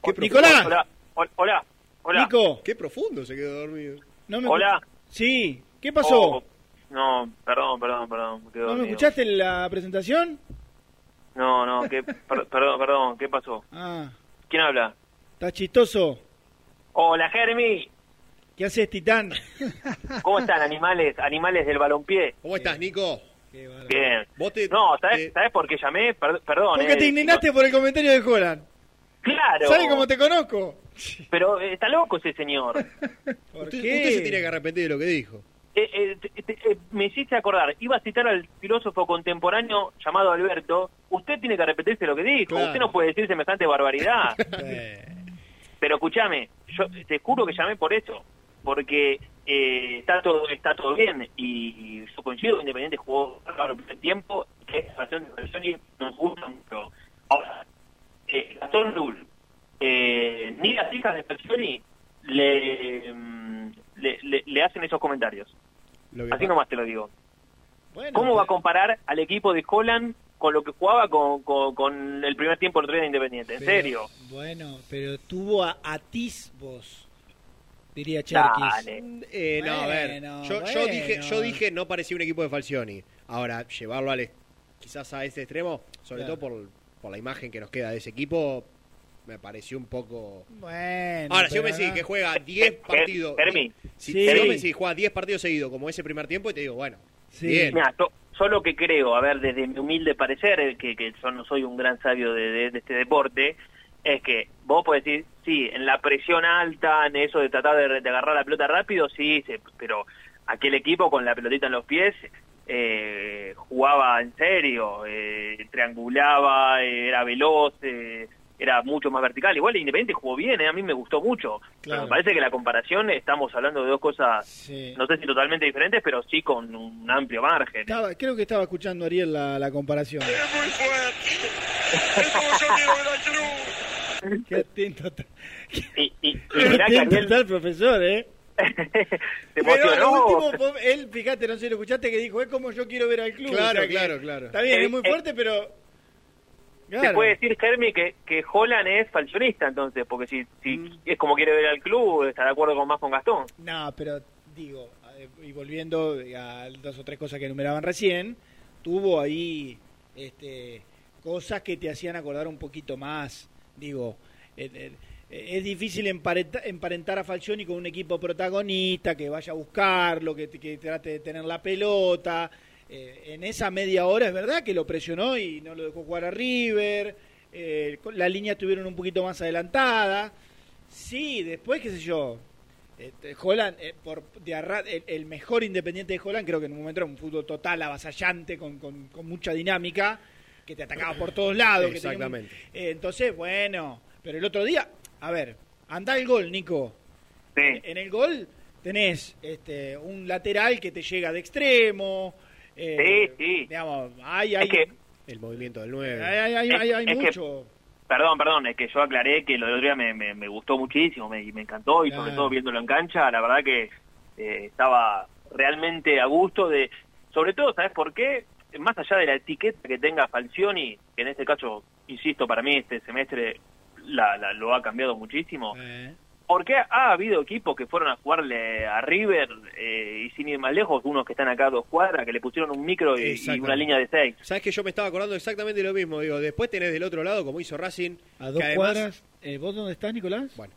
¿Qué Nicolás. Hola, hol- hola, hola. Nico. Qué profundo se quedó dormido. No me Hola. Sí. ¿Qué pasó? Oh, no, perdón, perdón, perdón. ¿No me escuchaste la presentación? No, no, ¿qué, per- perdón, perdón, ¿qué pasó? Ah, ¿Quién habla? está chistoso. Hola, Germi. ¿Qué haces, Titán? ¿Cómo están, animales, animales del balompié? ¿Cómo estás, Nico? Bien. Vos te- No, ¿sabes, ¿sabes por qué llamé? Per- perdón. Porque eh, te indignaste por el comentario de Holland. Claro. ¿Sabes cómo te conozco? Pero eh, está loco ese señor. ¿Por Usted, qué? usted se tiene que arrepentir de lo que dijo. Eh, eh, eh, me hiciste acordar, iba a citar al filósofo contemporáneo llamado Alberto. Usted tiene que arrepentirse de lo que dijo. Claro. Usted no puede decir semejante barbaridad. Pero escúchame, yo te juro que llamé por eso, porque eh, está todo está todo bien y yo coincido Independiente jugó claro, el primer tiempo, que esa versión de Falcioni nos gusta mucho. Ahora, eh, Gastón Rul, eh, ni las hijas de Falcioni le, mm, le, le- le hacen esos comentarios. Así pasa- nomás te lo digo. Bueno, ¿Cómo va a comparar al equipo de Holland con lo que jugaba con, con, con el primer tiempo del de Independiente? ¿En Pero- serio? Bueno, pero tuvo a atisbos, diría Cherkis. Dale. Eh, no, a ver. Bueno, Yo, yo dije, yo dije no parecía un equipo de Falcioni. Ahora, llevarlo al, quizás a ese extremo, sobre Claro. todo por, por la imagen que nos queda de ese equipo, me pareció un poco... Bueno, Ahora, si vos pero me decís que juega 10 partidos... Fermi. Si, Sí. si vos me decís juega 10 partidos seguidos como ese primer tiempo, y te digo, bueno, Sí. bien. Mira, yo, yo lo que creo, a ver, desde mi humilde parecer, eh, que, que yo no soy un gran sabio de, de- de este deporte, es que vos podés decir, sí, en la presión alta, en eso de tratar de, de agarrar la pelota rápido, sí, se- pero aquel equipo con la pelotita en los pies eh, jugaba en serio, eh, triangulaba, eh, era veloz, eh, era mucho más vertical. Igual el Independiente jugó bien, eh, a mí me gustó mucho. Pero me parece que la comparación, estamos hablando de dos cosas, Sí. no sé si totalmente diferentes, pero sí con un amplio margen. Estaba- creo que estaba escuchando Ariel la, la comparación. Qué atento está, Y, y, y mirá que Ariel está el profesor, ¿eh? Pero lo último, él, fíjate, no sé si lo escuchaste, que dijo, es como yo quiero ver al club. Claro, o sea que claro, claro. Está bien, Eh, es muy eh, fuerte, pero... Se puede decir, Germi, que, que Holland es falsionista, entonces, porque si, si Mm. es como quiere ver al club, está de acuerdo con más con Gastón. No, pero digo, eh, y volviendo a dos o tres cosas que enumeraban recién, tuvo ahí este, cosas que te hacían acordar un poquito más. Digo, eh, eh, es difícil emparenta- emparentar a Falcioni con un equipo protagonista que vaya a buscarlo, que, que trate de tener la pelota. Eh, en esa media hora es verdad que lo presionó y no lo dejó jugar a River. eh, la línea estuvieron un poquito más adelantada. Sí, después, qué sé yo, este, Holland, eh, por, de arra- el, el mejor independiente de Holland, creo que en un momento era un fútbol total, avasallante, con, con, con mucha dinámica, que te atacaba por todos lados. que tenía un- Exactamente. eh, entonces, bueno, pero el otro día, a ver, anda el gol, Nico. Sí. En el gol tenés este, un lateral que te llega de extremo. Eh, Sí, sí. Digamos, hay, hay, Es que, El movimiento del 9. hay, hay, hay- hay- hay es que- perdón, perdón, es que yo aclaré que lo del otro día me, me, me gustó muchísimo, me, me encantó y sobre todo viéndolo en cancha, la verdad que eh, estaba realmente a gusto de, sobre todo, ¿sabes por qué? Más allá de la etiqueta que tenga Falcioni, que en este caso, insisto, para mí este semestre la, la- lo ha cambiado muchísimo, Eh, porque ha habido equipos que fueron a jugarle a River eh, y sin ir más lejos, unos que están acá a dos cuadras, que le pusieron un micro y- una línea de seis. Sabes que yo me estaba acordando exactamente lo mismo. Digo, después tenés del otro lado, como hizo Racing. a dos además- cuadras. Eh, ¿Vos dónde estás, Nicolás? Bueno.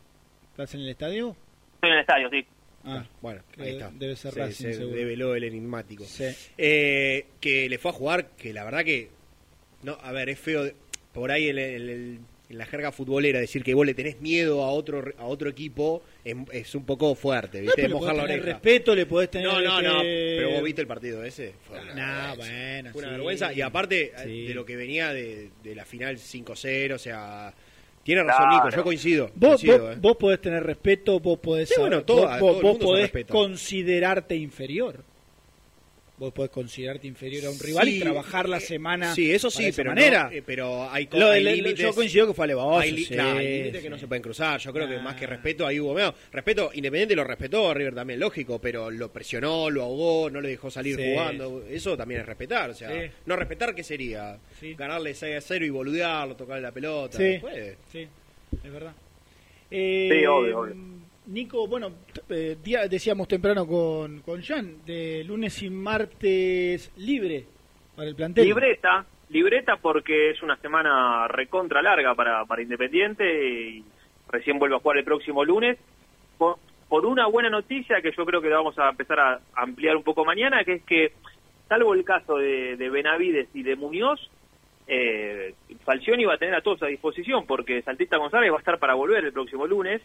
¿Estás en el estadio? Estoy en el estadio, sí. Ah, Bueno, ahí está. debe ser Se- Racing, se seguro. develó el enigmático. Sí. Eh, que le fue a jugar, que la verdad que. No, a ver, es feo. de- por ahí el, el- el- en la jerga futbolera decir que vos le tenés miedo a otro a otro equipo es, es un poco fuerte, No, ¿viste? pero Mojar la podés oreja. respeto, le podés tener. No, no, no. Pero vos viste el partido ese. Fue una, vergüenza. bueno, Fue una sí. vergüenza. Y aparte Sí. de lo que venía de, de la final 5-0, o sea. Tiene razón, Claro. Nico, yo coincido. Vos, coincido, vos, eh. vos podés tener respeto, vos podés, Sí, bueno, todo- vos, vos podés considerarte inferior. Vos podés considerarte inferior a un rival y trabajar la eh, semana. Sí, eso sí, pero, manera. no, eh, pero hay, Lo hay del- límites. yo coincido que fue alevoso, Hay, li- sí, claro, hay límites sí. que no se pueden cruzar. Yo creo que más que respeto, ahí hubo. medio- respeto, Independiente lo respetó, River también, lógico, pero lo presionó, lo ahogó, no le dejó salir Sí. jugando. Eso también es respetar. O sea, Sí. no respetar, ¿qué sería? Ganarle 6 a 0 y boludearlo, tocarle la pelota. Sí. no puede. Sí, es verdad. Eh, Sí, obvio, obvio. Nico, bueno, eh, día- decíamos temprano con, con Jan, de lunes y martes libre para el plantel. Libreta, libreta porque es una semana recontra larga para, para Independiente y recién vuelve a jugar el próximo lunes. Por, por una buena noticia que yo creo que vamos a empezar a ampliar un poco mañana, que es que, salvo el caso de, de Benavides y de Muñoz, eh, Falcioni va a tener a todos a disposición porque Santista González va a estar para volver el próximo lunes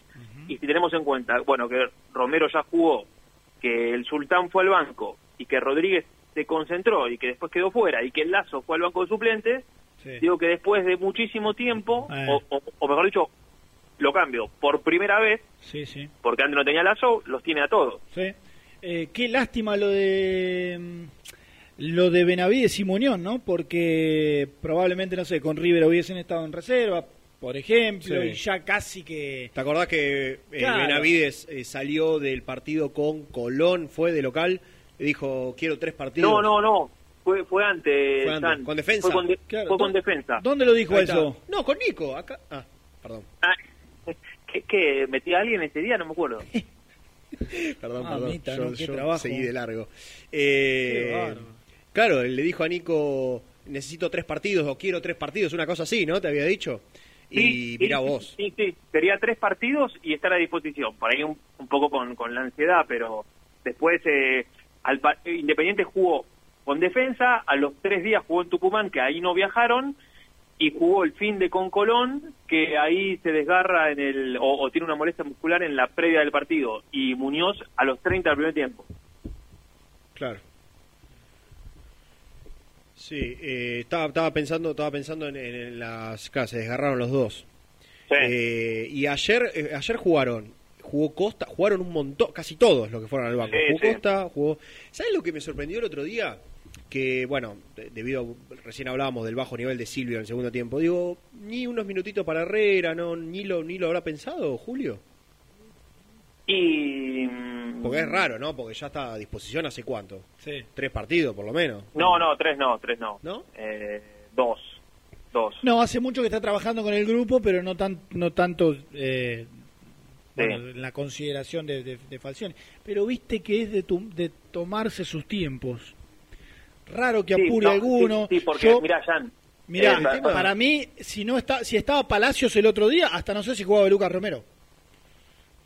y si tenemos en cuenta, bueno, que Romero ya jugó, que el Sultán fue al banco y que Rodríguez se concentró y que después quedó fuera y que el Lazo fue al banco de suplentes, digo que después de muchísimo tiempo, Eh. o, o- o mejor dicho, lo cambio, por primera vez, Sí, sí. porque antes no tenía Lazo, los tiene a todos. Eh, qué lástima lo de mm, lo de Benavides y Muñoz, ¿no? Porque probablemente, no sé, con River hubiesen estado en reserva, por ejemplo, Sí. y ya casi que... ¿Te acordás que eh, Claro. Benavides eh, salió del partido con Colón, fue de local, y dijo, quiero tres partidos? No, no, no, fue, fue antes, Fue antes, San. con defensa. Fue con, de- Claro, fue con ¿dó- defensa. ¿Dónde lo dijo eso? No, con Nico, acá. Ah, perdón. Ah, ¿qué, qué, metía a alguien ese día? No me acuerdo. Perdón, Ah, perdón. Yo, ¿no? Qué yo trabajo. seguí de largo. Eh, Qué claro, le dijo a Nico, necesito tres partidos o quiero tres partidos, una cosa así, ¿no? Te había dicho. Y Sí, mira sí, vos. Sí, sí, quería tres partidos y estar a disposición. Por ahí un, un poco con, con la ansiedad, pero después eh, al pa- Independiente jugó con defensa, a los tres días jugó en Tucumán, que ahí no viajaron, y jugó el fin de con Colón, que ahí se desgarra en el, o, o tiene una molestia muscular en la previa del partido, y Muñoz a los 30 del primer tiempo. Claro. Sí, eh, estaba, estaba pensando, estaba pensando en, en las, claro, se desgarraron los dos. Eh, y ayer, eh, ayer jugaron, jugó Costa, jugaron un montón, casi todos los que fueron al banco. Sí, jugó sí. Costa, jugó. ¿Sabes lo que me sorprendió el otro día? Que bueno, de- debido a- recién hablábamos del bajo nivel de Silvio en el segundo tiempo. Digo, ni unos minutitos para Herrera, no, ni lo, ni lo habrá pensado Julio. Y... mm, Porque es raro, ¿no? Porque ya está a disposición hace cuánto. Sí. Tres partidos, por lo menos. No, no, tres no, tres no. ¿No? Eh, dos. Dos. No, hace mucho que está trabajando con el grupo, pero no tan no tanto eh, bueno, en la consideración de, de, de Falcioni. Pero viste que es de, tu- de tomarse sus tiempos. Raro que Sí, apure no, alguno. Sí, sí, porque, Yo- mirá, Jan. Mirá, eh, pa- para mí, si no está, si estaba Palacios el otro día, hasta no sé si jugaba Lucas Romero.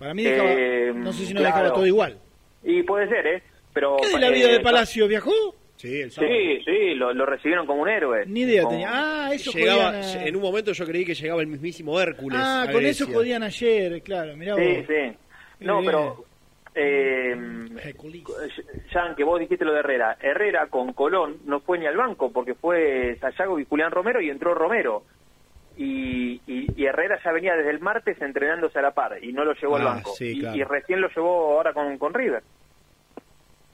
Para mí dejaba, Eh, no sé si no claro. dejaba todo igual. Y puede ser, ¿eh? Pero, ¿Qué de la vida eh, de Palacio viajó? Sí, el Sí, sí, lo, lo recibieron como un héroe. Ni idea Como- tenía. Ah, eso Llegaba, a- En un momento yo creí que llegaba el mismísimo Hércules. Ah, con eso jodían ayer, claro, mirá Sí, vos. sí. No, Qué pero... Eh, Jan, que vos dijiste lo de Herrera. Herrera con Colón no fue ni al banco porque fue Sayago y Julián Romero y entró Romero. Y, y- y Herrera ya venía desde el martes entrenándose a la par y no lo llevó al Ah, banco. sí, y, claro. y recién lo llevó ahora con, con River.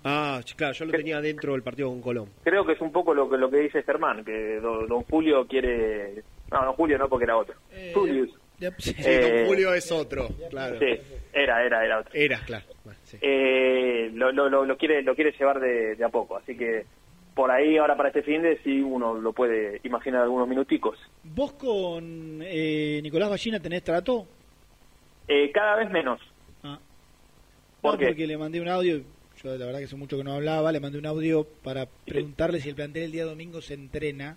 Ah, claro, yo lo tenía dentro del partido con Colón. Creo que es un poco lo que lo que dice Germán, que don, don Julio quiere... No, don Julio no porque era otro. Julius. Sí, Eh, don Julio es otro, claro. Sí, era, era, era otro. Era, claro. Bueno, sí. eh, lo, lo, lo, lo quiere lo quiere llevar de, de a poco así que por ahí ahora para este fin de sí uno lo puede imaginar algunos minuticos ¿Vos con eh, Nicolás Ballina tenés trato? Eh, cada vez menos Ah. ¿Por No, qué? porque le mandé un audio, yo la verdad que hace mucho que no hablaba, le mandé un audio para preguntarle si el plantel el día domingo se entrena.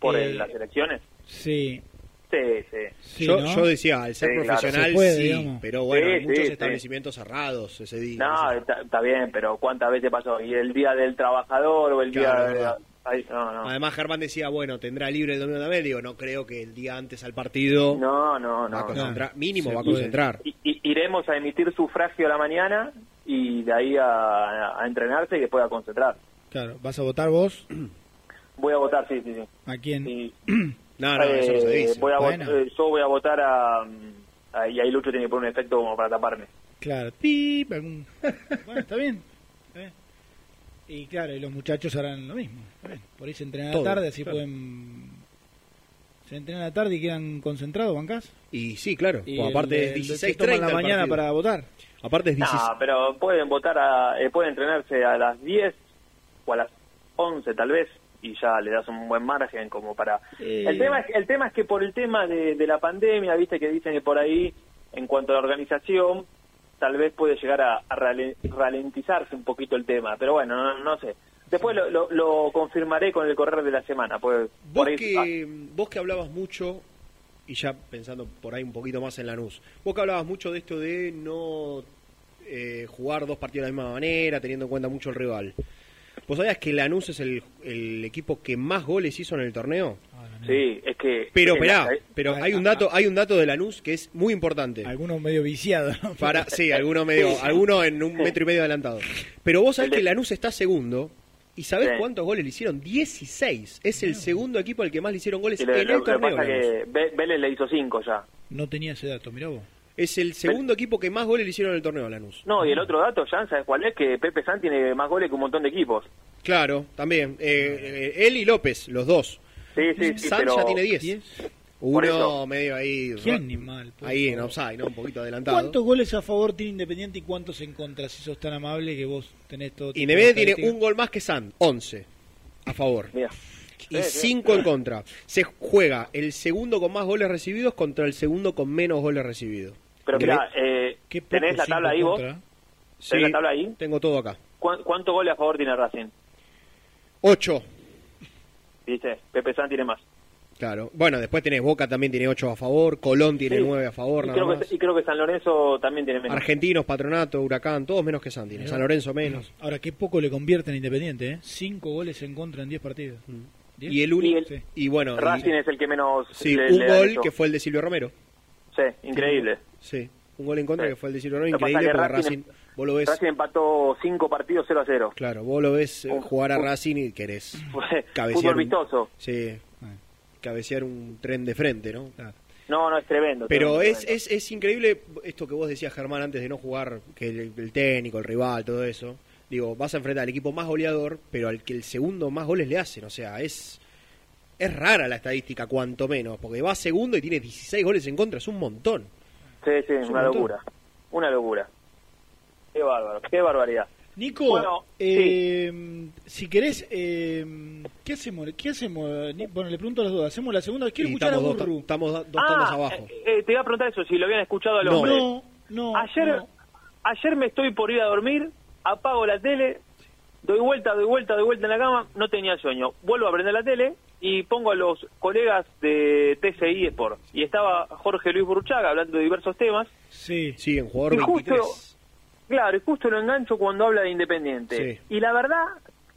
por Eh, el- las elecciones Sí. Sí sí, Sí, yo, ¿no? yo decía, al ser Sí, claro. profesional, Se puede, sí, digamos. pero bueno, Sí, hay muchos sí, sí. establecimientos cerrados ese día. no está, está bien pero cuántas veces pasó y el día del trabajador o el Claro, día verdad. No, no. Además, Germán decía, bueno, tendrá libre el domingo también. Digo, no creo que el día antes al partido No, no, va a no. concentrar. Mínimo va a concentrar. I- iremos a emitir sufragio a la mañana y de ahí a, a entrenarse y después a concentrar. Claro, ¿vas a votar vos? Voy a votar, sí, sí, sí. ¿A quién? Y- No, no, eso no se Eh, dice. voy a Bueno. eh, yo voy a votar a, a- Y ahí Lucho tiene que poner un efecto como para taparme. Claro, bueno, está bien. está bien. Y claro, y los muchachos harán lo mismo. está bien. Por ahí se entrenan a la tarde, así claro. pueden... Se entrenan a la tarde y quedan concentrados, bancás. Y sí, claro. Y pues aparte el- es se 16 toman la mañana para votar. Aparte es 16. No, pero pueden votar, a, eh, pueden entrenarse a las 10 o a las 11 tal vez y ya le das un buen margen como para... Eh. El, tema es, el tema es que por el tema de, de la pandemia, viste que dicen que por ahí, en cuanto a la organización, tal vez puede llegar a, a rale- ralentizarse un poquito el tema, pero bueno, no, no sé. Después lo, lo- lo confirmaré con el correr de la semana. Pues, Vos por ahí, que, vos que hablabas mucho, y ya pensando por ahí un poquito más en Lanús, vos que hablabas mucho de esto de no eh, jugar dos partidos de la misma manera, teniendo en cuenta mucho el rival. ¿Vos sabías que Lanús es el, el equipo que más goles hizo en el torneo? Sí, es que... Pero, es esperá, la- pero hay un dato, hay un dato de Lanús que es muy importante. Algunos medio viciados. ¿no? Para, sí, alguno medio, Sí. alguno en un metro y medio adelantado. Pero vos sabés que Lanús está segundo y ¿sabés Sí. cuántos goles le hicieron? 16. Es el segundo equipo al que más le hicieron goles y lo- en lo- el lo que torneo. pasa que Vélez le hizo 5 ya. No tenía ese dato, mirá vos. Es el segundo equipo que más goles le hicieron en el torneo a Lanús. No, y el otro dato, Jan, ¿sabes cuál es? Que Pepe San tiene más goles que un montón de equipos. Claro, también. Eh, eh, él y López, los dos. Sí, sí, sí, San pero... ya tiene 10. Por Uno medio ahí. Qué animal. Ahí en offside, ¿no? Un poquito adelantado. ¿Cuántos goles a favor tiene Independiente y cuántos en contra? Si sos tan amable que vos tenés todo. Independiente tiene un gol más que San, 11 a favor. Mira. Y Sí, sí. 5 en contra. Se juega el segundo con más goles recibidos contra el segundo con menos goles recibidos. Pero mira, eh, ¿tenés la tabla ahí vos? contra. Sí, ¿Tenés la tabla ahí? tengo todo acá. ¿Cuán- ¿Cuántos goles a favor tiene Racing? 8. Dice, Pepe San tiene más. Claro. Bueno, después tenés Boca también tiene 8 a favor, Colón tiene Sí. 9 a favor, Y nada creo, más. que, y creo que San Lorenzo también tiene menos. Argentinos, Patronato, Huracán, todos menos que San tiene. San Lorenzo menos. Ahora, qué poco le convierte en Independiente, ¿eh? Cinco goles en contra en 10 partidos. ¿Diez? Y el único. Y bueno. y- Racing es el que menos... sí, le- un le gol que fue el de Silvio Romero. Sí, increíble. Sí. Un gol en contra Sí. que fue el de Silvio Romero. Increíble porque Racing- Racing. Vos lo ves. Racing empató 5 partidos 0 a 0. Claro, vos lo ves eh, Un- jugar a un- Racing y querés Fue cabecear. fútbol un- vistoso. Sí. Cabecear un tren de frente, ¿no? No, no, es tremendo. Pero tremendo, es, tremendo. es, es increíble esto que vos decías, Germán, antes de no jugar, que el, el técnico, el rival, todo eso. Digo, vas a enfrentar al equipo más goleador, pero al que el segundo más goles le hacen. O sea, es, es rara la estadística, cuanto menos, porque va segundo y tiene 16 goles en contra, es un montón. Sí, sí, Es un una montón. locura. Una locura. Qué bárbaro, qué barbaridad. Nico, Bueno, eh, si querés, eh, ¿qué hacemos? ¿Qué hacemos? Bueno, le pregunto a los dos. ¿Hacemos la segunda? Quiero Y escuchar a estamos dos, Burru. estamos dos Ah, abajo. eh, eh, te iba a preguntar eso, si lo habían escuchado al No. hombre. No, no. ayer, no. ayer me estoy por ir a dormir, apago la tele, doy vuelta, doy vuelta, doy vuelta en la cama, no tenía sueño. Vuelvo a prender la tele y pongo a los colegas de TCI Sport. Y estaba Jorge Luis Burchaga hablando de diversos temas. Sí. Sí, en jugador Y justo- 23. Claro, y justo lo engancho cuando habla de Independiente. Sí. Y la verdad,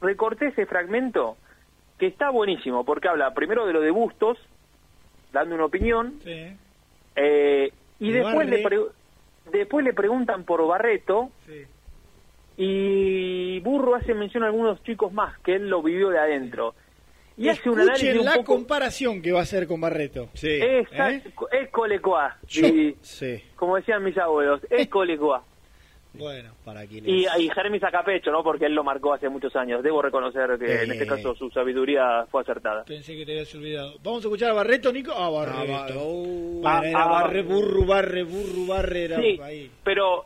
recorté ese fragmento que está buenísimo, porque habla primero de lo de Bustos, dando una opinión, Sí. eh, y De después le, después le preguntan por Barreto, Sí. Y Burro hace mención a algunos chicos más, que él lo vivió de adentro. Y hace un análisis Escuchen un la poco... comparación que va a hacer con Barreto. Sí. ¿Eh? Es colecoa, Yo- y sí, como decían mis abuelos, es colecoa. Bueno. para quien Y, y Jeremy saca pecho, ¿no? Porque él lo marcó hace muchos años. Debo reconocer que en Eh. este caso su sabiduría fue acertada. Pensé que te habías olvidado. Vamos a escuchar a Barreto, Nico. Ah, Barreto. Ah, va- oh. Era Ah, Barre, Burru, Barre, Burru, Barre. Era Sí, ahí. pero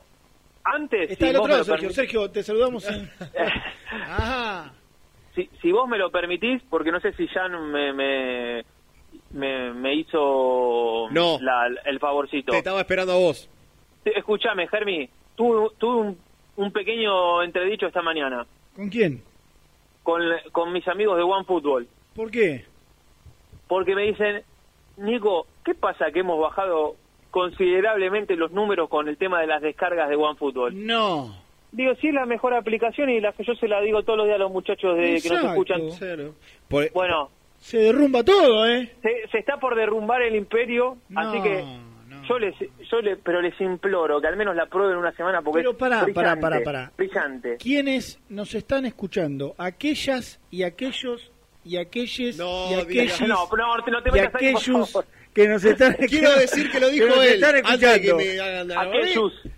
antes, Está si el otro lado, Sergio. Sergio, te saludamos. en- Ajá. si, si vos me lo permitís, porque no sé si Jan me, me, me, me hizo No. la- el favorcito. Te estaba esperando a vos. Escúchame, Germi, tuve, tuve un, un pequeño entredicho esta mañana ¿Con quién? con, con mis amigos de One Football. ¿Por qué? porque me dicen, Nico, ¿qué pasa que hemos bajado considerablemente los números con el tema de las descargas de OneFootball? No. Digo, sí es la mejor aplicación y la que yo se la digo todos los días a los muchachos de, que nos Exacto. escuchan. Por- Bueno, Se derrumba todo, ¿eh? se, se está por derrumbar el imperio, así que yo les, yo le, pero les imploro que al menos la prueben una semana porque Pero es pará, pará, brillante, pará, pará. brillante. ¿Quiénes nos están escuchando? Aquellas y aquellos y aquellos y digas. aquellos No, no, no te y aquellos favor. Que nos están Quiero decir que lo dijo nos él, están antes de que escuchando. me hagan la-.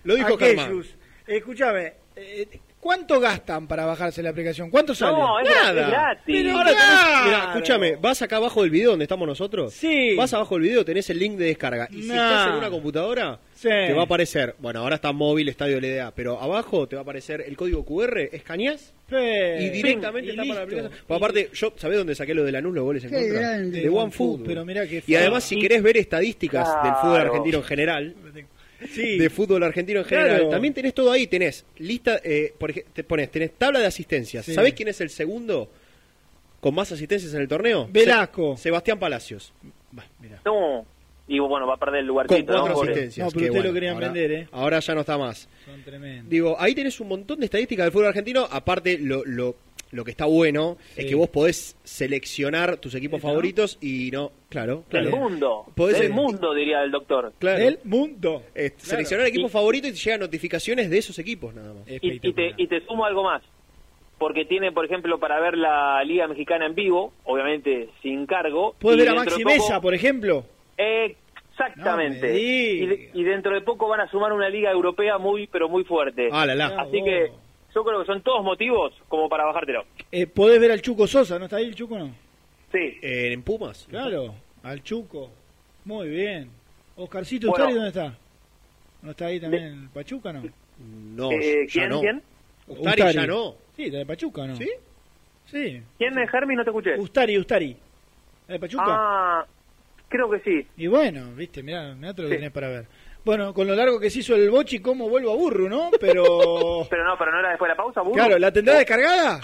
Lo dijo aquellos. Escúchame, eh, ¿cuánto gastan para bajarse la aplicación? ¿Cuánto sale? No, es es gratis. Pero Ahora tenés- mirá, escúchame, vas acá abajo del video donde estamos nosotros. Sí. Vas abajo del video, tenés el link de descarga. Y si Nah. estás en una computadora, Sí. te va a aparecer. Bueno, ahora está móvil, estadio LDA, pero abajo te va a aparecer el código QR, escaneás y directamente Y está para la listo. aplicación. Aparte, yo, ¿sabés dónde saqué lo de Lanús los goles en Qué contra? grande. De OneFootball. Pero mirá qué Y además, si querés ver estadísticas del fútbol Claro. argentino en general, Sí. de fútbol argentino en general. Claro. También tenés todo ahí, tenés lista, eh, por ej- te pones, tenés tabla de asistencias. Sí. ¿Sabés quién es el segundo con más asistencias en el torneo? Velasco. Se- Sebastián Palacios. No, y bueno, va a perder el Con lugarcito, cuatro ¿no? Asistencias. No, pero lo querían ahora- vender, ¿eh? Ahora ya no está más. Son tremendos. Digo, ahí tenés un montón de estadísticas del fútbol argentino. Aparte, lo, lo, lo que está bueno Sí. es que vos podés seleccionar tus equipos favoritos y no. Claro, Del claro. mundo, Podés- del mundo, diría el doctor. Claro. Del mundo. Eh, Claro. Seleccionar equipos Y- favoritos y te llegan notificaciones de esos equipos nada más. Y, y te, y te sumo algo más, porque tiene, por ejemplo, para ver la Liga Mexicana en vivo, obviamente sin cargo. Puedes ver a Maxi poco- Mesa, por ejemplo. Exactamente. No y, de- y dentro de poco van a sumar una liga europea muy, pero muy fuerte. Ah, la, la. Así que yo creo que son todos motivos como para bajártelo. Eh, podés ver al Chuco Sosa, ¿no está ahí el Chuco no? Sí. Eh, ¿En Pumas? Claro, al Chuco. Muy bien. Oscarcito Bueno. Ustari, ¿dónde está? ¿No está ahí también en Pachuca, no? No, Eh, ya ¿quién, no. quién? Ustari ya no. Sí, está de Pachuca, ¿no? ¿Sí? Sí. ¿Quién es Germi? No te escuché. Ustari, Ustari. ¿De Pachuca? Ah, creo que sí. Y bueno, viste, mirá, mirá todo lo que Sí. tenés para ver. Bueno, con lo largo que se hizo el Bochi, ¿cómo vuelvo a Burro, no? Pero... Pero no, pero no era después de la pausa, burro. claro, ¿la tendrá descargada?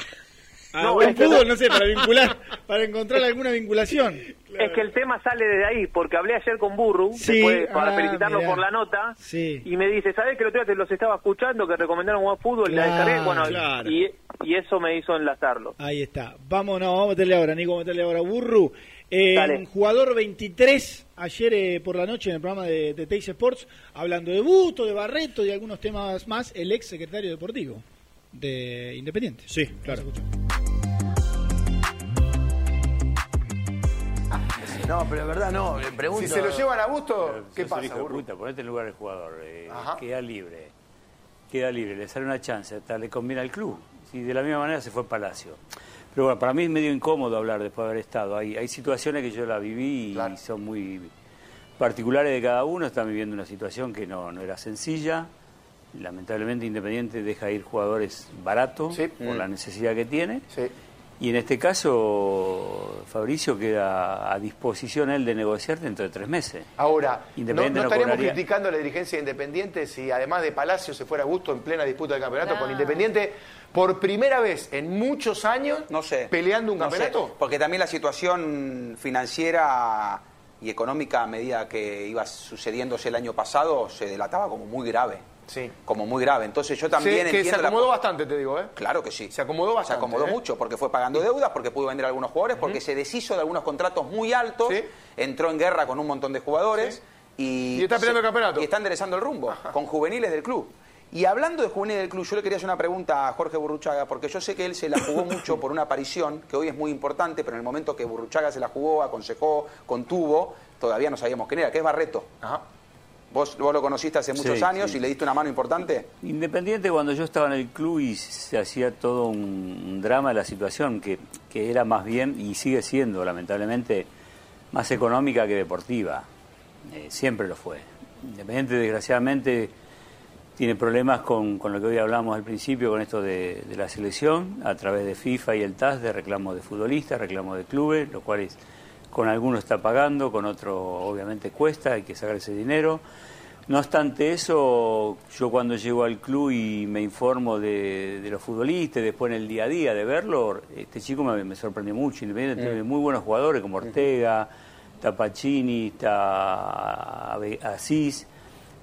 A No, buen fútbol, no. no sé, para vincular, para encontrar alguna vinculación. Es que el tema sale desde ahí, porque hablé ayer con Burru, Sí, después, para ah, felicitarlo mirá. por la nota, Sí. y me dice, ¿sabes que el otro día te los estaba escuchando, que recomendaron buen fútbol, la Claro, descargué? Bueno, claro. y, y eso me hizo enlazarlo. Ahí está. Vamos, no, vamos a meterle ahora, Nico, vamos a meterle ahora. Burru, eh, jugador 23, ayer eh, por la noche en el programa de, de Teis Sports, hablando de Busto, de Barreto y algunos temas más, el ex secretario deportivo de Independiente. Sí, claro. No, pero de verdad no, le pregunto. Si se lo llevan a gusto, ¿qué pasa, hijo de burro? puta, ponete en el lugar del jugador. eh, queda libre. Queda libre, le sale una chance, hasta le conviene al club. Si de la misma manera se fue Palacio. Pero bueno, para mí es medio incómodo hablar después de haber estado. Hay, hay situaciones que yo la viví y son muy particulares de cada uno. Están viviendo una situación que no, no era sencilla. Lamentablemente Independiente deja ir jugadores baratos por Mm. la necesidad que tiene. Y en este caso, Fabricio queda a disposición él de negociar dentro de tres meses. Ahora, ¿no, Independiente no no estaríamos cobraría- criticando a la dirigencia de Independiente si además de Palacio se fuera a gusto en plena disputa del campeonato con Independiente por primera vez en muchos años No sé. peleando un No sé, campeonato? porque también la situación financiera y económica a medida que iba sucediéndose el año pasado se delataba como muy grave. Sí. Como muy grave. Entonces yo también Sí, que se entiendo la- acomodó bastante, te digo, ¿eh? Claro que sí. Se acomodó bastante. Se acomodó ¿eh? mucho porque fue pagando deudas, porque pudo vender a algunos jugadores, porque se deshizo de algunos contratos muy altos, entró en guerra con un montón de jugadores y, Y está peleando se- el campeonato. Y está enderezando el rumbo con juveniles del club. Y hablando de juveniles del club, yo le quería hacer una pregunta a Jorge Burruchaga, porque yo sé que él se la jugó mucho por una aparición, que hoy es muy importante, pero en el momento que Burruchaga se la jugó, aconsejó, contuvo, todavía no sabíamos quién era, que es Barreto. ¿Vos, vos lo conociste hace muchos Sí, años sí. y le diste una mano importante. Independiente cuando yo estaba en el club y se hacía todo un, un drama de la situación, que, que era más bien, y sigue siendo lamentablemente, más económica que deportiva. Eh, siempre lo fue. Independiente desgraciadamente tiene problemas con, con lo que hoy hablamos al principio, con esto de, de la selección, a través de FIFA y el TAS, de reclamos de futbolistas, reclamos de clubes, lo cual es, con algunos está pagando, con otros obviamente cuesta, hay que sacar ese dinero. No obstante eso, yo cuando llego al club y me informo de, de los futbolistas, después en el día a día de verlo, este chico me, me sorprendió mucho. Independiente tiene muy buenos jugadores como Ortega, está Ave- Asís.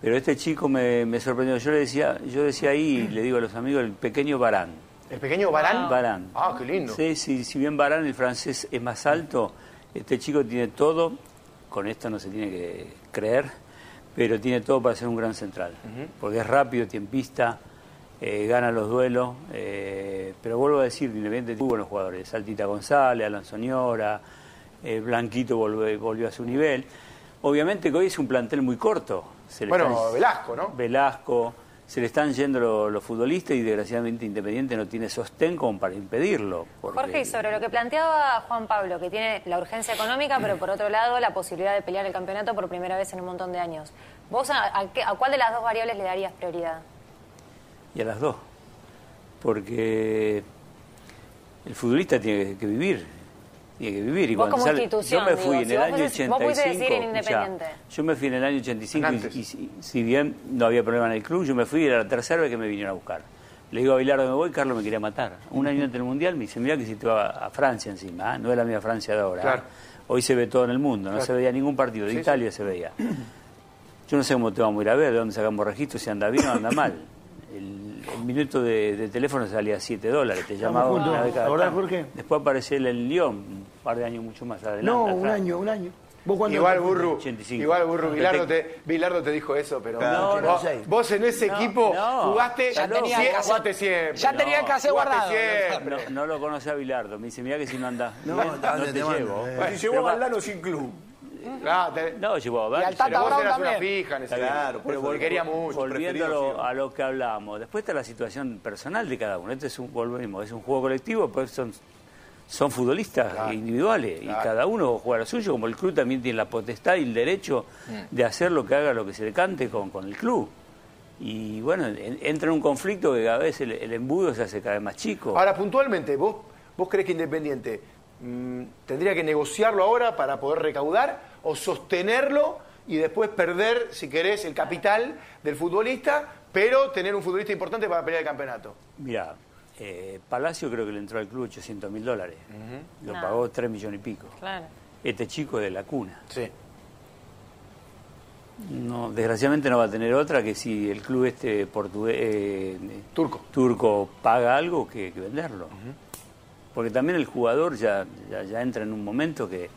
Pero este chico me, me sorprendió. Yo le decía, yo decía ahí, le digo a los amigos, el pequeño Barán. ¿El pequeño Barán? Barán. Ah, qué lindo. Sí, sí, si bien Barán, el francés, es más alto, este chico tiene todo, con esto no se tiene que creer, pero tiene todo para ser un gran central. Porque es rápido, tiempista, eh, gana los duelos, eh, pero vuelvo a decir, Independiente muy buenos jugadores. Saltita González, Alan Soñora, eh, Blanquito volvió, volvió a su nivel. Obviamente que hoy es un plantel muy corto. Se le Bueno, están- Velasco, ¿no? Velasco, se le están yendo lo- los futbolistas y desgraciadamente Independiente no tiene sostén como para impedirlo. porque- Jorge, y sobre lo que planteaba Juan Pablo, que tiene la urgencia económica, pero por otro lado la posibilidad de pelear el campeonato por primera vez en un montón de años. ¿Vos a, a qué- a cuál de las dos variables le darías prioridad? y a las dos. Porque el futbolista tiene que vivir. Tiene que vivir. Y Vos cuando como sale- institución, yo me digo, fui en si el vos año fueses- vos 85. pudieses decir en Independiente. yo me fui en el año 85 y, y si, si bien no había problema en el club, yo me fui y era la tercera vez que me vinieron a buscar. Le digo a Bilardo, me voy, Carlos me quería matar. Un año antes del Mundial me dice, mira que si te va a Francia encima, ¿ah? no es la misma Francia de ahora. ¿ah? Claro. Hoy se ve todo en el mundo, no Claro. se veía ningún partido, de Sí, Italia se veía. Yo no sé cómo te vamos a ir a ver, de dónde sacamos registro, si anda bien o anda mal. El, el minuto de, de teléfono salía 7 dólares, te juntos, una vez cada ¿la verdad, tanto. Jorge? Después apareció en Lyon, un par de años mucho más adelante. No, un atrás. año, un año. ¿Vos cuándo Igual te? Burru, 85. igual Burru, Te- Bilardo te, Bilardo te dijo eso, pero No, no vos, sé. vos en ese No, equipo no. jugaste, Ya tenía el jugaste siempre. ya tenía el cassette jugaste guardado. No, no lo conoce a Bilardo, me dice, mira que si no andás, no, No, no dale, te te mando, llevo. eh. Bueno, Pero llevó a va- Valdano sin club. Te- No, llevó a Y al. Tata pero vos Brown eras una también. fija en ese Claro, eso, quería mucho, Volviendo a preferido, lo, a lo que hablábamos. Después está la situación personal de cada uno. Este es un, volvemos, es un juego colectivo, pues son, son futbolistas individuales y cada uno juega lo suyo, como el club también tiene la potestad y el derecho Mm. de hacer lo que haga, lo que se le cante con, con el club. Y bueno, en- entra en un conflicto que cada vez el, el embudo se hace cada vez más chico. Ahora, puntualmente, ¿vos, ¿vos crees que Independiente tendría que negociarlo ahora para poder recaudar o sostenerlo y después perder, si querés, el capital del futbolista, pero tener un futbolista importante para pelear el campeonato? Mira, eh, Palacio creo que le entró al club 800 mil dólares. Lo No. pagó 3 millones y pico. Claro. Este chico de la cuna. Sí. No, desgraciadamente no va a tener otra que si el club este portugués eh, turco turco paga algo que, que venderlo. Porque también el jugador ya, ya, ya entra en un momento que,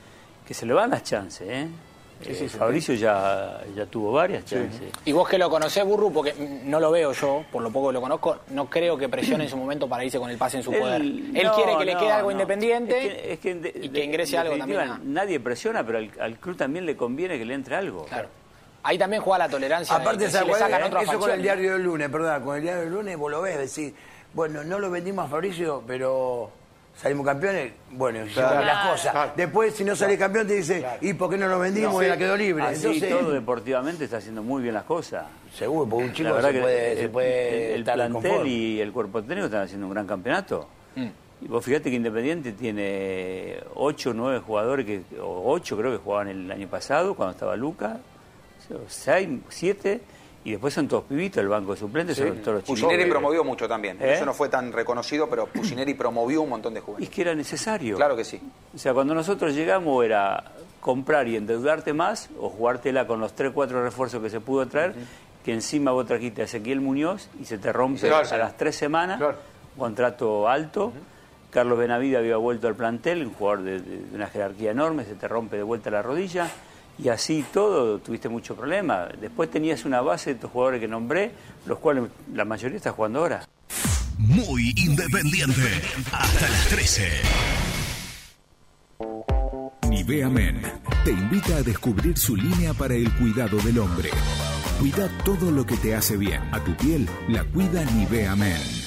que se le van las chances. ¿eh? Sí, sí, Eh, sí. Fabricio ya, ya tuvo varias chances. Y vos que lo conocés, Burru, porque no lo veo yo, por lo poco que lo conozco, no creo que presione en su momento para irse con el pase en su Él- poder. Él no, quiere que le quede algo no. independiente Es que, es que en de- y de- que ingrese algo también. Nadie presiona, pero al, al club también le conviene que le entre algo. Claro. Ahí también juega la tolerancia. de Aparte, que si ¿sabes le sacan es? otra eso con el diario del lunes, perdón, con el diario del lunes vos lo ves, decís, bueno, no lo vendimos a Fabricio, pero salimos campeones, bueno, hicimos Claro. las cosas. Claro. Después, si no salís campeón, te dice, ¿y por qué no lo vendimos? No, y la quedó libre. Así Entonces, todo deportivamente está haciendo muy bien las cosas. Seguro, porque un chico La verdad se que puede- el, se puede el- el estar plantel y el cuerpo técnico están haciendo un gran campeonato. Mm. Y vos fíjate que Independiente tiene 8 o 9 jugadores, que, o 8 creo que jugaban el año pasado, cuando estaba Luca, 6, 7, y después son todos pibitos, el banco de suplentes son todos los chicos. Pusineri promovió mucho también. ¿Eh? Eso no fue tan reconocido, pero Pusineri promovió un montón de Y juveniles. es que era necesario. Claro que sí. O sea, cuando nosotros llegamos era comprar y endeudarte más o jugártela con los 3, 4 refuerzos que se pudo traer, que encima vos trajiste a Ezequiel Muñoz y se te rompe Claro. a las 3 semanas, un contrato alto. Carlos Benavide había vuelto al plantel, un jugador de, de- de una jerarquía enorme, se te rompe de vuelta la rodilla. Y así todo, tuviste mucho problema. Después tenías una base de estos jugadores que nombré, los cuales la mayoría está jugando ahora. Muy independiente. Hasta las 13. Nivea Men te invita a descubrir su línea para el cuidado del hombre. Cuida todo lo que te hace bien. A tu piel la cuida Nivea Men.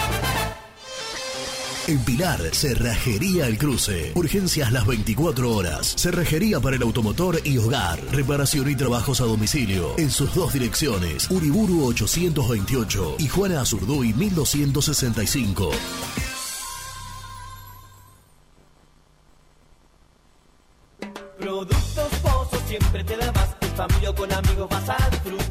En Pilar, Cerrajería El Cruce. Urgencias las 24 horas. Cerrajería para el automotor y hogar. Reparación y trabajos a domicilio. En sus dos direcciones. Uriburu 828 y Juana Azurduy 1265. Productos Pozos siempre te da más. En familia con amigos vas a disfrutar.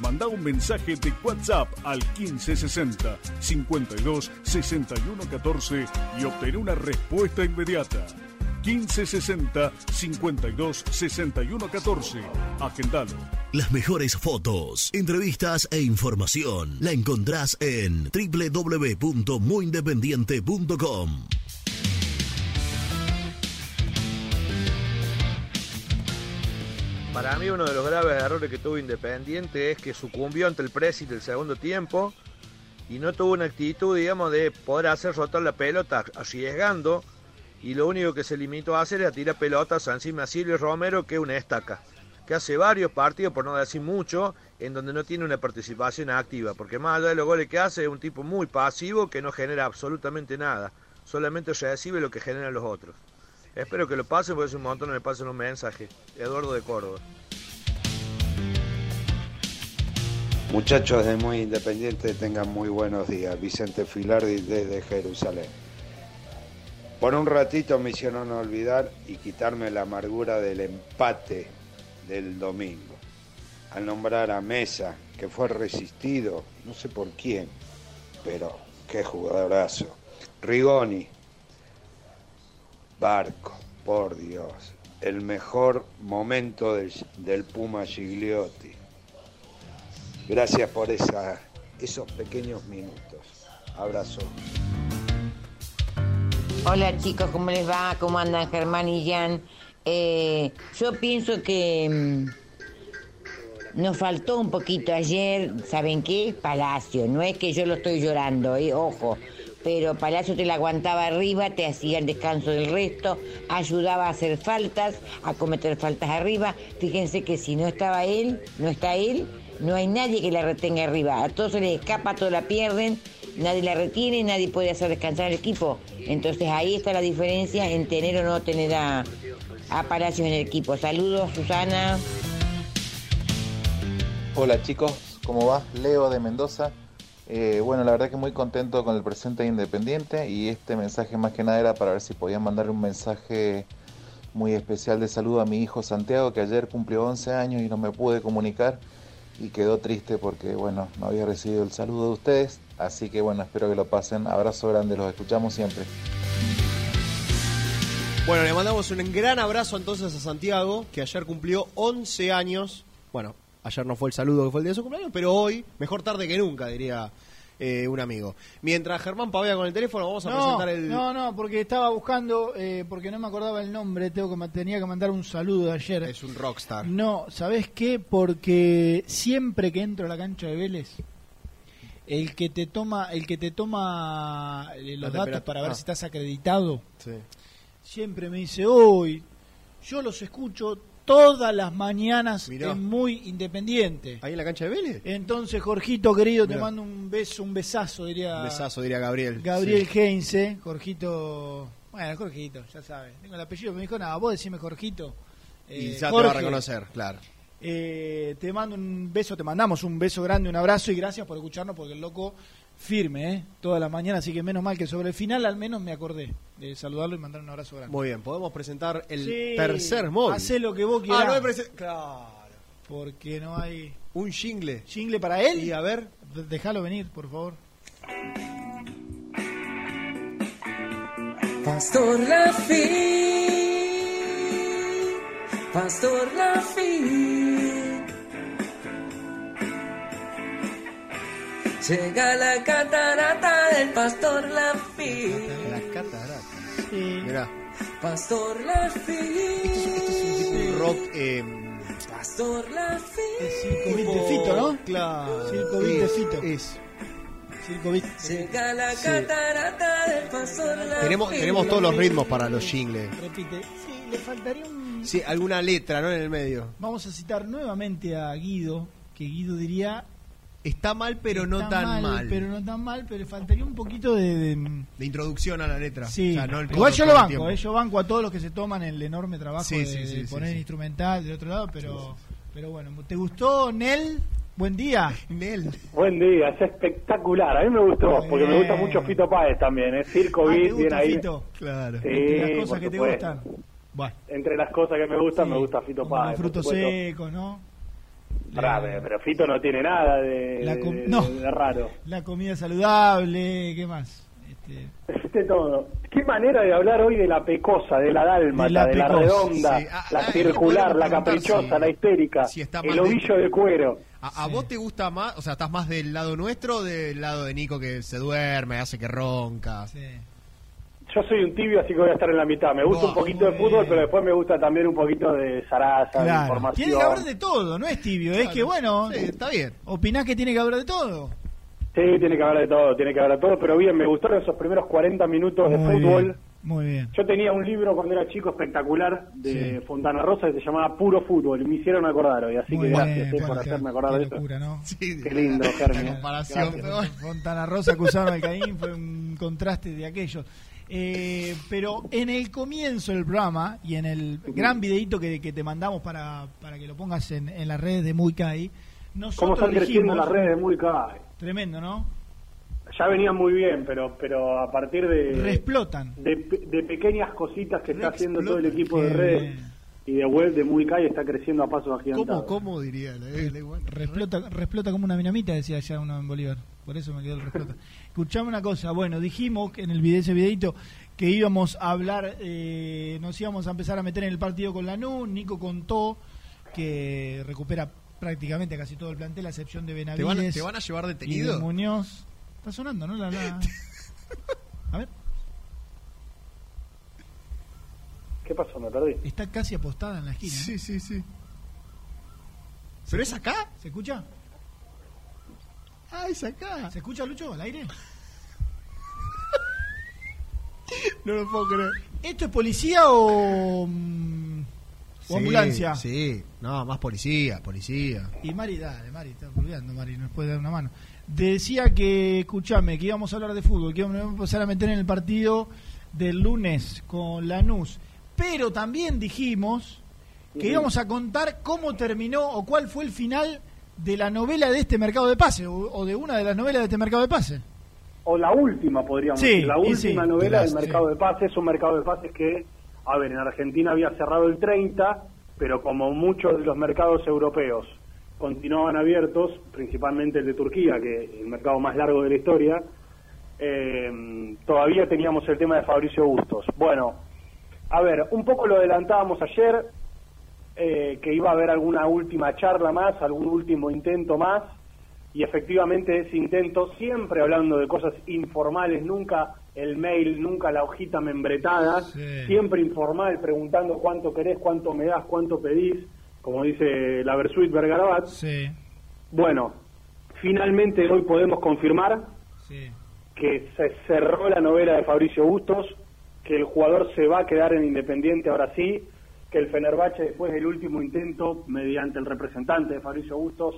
Manda un mensaje de WhatsApp al 1560 52 61 14 y obtén una respuesta inmediata. 1560 52 61 14. Agendalo. Las mejores fotos, entrevistas e información la encontrás en www.muyindependiente.com. Para mí uno de los graves errores que tuvo Independiente es que sucumbió ante el Presi del segundo tiempo y no tuvo una actitud, digamos, de poder hacer rotar la pelota arriesgando y lo único que se limitó a hacer era tirar pelotas encima a Silvio Romero que es una estaca, que hace varios partidos, por no decir mucho, en donde no tiene una participación activa, porque más allá de los goles que hace es un tipo muy pasivo que no genera absolutamente nada, solamente recibe lo que generan los otros. Espero que lo pasen, porque es un montón me pasen un mensaje. Eduardo de Córdoba. Muchachos de Muy Independiente, tengan muy buenos días. Vicente Filardi desde Jerusalén. Por un ratito me hicieron olvidar y quitarme la amargura del empate del domingo. Al nombrar a Mesa, que fue resistido, no sé por quién, pero qué jugadorazo. Rigoni, Barco, por Dios, el mejor momento del, del Puma Gigliotti. Gracias por esos pequeños minutos. Abrazo. Hola chicos, ¿cómo les va? ¿Cómo andan Germán y Jan? Eh, yo pienso que mm, nos faltó un poquito ayer, ¿saben qué? Palacio. No es que yo lo estoy llorando, eh, ojo. Pero Palacio te la aguantaba arriba, te hacía el descanso del resto, ayudaba a hacer faltas, a cometer faltas arriba. Fíjense que si no estaba él, no está él, no hay nadie que la retenga arriba. A todos se les escapa, todos la pierden, nadie la retiene, nadie puede hacer descansar al equipo. Entonces ahí está la diferencia en tener o no tener a, a Palacios en el equipo. Saludos, Susana. Hola chicos, ¿cómo va? Leo de Mendoza. Eh, bueno, la verdad que muy contento con el presente de Independiente y este mensaje más que nada era para ver si podían mandar un mensaje muy especial de saludo a mi hijo Santiago que ayer cumplió 11 años y no me pude comunicar y quedó triste porque bueno, no había recibido el saludo de ustedes, así que bueno, espero que lo pasen. Abrazo grande, los escuchamos siempre. Bueno, le mandamos un gran abrazo entonces a Santiago, que ayer cumplió 11 años. Bueno, ayer no fue el saludo que fue el día de su cumpleaños, pero hoy, mejor tarde que nunca, diría eh, un amigo. Mientras Germán pavea con el teléfono, vamos a No, presentar el... no, no, porque estaba buscando, eh, porque no me acordaba el nombre, tengo que tenía que mandar un saludo ayer. Es un rockstar. No, ¿sabés qué? Porque siempre que entro a la cancha de Vélez, el que te toma, el que te toma eh, los datos para ver Ah. si estás acreditado, Sí. siempre me dice, hoy, yo los escucho todas las mañanas Mirá. en Muy Independiente. ¿Ahí en la cancha de Vélez? Entonces, Jorgito, querido, te mando un beso, un besazo, diría Un besazo, diría Gabriel. Gabriel Sí. Heinze. Jorgito, bueno, Jorgito, ya sabes. Tengo el apellido, me dijo nada, vos decime Jorgito. Y Eh, ya te va a reconocer, claro. eh, te mando un beso, te mandamos un beso grande, un abrazo y gracias por escucharnos porque el loco firme, ¿eh? Toda la mañana, así que menos mal que sobre el final al menos me acordé de saludarlo y mandar un abrazo grande. Muy bien, podemos presentar el Sí, tercer móvil. Hacé lo que vos quieras. Ah, no me Claro. Porque no hay. Un jingle. ¿Jingle para él? Y a ver. Déjalo venir, por favor. Pastor Lafitte, Pastor Lafitte. Llega la catarata del Pastor Lafitte. La catarata. Sí. Mirá. Pastor Lafitte. Un rock. Eh, Pastor Lafitte. Circo Beat de Fito, ¿no? Claro. Circo de Es- es. Circo. Llega la catarata del Pastor Lafitte. Tenemos, tenemos todos los ritmos para los jingles. Repite. Sí, le faltaría un. Sí, alguna letra, ¿no? En el medio. Vamos a citar nuevamente a Guido, que Guido diría. Está mal, pero no tan mal. Pero no tan mal, pero le faltaría un poquito de. de- De introducción a la letra. Sí, O sea, no el igual yo lo el banco, eh, yo banco a todos los que se toman el enorme trabajo Sí, de, sí, sí, poner sí. instrumental del otro lado, pero pero bueno, ¿te gustó Nel? Buen día. Nel. Buen día, es espectacular. A mí me gustó, porque me gusta mucho Fito Páez también. Es Circo Ah, ¿te Beat, bien ahí. Fito? Claro. Sí, Entre las cosas que te gustan. Bueno, Entre las cosas que me gustan, Sí, me gusta Fito Páez. frutos secos, ¿no? Ra- pero- Fito no tiene nada de, La com- de- no. de raro. La comida saludable, ¿qué más? Este, Este todo. Qué manera de hablar hoy de la pecosa, de la dálmata, De la de la, pecosa, redonda, sí. Ah, la ah, circular, la caprichosa, si- la histérica, si está el de- ovillo de cuero. ¿A, a vos te gusta más? O sea, ¿estás más del lado nuestro o del lado de Nico que se duerme, hace que ronca? Yo soy un tibio, así que voy a estar en la mitad. Me gusta un poquito de fútbol, pero después me gusta también un poquito de zaraza, de información. Tiene que haber de todo, no es tibio, es que bueno, Sí, está bien. ¿Opinás que tiene que haber de todo? Sí, tiene que haber de todo, tiene que haber de todo, pero bien, me gustaron esos primeros 40 minutos de fútbol. bien, muy bien. Yo tenía un libro cuando era chico espectacular de Fontana Rosa que se llamaba Puro Fútbol y me hicieron acordar hoy, así Muy que gracias bien, eh, por Juan, hacerme acordar qué de eso. locura, ¿no? Qué lindo, Germán. comparación. Fontana Rosa acusaron al Caín, fue un contraste de aquellos. Eh, pero en el comienzo del programa y en el gran videito que, que te mandamos para, para que lo pongas en, en las redes de Muy Kai, ¿Cómo nosotros están creciendo dijimos, las redes de Muy Cae? tremendo, ¿no? Ya venían muy bien, pero pero a partir de... Reexplotan. De, pe- de pequeñas cositas que está haciendo todo el equipo de redes y de web de Muy Cae está creciendo a pasos agigantados. ¿Cómo, cómo diría? la- eh. Reexplota, reexplota como una dinamita, decía allá uno en Bolívar. Por eso me quedó el reexplota. Escuchame una cosa, bueno, dijimos que en el video, ese videito que íbamos a hablar, eh, nos íbamos a empezar a meter en el partido con Lanús. Nico contó que recupera prácticamente casi todo el plantel, a excepción de Benavides. ¿Te van, a- te van a llevar y detenido? de Muñoz. Está sonando, ¿no? La, la- A ver, ¿Qué pasó? Me perdí. está casi apostada en la esquina. Sí, sí, sí. ¿Pero es acá? ¿Se escucha? Ah, es acá. ¿Se escucha, Lucho, al aire? No lo puedo creer. ¿Esto es policía o, mm, o Sí, ambulancia? Sí, no, más policía, policía. Y Mari, dale, Mari, está olvidando, Mari, nos puede dar una mano. Decía que, escúchame, que íbamos a hablar de fútbol, que íbamos a empezar a meter en el partido del lunes con Lanús. Pero también dijimos que íbamos a contar cómo terminó o cuál fue el final de la novela de este mercado de pase, o, o de una de las novelas de este mercado de pase. o la última, podríamos Sí, decir, la última sí, novela de del mercado sí. de pases, un mercado de pases que, a ver, en Argentina había cerrado el 30, pero como muchos de los mercados europeos continuaban abiertos, principalmente el de Turquía, que es el mercado más largo de la historia, eh, todavía teníamos el tema de Fabricio Bustos. Bueno, a ver, un poco lo adelantábamos ayer, eh, que iba a haber alguna última charla más, algún último intento más, y efectivamente ese intento, siempre hablando de cosas informales, nunca el mail, nunca la hojita membretada, siempre informal, preguntando cuánto querés, cuánto me das, cuánto pedís, como dice la Versuit Vergarabat. Sí. Bueno, finalmente hoy podemos confirmar que se cerró la novela de Fabricio Bustos, que el jugador se va a quedar en Independiente ahora sí, que el Fenerbahce, después del último intento, mediante el representante de Fabricio Bustos,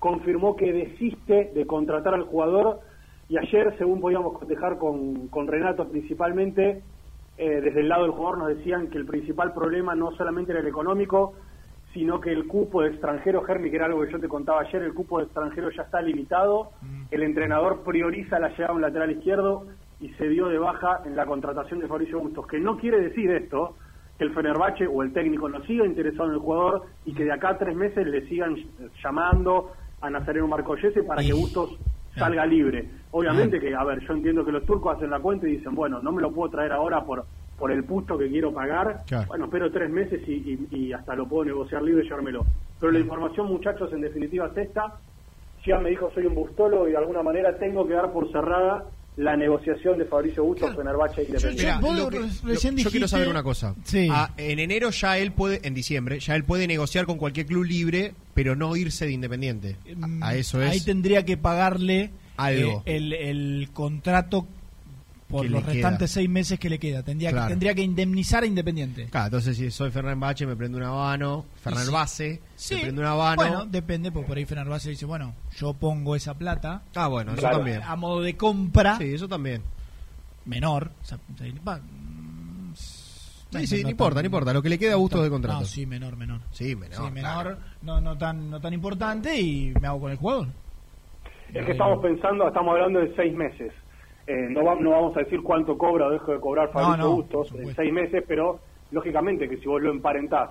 confirmó que desiste de contratar al jugador. Y ayer, según podíamos cotejar con, con Renato principalmente, eh, desde el lado del jugador nos decían que el principal problema no solamente era el económico, sino que el cupo de extranjeros, Germi, que era algo que yo te contaba ayer, el cupo de extranjeros ya está limitado, el entrenador prioriza la llegada a un lateral izquierdo y se dio de baja en la contratación de Fabricio Bustos, que no quiere decir esto, que el Fenerbahce o el técnico no siga interesado en el jugador y que de acá a tres meses le sigan llamando a Nazareno Marcollese para que Bustos salga libre. Obviamente que, a ver, yo entiendo que los turcos hacen la cuenta y dicen, bueno, no me lo puedo traer ahora por por el puesto que quiero pagar, Claro. bueno, espero tres meses y, y- y hasta lo puedo negociar libre y llevármelo. Pero la información, muchachos, en definitiva es esta. Gian me dijo, soy un bustólogo y de alguna manera tengo que dar por cerrada la negociación de Fabricio Bustos, Fenerbahce y Independiente. Lo que- yo quiero saber una cosa. Sí. Ah, en enero ya él puede, en diciembre, ya él puede negociar con cualquier club libre, pero no irse de Independiente. A, a eso es. Mm, Ahí tendría que pagarle Algo. eh, el, el contrato por los restantes queda. seis meses que le queda. Tendría, Claro. que, tendría que indemnizar a Independiente. Claro, entonces si soy Fernández Bache, me prendo un habano. Fernández. Base, Sí, me prendo un habano. Bueno, depende, porque por ahí Fenerbahce dice, bueno, yo pongo esa plata. Ah, bueno, eso Claro. también. A modo de compra. Sí, eso también. Menor. o sea, va, Sí, sí, no importa, no importa. Lo que le queda a gusto de contrato. No, sí, menor, menor. Sí, menor. Sí, menor, claro. no, no, tan, no tan importante y me hago con el jugador. Es que estamos pensando, estamos hablando de seis meses. Eh, no, va- no vamos a decir cuánto cobra o deja de cobrar Fabricio No, no, Bustos en seis meses, pero lógicamente que si vos lo emparentás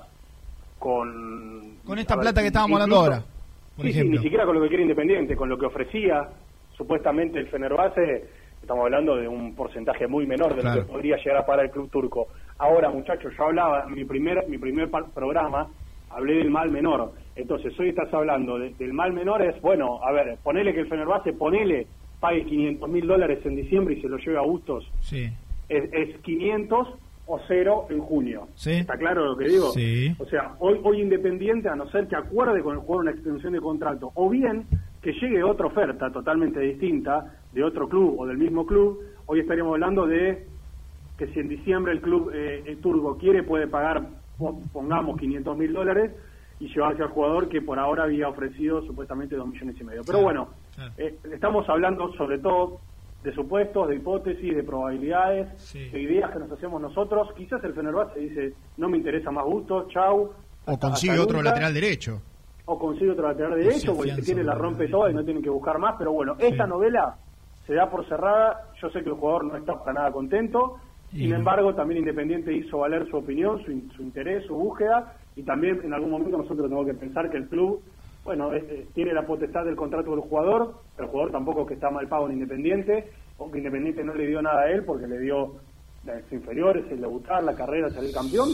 con... Con esta ver, plata que estábamos incluso- hablando ahora, por sí, sí, ejemplo. ni siquiera con lo que quiere Independiente, con lo que ofrecía supuestamente el Fenerbahce, estamos hablando de un porcentaje muy menor de Claro. lo que podría llegar a pagar el club turco. Ahora, muchachos, yo hablaba, mi primer, mi primer programa, hablé del mal menor. Entonces, hoy estás hablando de- del mal menor, es, bueno, a ver, ponele que el Fenerbahce, ponele, pague 500 mil dólares en diciembre y se lo lleve a Bustos. Sí. Es, es 500 o cero en junio. Sí. ¿Está claro lo que digo? Sí. O sea, hoy, hoy Independiente, a no ser que acuerde con el jugador una extensión de contrato, o bien que llegue otra oferta totalmente distinta de otro club o del mismo club, hoy estaríamos hablando de que si en diciembre el club eh, el turco quiere, puede pagar, po- pongamos, 500 mil dólares y llevarse al jugador que por ahora había ofrecido supuestamente 2 millones y medio. Pero bueno. Eh, estamos hablando sobre todo de supuestos, de hipótesis, de probabilidades, de ideas que nos hacemos nosotros. Quizás el Fenerbahce dice, no me interesa más gusto, chau. O consigue otro nunca. lateral derecho. O consigue otro lateral derecho, o el que afianza tiene la rompe toda y no tienen que buscar más. Pero bueno, esta novela se da por cerrada. Yo sé que el jugador no está para nada contento. Sin embargo, también Independiente hizo valer su opinión, su, in- su interés, su búsqueda. Y también en algún momento nosotros tenemos que pensar que el club, bueno, es- es- tiene la potestad del contrato del jugador. El jugador tampoco es que está mal pago en Independiente. O que Independiente no le dio nada a él porque le dio las inferiores, el debutar, la carrera, salir campeón.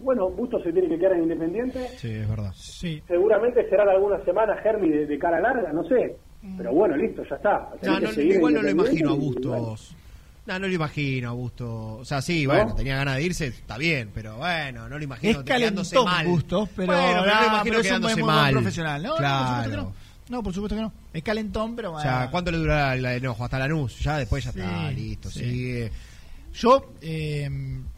Bueno, Busto se tiene que quedar en Independiente. Sí, es verdad. Sí. Seguramente serán algunas semanas, Germi, de, de cara larga, no sé. Pero bueno, listo, ya está. No, no, igual no lo imagino a y, bueno, Bustos. No, no lo imagino a Bustos. O sea, sí, ¿No? bueno, tenía ganas de irse, está bien, pero bueno, no lo imagino Es quedándose mal. Bustos, pero, bueno, pero no lo imagino pero quedándose mal. profesional. No, no, por supuesto que claro. no. No, por supuesto que no. Es calentón, pero O sea, ¿cuánto le durará el enojo? Hasta Lanús, ya después ya Sí, está, listo, sí. sigue. Yo, eh,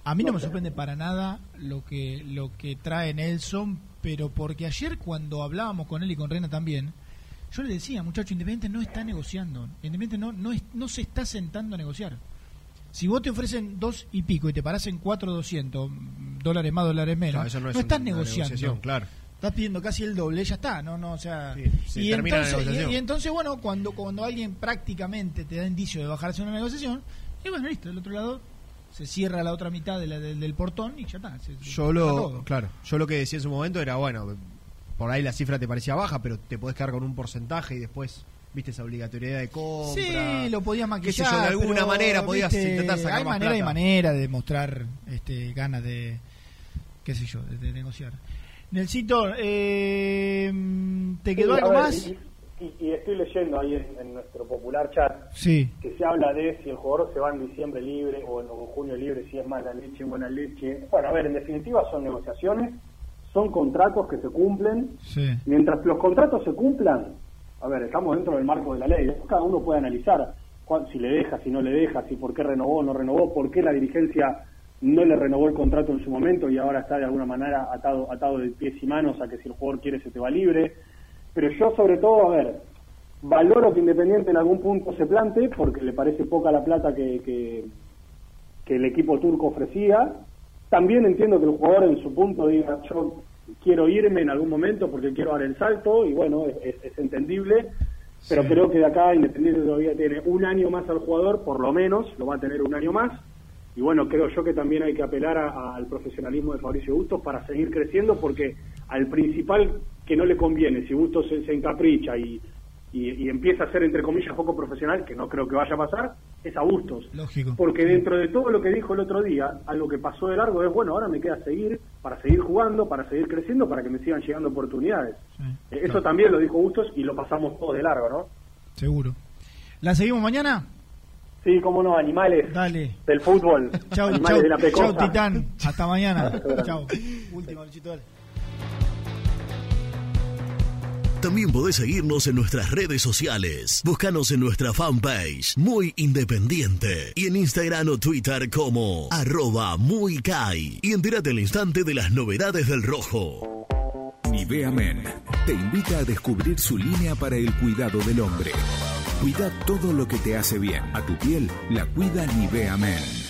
a mí no me sorprende para nada lo que lo que trae Nelson, pero porque ayer cuando hablábamos con él y con Rena también, yo le decía, muchacho, Independiente no está negociando, Independiente no no, es- no se está sentando a negociar. Si vos te ofrecen dos y pico y te parás en cuatro doscientos dólares más, dólares menos, eso no no, es estás negociando. claro. Estás pidiendo casi el doble, ya está, no, no, o sea, se y, entonces, y- entonces, bueno, cuando cuando alguien prácticamente te da indicio de bajarse una negociación, y bueno, listo, del otro lado se cierra la otra mitad de la- del, del portón y ya está. se- se Yo cierra lo, claro, yo lo que decía en su momento era, bueno, por ahí la cifra te parecía baja, pero te podés quedar con un porcentaje y después, viste, esa obligatoriedad de compra. Sí, lo podías Qué sé maquillar. yo, de alguna pero, manera podías viste, intentar sacar Hay más manera y plata. manera de mostrar este, ganas de, qué sé yo, de, de negociar. Nelsito, eh, ¿te quedó Sí, algo ver, más? Y, y- y estoy leyendo ahí en, en nuestro popular chat Sí. que se habla de si el jugador se va en diciembre libre o en, o en junio libre, si es mala leche, buena leche. Bueno, a ver, en definitiva son negociaciones, son contratos que se cumplen. Sí. Mientras los contratos se cumplan, a ver, estamos dentro del marco de la ley. Cada uno puede analizar cuán- si le deja, si no le deja, si por qué renovó o no renovó, por qué la dirigencia no le renovó el contrato en su momento y ahora está de alguna manera atado, atado de pies y manos a que si el jugador quiere se te va libre. Pero yo sobre todo, a ver, valoro que Independiente en algún punto se plante porque le parece poca la plata que, que, que el equipo turco ofrecía. También entiendo que el jugador en su punto diga yo quiero irme en algún momento porque quiero dar el salto y bueno, es, es- es entendible. Pero creo que de acá Independiente todavía tiene un año más al jugador, por lo menos, lo va a tener un año más. Y bueno, creo yo que también hay que apelar a- al profesionalismo de Fabricio Bustos para seguir creciendo, porque al principal que no le conviene, si Bustos se, se encapricha y, y- y empieza a ser, entre comillas, poco profesional, que no creo que vaya a pasar, es a Bustos. Lógico. Porque dentro de todo lo que dijo el otro día, algo que pasó de largo es, bueno, ahora me queda seguir, para seguir jugando, para seguir creciendo, para que me sigan llegando oportunidades. Eh, Eso también lo dijo Bustos y lo pasamos todos de largo, ¿no? Seguro. ¿La seguimos mañana? Sí, cómo no, animales Dale. del fútbol, Chau, animales chau, de la pecosa. chau, Titán. Hasta mañana. Chau. Último, Luchito, dale. También podés seguirnos en nuestras redes sociales. Búscanos en nuestra fanpage, Muy Independiente. Y en Instagram o Twitter como arroba muy Kai. Y entérate al instante de las novedades del rojo. Nivea Men te invita a descubrir su línea para el cuidado del hombre. Cuida todo lo que te hace bien. A tu piel la cuida Nivea Men.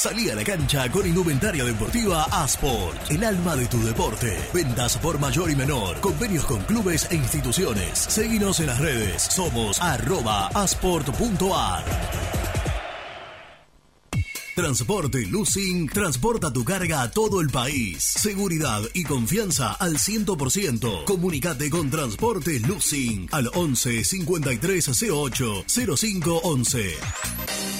Salí a la cancha con indumentaria deportiva Asport, el alma de tu deporte. Ventas por mayor y menor, convenios con clubes e instituciones. Seguinos en las redes, somos arroba asport.ar. Transporte Lucing transporta tu carga a todo el país. Seguridad y confianza al 100%. Comunicate con Transporte Lucing al 11 53 08 05 11.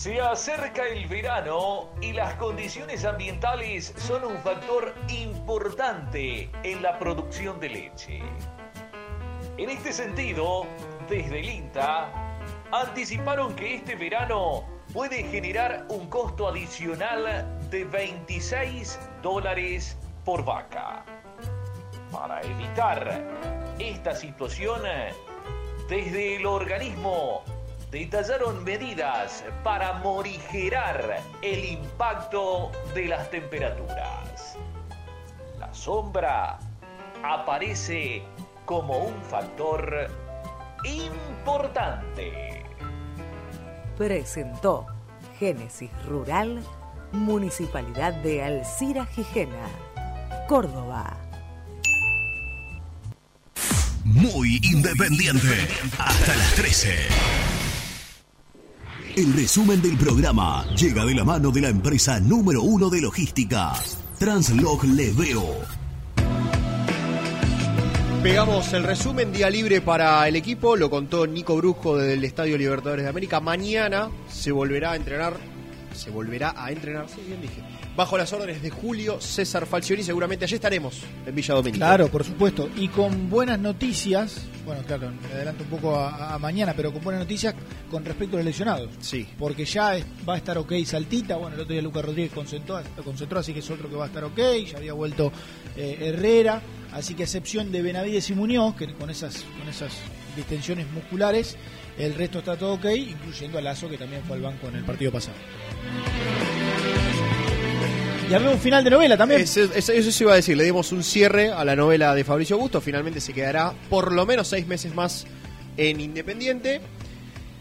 Se acerca el verano y las condiciones ambientales son un factor importante en la producción de leche. En este sentido, desde el INTA, anticiparon que este verano puede generar un costo adicional de 26 dólares por vaca. Para evitar esta situación, desde el organismo detallaron medidas para morigerar el impacto de las temperaturas. La sombra aparece como un factor importante. Presentó Génesis Rural, Municipalidad de Alcira Gijena, Córdoba. Muy independiente. Hasta las 13. El resumen del programa llega de la mano de la empresa número uno de logística, Translog Leveo. Pegamos el resumen, día libre para el equipo, lo contó Nico Brusco del Estadio Libertadores de América. Mañana se volverá a entrenar, se volverá a entrenar, sí, bien dije, bajo las órdenes de Julio César Falcioni. Seguramente allí estaremos en Villa Domínico. Claro, por supuesto. Y con buenas noticias, bueno, claro, me adelanto un poco a, a mañana, pero con buenas noticias con respecto a los lesionados. Sí. Porque ya es- va a estar ok Saltita, bueno, el otro día Lucas Rodríguez concentró, concentró, así que es otro que va a estar ok, ya había vuelto eh, Herrera, así que a excepción de Benavides y Muñoz, que con esas, con esas distensiones musculares, el resto está todo ok, incluyendo a Lazo, que también fue al banco en el partido pasado. Y había un final de novela también. Eso, eso- eso iba a decir, le dimos un cierre a la novela de Fabricio Augusto, finalmente se quedará por lo menos seis meses más en Independiente.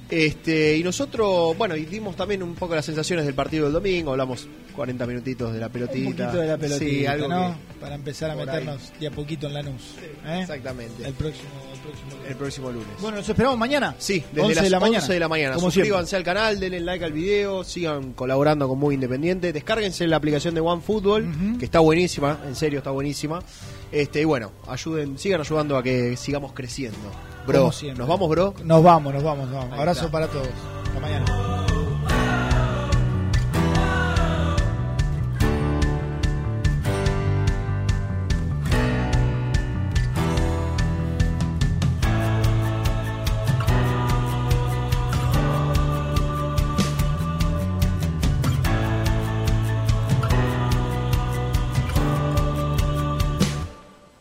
Este, y nosotros, bueno, y dimos también un poco las sensaciones del partido del domingo, hablamos 40 minutitos de la pelotita. Un poquito de la pelotita, Sí, algo ¿no? que- Para empezar a meternos de a poquito en Lanús. ¿eh? Exactamente. El próximo, el próximo lunes. el próximo lunes. Bueno, nos esperamos mañana. Sí, desde 11 las de la 11 mañana. de la mañana. Como Suscríbanse al canal, denle like al video, sigan colaborando con Muy Independiente, descárguense la aplicación de OneFootball, que está buenísima, en serio está buenísima. Este, y bueno, ayuden, sigan ayudando a que sigamos creciendo. Bro, nos vamos, bro. Nos vamos, nos vamos, nos vamos. Abrazo para todos. Hasta mañana.